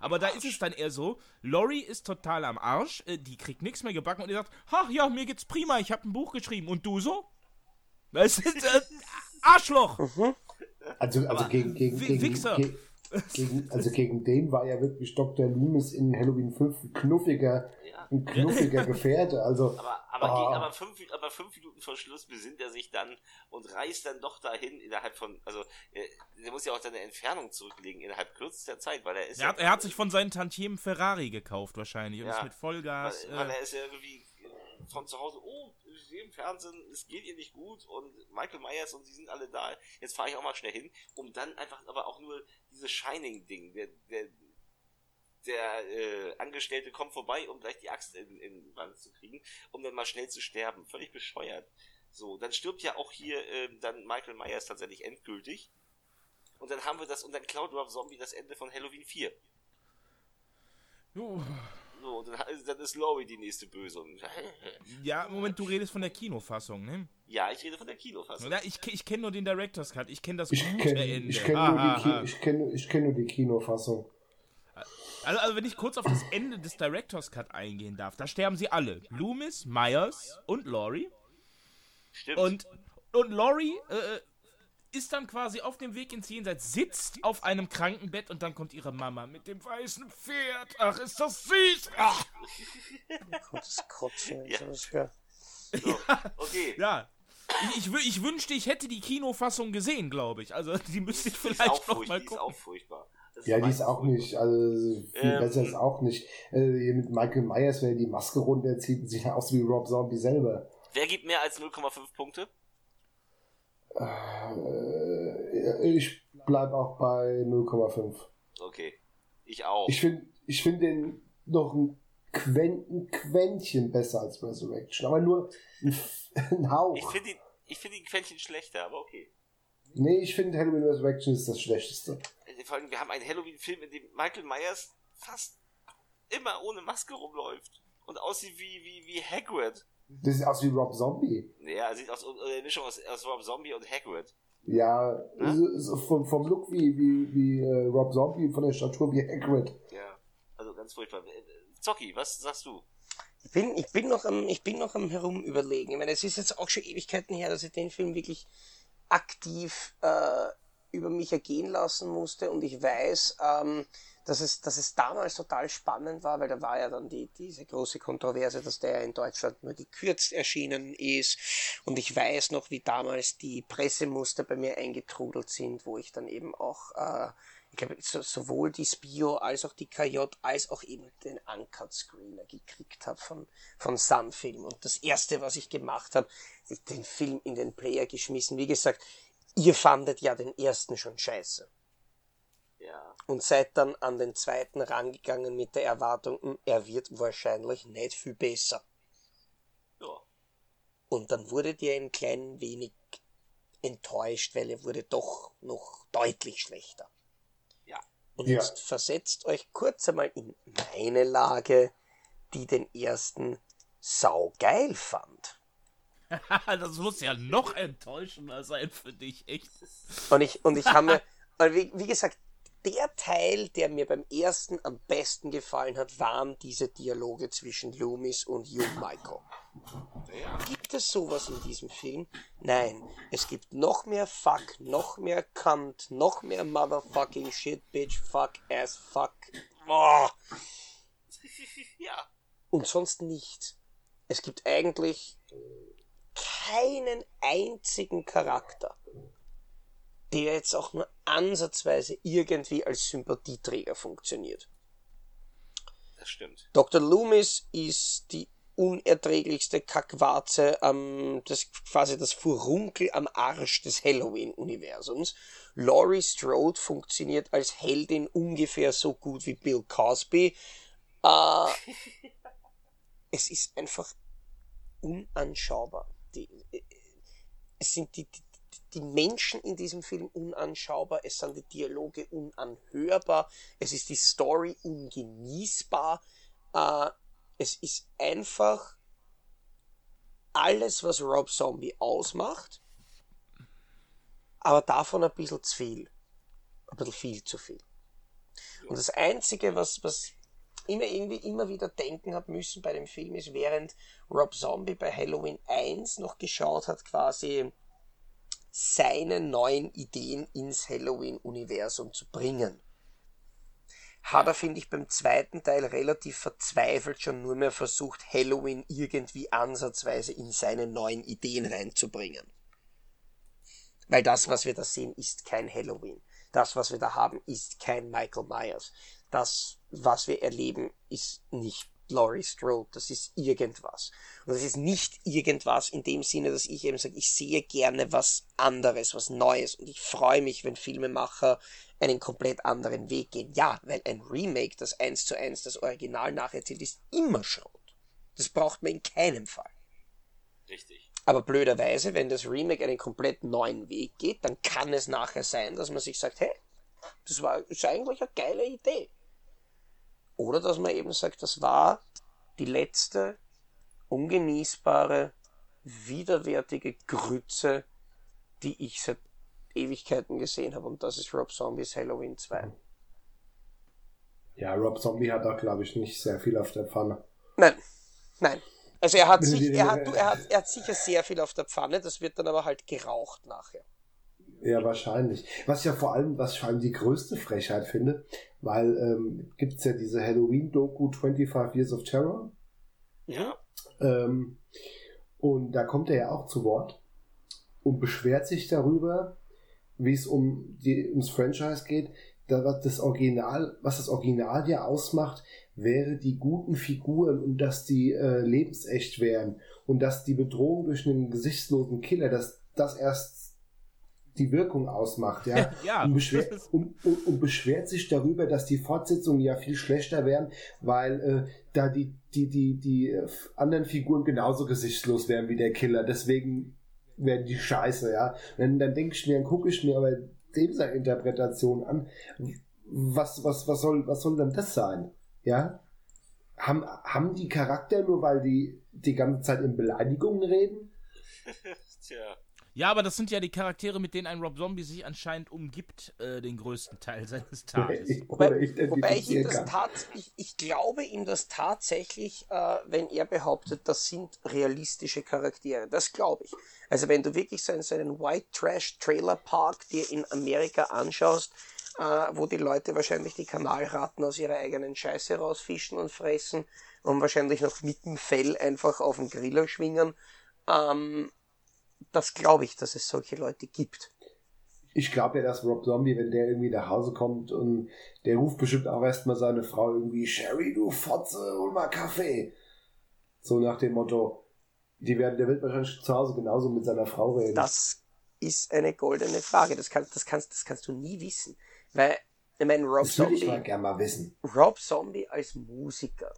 Aber da ist es dann eher so, Laurie ist total am Arsch, äh, die kriegt nichts mehr gebacken und die sagt, ach ja, mir geht's prima, ich habe ein Buch geschrieben. Und du so? Das ist äh, Arschloch! Mhm. Also, also gegen, gegen, gegen, Wichser. gegen, gegen, also gegen den war ja wirklich Dr. Loomis in Halloween 5 ein knuffiger, ja. ein knuffiger Gefährte. Also, aber, aber, oh. gegen, aber, fünf, aber fünf Minuten vor Schluss besinnt er sich dann und reist dann doch dahin innerhalb von, also äh, er muss ja auch seine Entfernung zurücklegen innerhalb kürzester Zeit, weil er ist. Er, hat, er hat sich von seinen Tantiemen Ferrari gekauft wahrscheinlich und ja, ist mit Vollgas. Weil, weil äh, er ist ja irgendwie von zu Hause, oh, ich sehe im Fernsehen, es geht ihr nicht gut und Michael Myers und sie sind alle da, jetzt fahre ich auch mal schnell hin, um dann einfach aber auch nur dieses Shining-Ding, der, der, der äh, Angestellte kommt vorbei, um gleich die Axt in, in den Wand zu kriegen, um dann mal schnell zu sterben. Völlig bescheuert. So, dann stirbt ja auch hier äh, dann Michael Myers tatsächlich endgültig. Und dann haben wir das, und dann klaut Rob Zombie das Ende von Halloween 4. Jo. So, dann, dann ist Laurie die nächste Böse. ja, Moment, du redest von der Kinofassung, ne? Ja, ich rede von der Kinofassung. Ja, ich ich kenne nur den Director's Cut, ich kenne das ich gute kenn, Ende. Ich kenne nur, kenn, kenn nur die Kinofassung. Also, also, wenn ich kurz auf das Ende des Director's Cut eingehen darf, da sterben sie alle. Loomis, Myers und Laurie. Stimmt. Und, und Laurie äh, ist dann quasi auf dem Weg ins Jenseits, sitzt auf einem Krankenbett und dann kommt ihre Mama mit dem weißen Pferd. Ach, ist das süß! Ach. Gutes Kotzen, ja. ja. So, okay. Ja. Ich, ich, ich, wünschte, ich hätte die Kinofassung gesehen, glaube ich. Also, die müsste ich vielleicht noch mal gucken. Die ist auch furchtbar. ja, die ist auch nicht, also viel ähm, besser ist auch nicht. Äh, hier mit Michael Myers, wenn er die Maske runterzieht, sieht er aus wie Rob Zombie selber. Wer gibt mehr als 0,5 Punkte? Äh, ich bleibe auch bei 0,5. Okay. Ich auch. Ich finde ich find den noch ein, Quen, ein Quäntchen besser als Resurrection, aber nur ein, Hauch. Ich finde ihn, ich find ihn ein Quäntchen schlechter, aber okay. Nee, ich finde Halloween Resurrection ist das schlechteste. Äh, vor allem, wir haben einen Halloween-Film, in dem Michael Myers fast immer ohne Maske rumläuft und aussieht wie, wie, wie Hagrid. Das sieht aus wie Rob Zombie. Ja, sieht aus eine Mischung aus, aus Rob Zombie und Hagrid. Ja, hm? so vom, vom Look wie, wie, wie uh, Rob Zombie, von der Statur wie Hagrid. Ja, also ganz furchtbar. Zocki, was sagst du? Ich bin, ich bin noch am, ich bin noch am herum überlegen. Ich meine, es ist jetzt auch schon Ewigkeiten her, dass ich den Film wirklich aktiv äh, über mich ergehen lassen musste und ich weiß, ähm, dass es, dass es damals total spannend war, weil da war ja dann die, diese große Kontroverse, dass der in Deutschland nur gekürzt erschienen ist. Und ich weiß noch, wie damals die Pressemuster bei mir eingetrudelt sind, wo ich dann eben auch, äh, ich glaube, so, sowohl die Spio als auch die KJ als auch eben den Uncut Screener gekriegt habe von, von Sunfilm. Und das erste, was ich gemacht habe, den Film in den Player geschmissen. Wie gesagt, ihr fandet ja den ersten schon scheiße. Ja. Und seid dann an den zweiten rangegangen mit der Erwartung, hm, er wird wahrscheinlich nicht viel besser. Ja. Und dann wurdet ihr ein klein wenig enttäuscht, weil er wurde doch noch deutlich schlechter. Ja. Und ja. jetzt versetzt euch kurz einmal in meine Lage, die den ersten saugeil fand. das muss ja noch enttäuschender sein für dich, echt. Und ich, und ich habe mir, wie, wie gesagt, der Teil, der mir beim ersten am besten gefallen hat, waren diese Dialoge zwischen Loomis und Hugh Michael. Gibt es sowas in diesem Film? Nein. Es gibt noch mehr Fuck, noch mehr Cunt, noch mehr Motherfucking Shit, Bitch, Fuck, Ass, Fuck. Oh. Ja. Und sonst nichts. Es gibt eigentlich keinen einzigen Charakter, der jetzt auch nur ansatzweise irgendwie als Sympathieträger funktioniert. Das stimmt. Dr. Loomis ist die unerträglichste Kackwarze am, das quasi das Furunkel am Arsch des Halloween-Universums. Laurie Strode funktioniert als Heldin ungefähr so gut wie Bill Cosby. Äh, es ist einfach unanschaubar. Die, es sind die, die, die Menschen in diesem Film unanschaubar, es sind die Dialoge unanhörbar, es ist die Story ungenießbar. Äh, es ist einfach alles, was Rob Zombie ausmacht, aber davon ein bisschen zu viel. Ein bisschen viel zu viel. Und das Einzige, was, was immer irgendwie immer wieder denken habe müssen bei dem Film ist, während Rob Zombie bei Halloween 1 noch geschaut hat, quasi seine neuen Ideen ins Halloween-Universum zu bringen hat er, finde ich, beim zweiten Teil relativ verzweifelt schon nur mehr versucht, Halloween irgendwie ansatzweise in seine neuen Ideen reinzubringen. Weil das, was wir da sehen, ist kein Halloween. Das, was wir da haben, ist kein Michael Myers. Das, was wir erleben, ist nicht Laurie Strode, das ist irgendwas. Und das ist nicht irgendwas in dem Sinne, dass ich eben sage, ich sehe gerne was anderes, was Neues. Und ich freue mich, wenn Filmemacher einen komplett anderen Weg gehen. Ja, weil ein Remake, das eins zu eins das Original nacherzählt, ist immer Schrott. Das braucht man in keinem Fall. Richtig. Aber blöderweise, wenn das Remake einen komplett neuen Weg geht, dann kann es nachher sein, dass man sich sagt, hey, das war ist eigentlich eine geile Idee. Oder dass man eben sagt, das war die letzte ungenießbare, widerwärtige Grütze, die ich seit Ewigkeiten gesehen habe. Und das ist Rob Zombies Halloween 2. Ja, Rob Zombie hat da, glaube ich, nicht sehr viel auf der Pfanne. Nein, nein. Also er hat, sich, er, hat, er, hat, er hat sicher sehr viel auf der Pfanne, das wird dann aber halt geraucht nachher. Ja, wahrscheinlich. Was ja vor allem, was ich vor allem die größte Frechheit finde, weil ähm, gibt es ja diese Halloween-Doku 25 Years of Terror. Ja. Ähm, und da kommt er ja auch zu Wort und beschwert sich darüber, wie es um die, ums Franchise geht. Da, was das Original, was das Original ja ausmacht, wäre die guten Figuren und dass die äh, lebensecht wären und dass die Bedrohung durch einen gesichtslosen Killer, dass das erst die Wirkung ausmacht, ja. ja und, beschwer und, und, und, beschwert sich darüber, dass die Fortsetzungen ja viel schlechter wären, weil äh, da die, die, die, die äh, anderen Figuren genauso gesichtslos wären wie der Killer. Deswegen werden die scheiße, ja. Und dann denke ich mir, dann gucke ich mir aber dieser Interpretation an, was, was, was soll, was soll denn das sein? Ja? Haben, haben die Charakter nur, weil die die ganze Zeit in Beleidigungen reden? Tja. Ja, aber das sind ja die Charaktere, mit denen ein Rob Zombie sich anscheinend umgibt, äh, den größten Teil seines Tages. wobei, ich, wobei ich, ihm das tat, ich, ich, glaube ihm das tatsächlich, äh, wenn er behauptet, das sind realistische Charaktere. Das glaube ich. Also wenn du wirklich so einen, so einen White Trash Trailer Park dir in Amerika anschaust, äh, wo die Leute wahrscheinlich die Kanalratten aus ihrer eigenen Scheiße rausfischen und fressen und wahrscheinlich noch mit dem Fell einfach auf den Griller schwingen, ähm, das glaube ich, dass es solche Leute gibt. Ich glaube ja, dass Rob Zombie, wenn der irgendwie nach Hause kommt und der ruft bestimmt auch erstmal seine Frau irgendwie, Sherry, du Fotze, hol mal Kaffee. So nach dem Motto, die werden, der wird wahrscheinlich zu Hause genauso mit seiner Frau reden. Das ist eine goldene Frage. Das, kann, das, kannst, das kannst du nie wissen. Weil, ich meine, Rob das Zombie. Ich mal gerne mal wissen. Rob Zombie als Musiker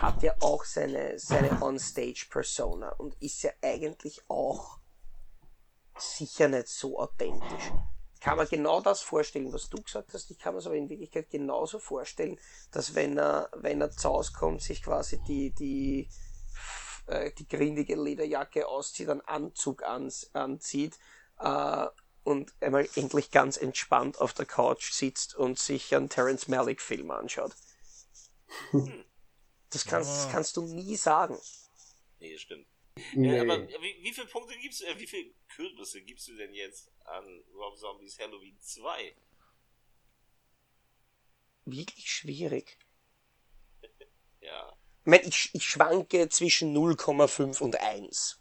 hat ja auch seine, seine On-Stage-Persona und ist ja eigentlich auch sicher nicht so authentisch. Kann mir genau das vorstellen, was du gesagt hast. Ich kann mir es aber in Wirklichkeit genauso vorstellen, dass wenn er, wenn er zu Hause kommt, sich quasi die, die, äh, die grindige Lederjacke auszieht, einen Anzug an, anzieht, äh, und einmal endlich ganz entspannt auf der Couch sitzt und sich einen Terence Malick Film anschaut. Das kannst, das kannst du nie sagen. Nee, stimmt. Nee. Ja, aber wie, wie viele Punkte gibst du, äh, wie viele Kürbisse gibst du denn jetzt an Rob Zombies Halloween 2? Wirklich schwierig. ja. Ich, meine, ich, ich schwanke zwischen 0,5 und 1.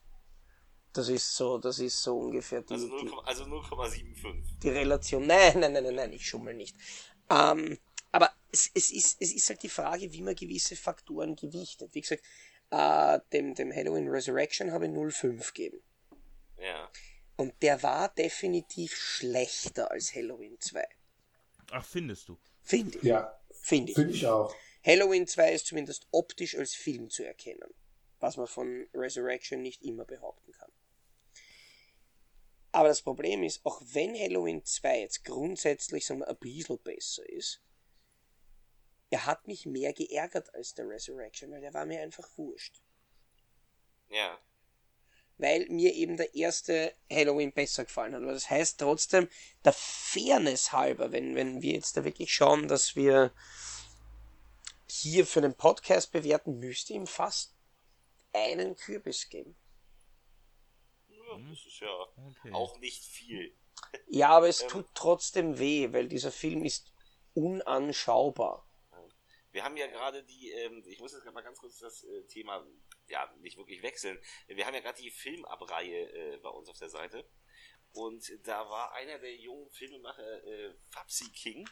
Das ist so, das ist so ungefähr die, also 0,75. Also 0,75. Die Relation. Nein, nein, nein, nein, nein, ich schummel nicht. Ähm, aber es, es, ist, es ist halt die Frage, wie man gewisse Faktoren gewichtet. Wie gesagt, äh, dem, dem Halloween Resurrection habe ich 0,5 gegeben. Ja. Und der war definitiv schlechter als Halloween 2. Ach, findest du? Finde ich. Ja. Finde ich. Finde ich auch. Halloween 2 ist zumindest optisch als Film zu erkennen. Was man von Resurrection nicht immer behaupten kann. Aber das Problem ist, auch wenn Halloween 2 jetzt grundsätzlich sagen wir, ein bisschen besser ist, er hat mich mehr geärgert als der Resurrection, weil der war mir einfach wurscht. Ja. Weil mir eben der erste Halloween besser gefallen hat. Aber das heißt trotzdem, der Fairness halber, wenn, wenn wir jetzt da wirklich schauen, dass wir hier für den Podcast bewerten, müsste ihm fast einen Kürbis geben. Ja, das ist ja okay. auch nicht viel. Ja, aber es ähm, tut trotzdem weh, weil dieser Film ist unanschaubar. Wir haben ja gerade die, ähm, ich muss jetzt mal ganz kurz das äh, Thema, ja, nicht wirklich wechseln. Wir haben ja gerade die Filmabreihe äh, bei uns auf der Seite. Und da war einer der jungen Filmemacher, äh, Fabsi King,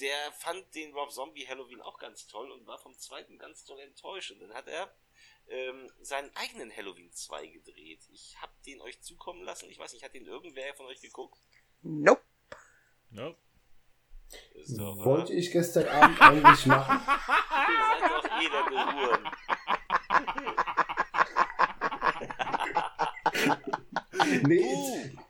der fand den Rob Zombie Halloween auch ganz toll und war vom zweiten ganz toll enttäuscht. Und dann hat er ähm, seinen eigenen Halloween 2 gedreht. Ich hab den euch zukommen lassen. Ich weiß nicht, hat den irgendwer von euch geguckt? Nope. Nope. Doch, Wollte ich gestern Abend eigentlich machen. Ihr seid doch elende Huren. nee,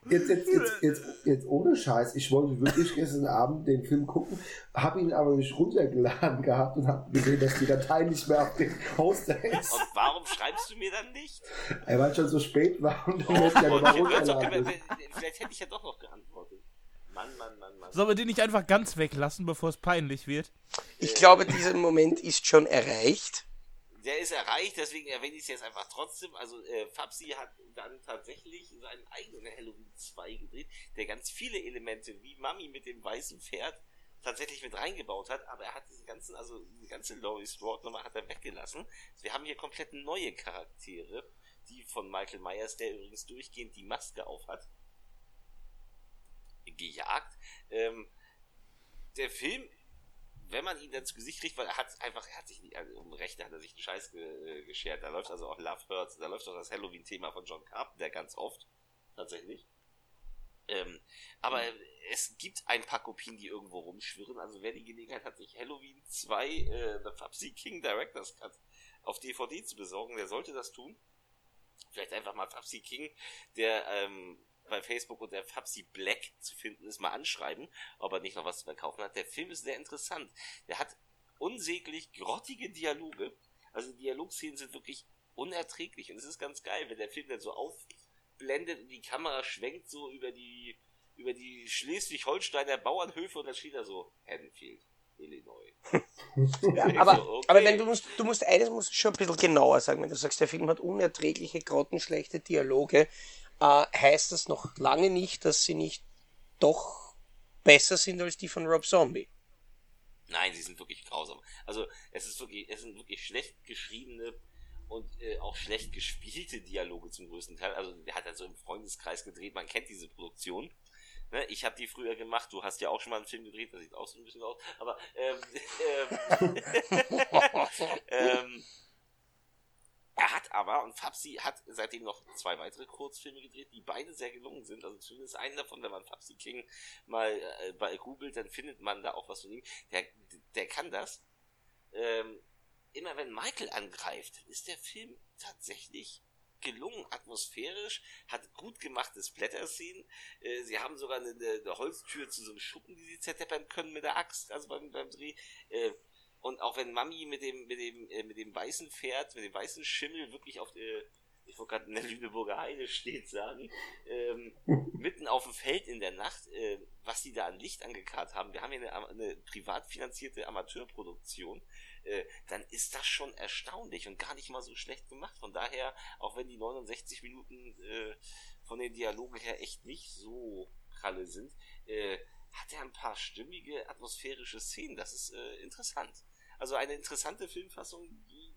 jetzt, jetzt, jetzt, jetzt, jetzt, ohne Scheiß. Ich wollte wirklich gestern Abend den Film gucken, habe ihn aber nicht runtergeladen gehabt und habe gesehen, dass die Datei nicht mehr auf dem Poster ist. Und warum schreibst du mir dann nicht? Weil es schon so spät war und dann oh, ja runterladen. Vielleicht hätte ich ja doch noch geantwortet. Mann, Mann, Mann, Mann. Sollen wir den nicht einfach ganz weglassen, bevor es peinlich wird? Ich glaube, dieser Moment ist schon erreicht. Der ist erreicht, deswegen erwähne ich es jetzt einfach trotzdem. Also äh, Fabsi hat dann tatsächlich seinen eigenen Halloween 2 gedreht, der ganz viele Elemente, wie Mami mit dem weißen Pferd, tatsächlich mit reingebaut hat, aber er hat diesen ganzen, also die ganze Laurie Strode Nummer hat er weggelassen. Wir haben hier komplett neue Charaktere, die von Michael Myers, der übrigens durchgehend die Maske aufhat gejagt. Ähm, der Film, wenn man ihn dann zu Gesicht kriegt, weil er hat einfach, er hat sich nicht, also um Rechte hat er sich einen Scheiß ge, äh, geschert. Da läuft also auch Love Hurts, da läuft auch das Halloween-Thema von John Carpenter ganz oft. Tatsächlich. Ähm, aber es gibt ein paar Kopien, die irgendwo rumschwirren. Also wer die Gelegenheit hat, sich Halloween 2 äh, The Fabsy King Director's Cut auf DVD zu besorgen, der sollte das tun. Vielleicht einfach mal Fabsy King, der ähm, bei Facebook unter Fabsi Black zu finden ist, mal anschreiben, ob er nicht noch was zu verkaufen hat. Der Film ist sehr interessant. Der hat unsäglich grottige Dialoge. Also die Dialogszenen sind wirklich unerträglich. Und es ist ganz geil, wenn der Film dann so aufblendet und die Kamera schwenkt so über die, über die Schleswig-Holsteiner Bauernhöfe und dann steht da so Haddonfield. Illinois. ja, aber, so, okay. aber wenn du musst, du musst eines musst schon ein bisschen genauer sagen, wenn du sagst, der Film hat unerträgliche, grottenschlechte Dialoge, äh, heißt das noch lange nicht, dass sie nicht doch besser sind als die von Rob Zombie. Nein, sie sind wirklich grausam. Also es ist wirklich, es sind wirklich schlecht geschriebene und äh, auch schlecht gespielte Dialoge zum größten Teil. Also der hat also im Freundeskreis gedreht, man kennt diese Produktion. Ne? Ich habe die früher gemacht, du hast ja auch schon mal einen Film gedreht, das sieht auch so ein bisschen aus, aber ähm, ähm, ähm, er hat aber, und Fabsi hat seitdem noch zwei weitere Kurzfilme gedreht, die beide sehr gelungen sind. Also zumindest einen davon, wenn man Fabsi King mal äh, bei googelt, dann findet man da auch was von ihm. Der, der kann das. Ähm, immer wenn Michael angreift, ist der Film tatsächlich gelungen, atmosphärisch, hat gut gemachte Splatter-Szenen. Äh, sie haben sogar eine, eine, Holztür zu so einem Schuppen, die sie zerteppern können mit der Axt, also beim, beim Dreh. Äh, und auch wenn Mami mit dem, mit dem, äh, mit dem weißen Pferd, mit dem weißen Schimmel wirklich auf der, ich wollte gerade in der Lüneburger Heide steht sagen, ähm, mitten auf dem Feld in der Nacht, äh, was die da an Licht angekarrt haben, wir haben hier eine, eine privat finanzierte Amateurproduktion, äh, dann ist das schon erstaunlich und gar nicht mal so schlecht gemacht. Von daher, auch wenn die 69 Minuten äh, von den Dialogen her echt nicht so pralle sind, äh, hat er ein paar stimmige atmosphärische Szenen. Das ist äh, interessant. Also eine interessante Filmfassung, die,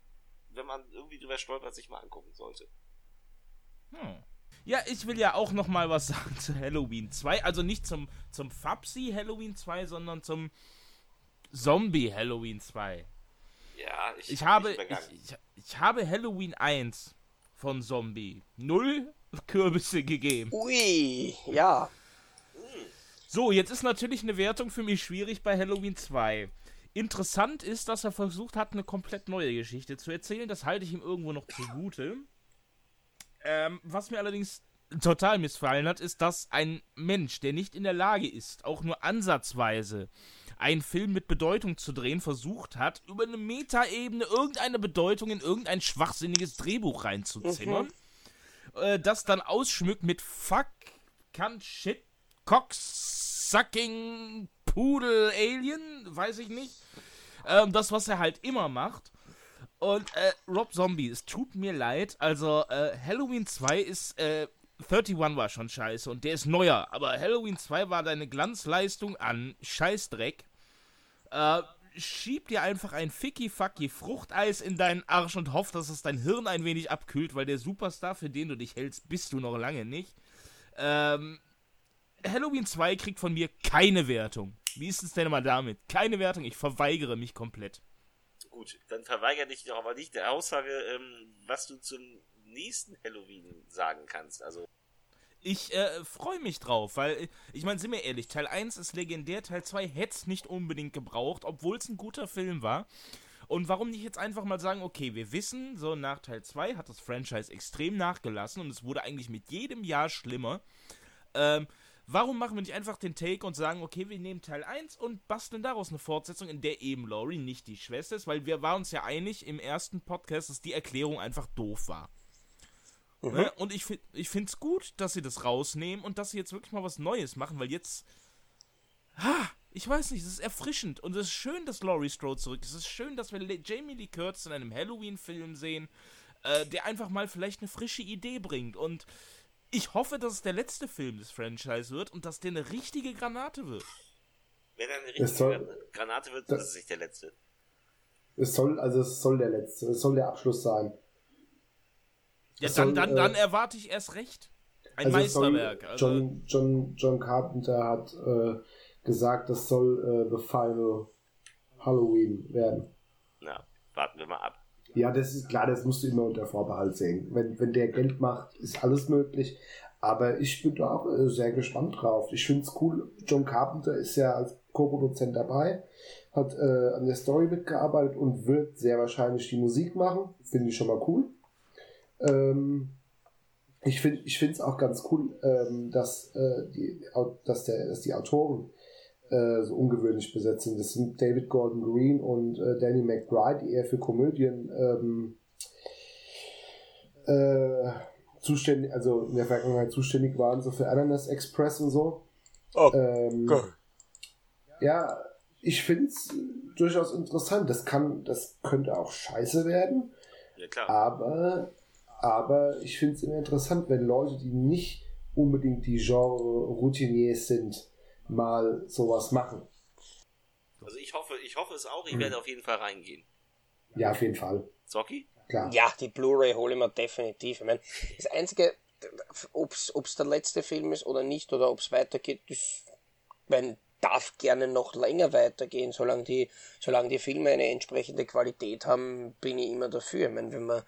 wenn man irgendwie drüber stolpert, sich mal angucken sollte. Hm. Ja, ich will ja auch noch mal was sagen zu Halloween 2. Also nicht zum, zum Fabsi Halloween 2, sondern zum Zombie Halloween 2. Ja, ich, ich habe ich, ich, ich, habe Halloween 1 von Zombie null Kürbisse gegeben. Ui, ja. So, jetzt ist natürlich eine Wertung für mich schwierig bei Halloween 2. Interessant ist, dass er versucht hat, eine komplett neue Geschichte zu erzählen. Das halte ich ihm irgendwo noch zugute. Ähm, was mir allerdings total missfallen hat, ist, dass ein Mensch, der nicht in der Lage ist, auch nur ansatzweise einen Film mit Bedeutung zu drehen, versucht hat, über eine Metaebene irgendeine Bedeutung in irgendein schwachsinniges Drehbuch reinzuzimmern. Mhm. Äh, das dann ausschmückt mit Fuck, Cunt, Shit, Cox, Sucking, Pudel, Alien, weiß ich nicht. Ähm, das, was er halt immer macht. Und äh, Rob Zombie, es tut mir leid. Also, äh, Halloween 2 ist, äh, 31 war schon scheiße und der ist neuer. Aber Halloween 2 war deine Glanzleistung an Scheißdreck. Äh, schieb dir einfach ein Ficky-Fucky Fruchteis in deinen Arsch und hoff, dass es dein Hirn ein wenig abkühlt, weil der Superstar, für den du dich hältst, bist du noch lange nicht. Ähm, Halloween 2 kriegt von mir keine Wertung. Wie ist es denn mal damit? Keine Wertung, ich verweigere mich komplett. Gut, dann verweigere dich doch aber nicht der Aussage, ähm, was du zum nächsten Halloween sagen kannst. Also. Ich äh, freue mich drauf, weil, ich meine, sind wir ehrlich, Teil 1 ist legendär, Teil 2 hätte es nicht unbedingt gebraucht, obwohl es ein guter Film war. Und warum nicht jetzt einfach mal sagen, okay, wir wissen, so nach Teil 2 hat das Franchise extrem nachgelassen und es wurde eigentlich mit jedem Jahr schlimmer. Ähm, Warum machen wir nicht einfach den Take und sagen, okay, wir nehmen Teil 1 und basteln daraus eine Fortsetzung, in der eben Laurie nicht die Schwester ist, weil wir waren uns ja einig im ersten Podcast, dass die Erklärung einfach doof war. Mhm. Ne? Und ich, ich finde es gut, dass sie das rausnehmen und dass sie jetzt wirklich mal was Neues machen, weil jetzt. Ha, ich weiß nicht, es ist erfrischend und es ist schön, dass Laurie Strode zurück ist. Es ist schön, dass wir Jamie Lee Curtis in einem Halloween-Film sehen, äh, der einfach mal vielleicht eine frische Idee bringt und ich hoffe, dass es der letzte Film des Franchise wird und dass der eine richtige Granate wird. Wenn er eine richtige soll, Granate wird, das, ist es nicht der letzte. Es soll, also es soll der letzte, es soll der Abschluss sein. Ja, dann, soll, dann, dann äh, erwarte ich erst recht. Ein also Meisterwerk. Also John, John, John Carpenter hat äh, gesagt, das soll äh, The Final Halloween werden. Na, warten wir mal ab. Ja, das ist klar, das musst du immer unter Vorbehalt sehen. Wenn, wenn der Geld macht, ist alles möglich. Aber ich bin da auch äh, sehr gespannt drauf. Ich finde es cool. John Carpenter ist ja als Co-Produzent dabei, hat äh, an der Story mitgearbeitet und wird sehr wahrscheinlich die Musik machen. Finde ich schon mal cool. Ähm, ich finde es auch ganz cool, ähm, dass, äh, die, dass, der, dass die Autoren äh, so ungewöhnlich besetzt sind. Das sind David Gordon Green und äh, Danny McBride, die eher für Komödien ähm, äh, zuständig, also in der Vergangenheit zuständig waren, so für Ananas Express und so. Oh, ähm, ja, ich finde es durchaus interessant. Das kann, das könnte auch scheiße werden. Ja, klar. Aber, aber ich finde es immer interessant, wenn Leute, die nicht unbedingt die Genre-Routiniers sind, mal sowas machen. Also ich hoffe, ich hoffe es auch, ich mhm. werde auf jeden Fall reingehen. Ja, auf jeden Fall. Zocki? Klar. Ja, die Blu-ray hole ich mir definitiv. Ich meine, das Einzige, ob es der letzte Film ist oder nicht, oder ob es weitergeht, das mein, darf gerne noch länger weitergehen. Solange die, solange die Filme eine entsprechende Qualität haben, bin ich immer dafür. Ich meine, wenn man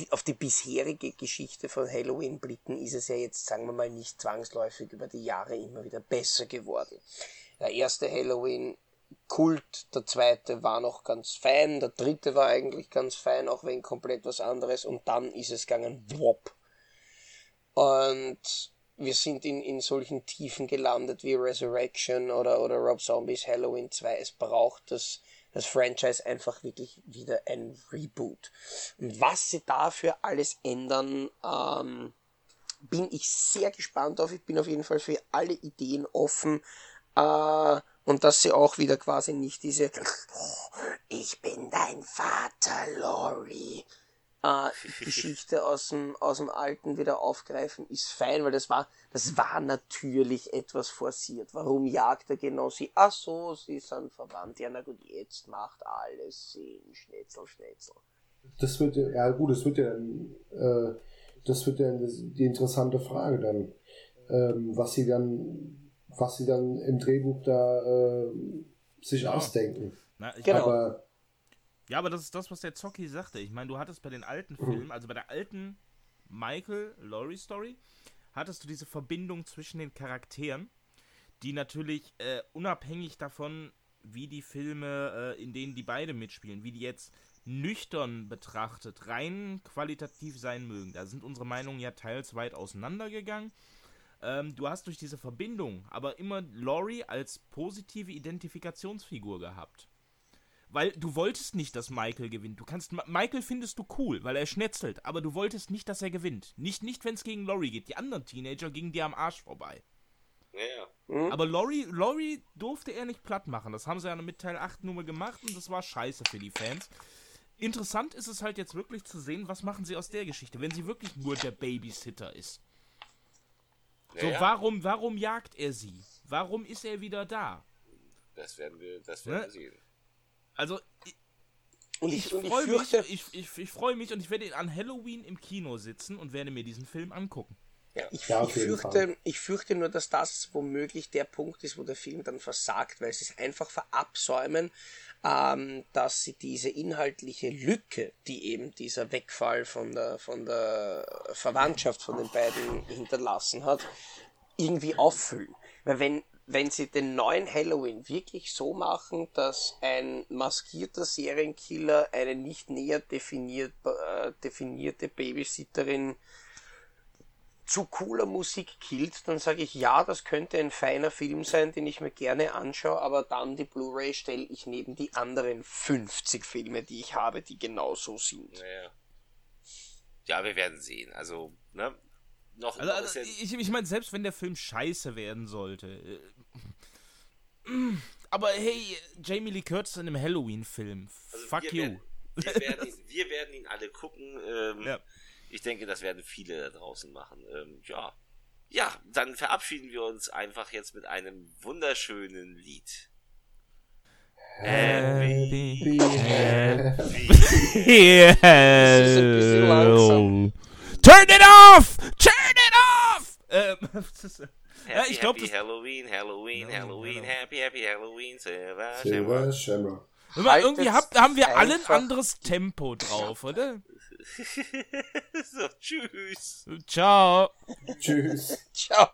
die, auf die bisherige Geschichte von Halloween blicken, ist es ja jetzt, sagen wir mal, nicht zwangsläufig über die Jahre immer wieder besser geworden. Der erste Halloween Kult, der zweite war noch ganz fein, der dritte war eigentlich ganz fein, auch wenn komplett was anderes, und dann ist es gegangen, wop. Und wir sind in, in solchen Tiefen gelandet wie Resurrection oder, oder Rob Zombies Halloween 2. Es braucht das das Franchise einfach wirklich wieder ein Reboot. Und was sie dafür alles ändern, ähm, bin ich sehr gespannt auf. Ich bin auf jeden Fall für alle Ideen offen. Äh, und dass sie auch wieder quasi nicht diese Ich bin dein Vater, Lori äh, Geschichte aus dem, aus dem Alten wieder aufgreifen, ist fein, weil das war, das war natürlich etwas forciert. Warum jagt er genau sie? Ach so, sie sind verwandt. Ja, na gut, jetzt macht alles Sinn. Schnetzel, Schnetzel. Das wird ja, gut, das wird ja dann, äh, das wird ja die interessante Frage dann, ähm, was sie dann, was sie dann im Drehbuch da äh, sich ja. ausdenken. Na, genau. Aber, ja, aber das ist das, was der Zocki sagte. Ich meine, du hattest bei den alten mhm. Filmen, also bei der alten Michael Laurie Story, hattest du diese Verbindung zwischen den Charakteren, die natürlich äh, unabhängig davon, wie die Filme, äh, in denen die beide mitspielen, wie die jetzt nüchtern betrachtet, rein qualitativ sein mögen. Da sind unsere Meinungen ja teils weit auseinandergegangen. Ähm, du hast durch diese Verbindung aber immer Laurie als positive Identifikationsfigur gehabt. Weil du wolltest nicht, dass Michael gewinnt. Du kannst Michael findest du cool, weil er schnetzelt, aber du wolltest nicht, dass er gewinnt. Nicht, nicht wenn es gegen Laurie geht. Die anderen Teenager gingen dir am Arsch vorbei. Ja. Mhm. Aber Laurie, Laurie durfte er nicht platt machen. Das haben sie ja mit Teil 8 nur mal gemacht und das war scheiße für die Fans. Interessant ist es halt jetzt wirklich zu sehen, was machen sie aus der Geschichte, wenn sie wirklich nur der Babysitter ist. So, ja, warum, warum jagt er sie? Warum ist er wieder da? Das werden wir, das werden ne? wir sehen. Also, ich, und ich, ich freue mich, ich, ich, ich freue mich und ich werde an Halloween im Kino sitzen und werde mir diesen Film angucken. Ja, ich, ja, ich, fürchte, ich fürchte nur, dass das womöglich der Punkt ist, wo der Film dann versagt, weil sie es einfach verabsäumen, ähm, dass sie diese inhaltliche Lücke, die eben dieser Wegfall von der, von der Verwandtschaft von den beiden hinterlassen hat, irgendwie auffüllen. Weil wenn, wenn sie den neuen Halloween wirklich so machen, dass ein maskierter Serienkiller eine nicht näher definiert, äh, definierte Babysitterin zu cooler Musik killt, dann sage ich, ja, das könnte ein feiner Film sein, den ich mir gerne anschaue, aber dann die Blu-ray stelle ich neben die anderen 50 Filme, die ich habe, die genauso sind. Ja, ja wir werden sehen. Also, ne? Noch, also, also ich, ich meine, selbst wenn der Film scheiße werden sollte. Aber hey, Jamie Lee Curtis in einem Halloween-Film. Also Fuck you. Werden, wir, werden ihn, wir, werden ihn, alle gucken. Ähm, ja ich denke, das werden viele da draußen machen. Ähm, ja. Ja, dann verabschieden wir uns einfach jetzt mit einem wunderschönen Lied. Happy, happy, happy Turn it off! Turn it off! Ähm, happy, ich glaube, Halloween, Halloween, no, Halloween, no. happy, happy Halloween, Silver, Silver Shamrock. Irgendwie hab, haben wir alle ein anderes Tempo drauf, oder? so, tschüss. Ciao. Tschüss. Ciao.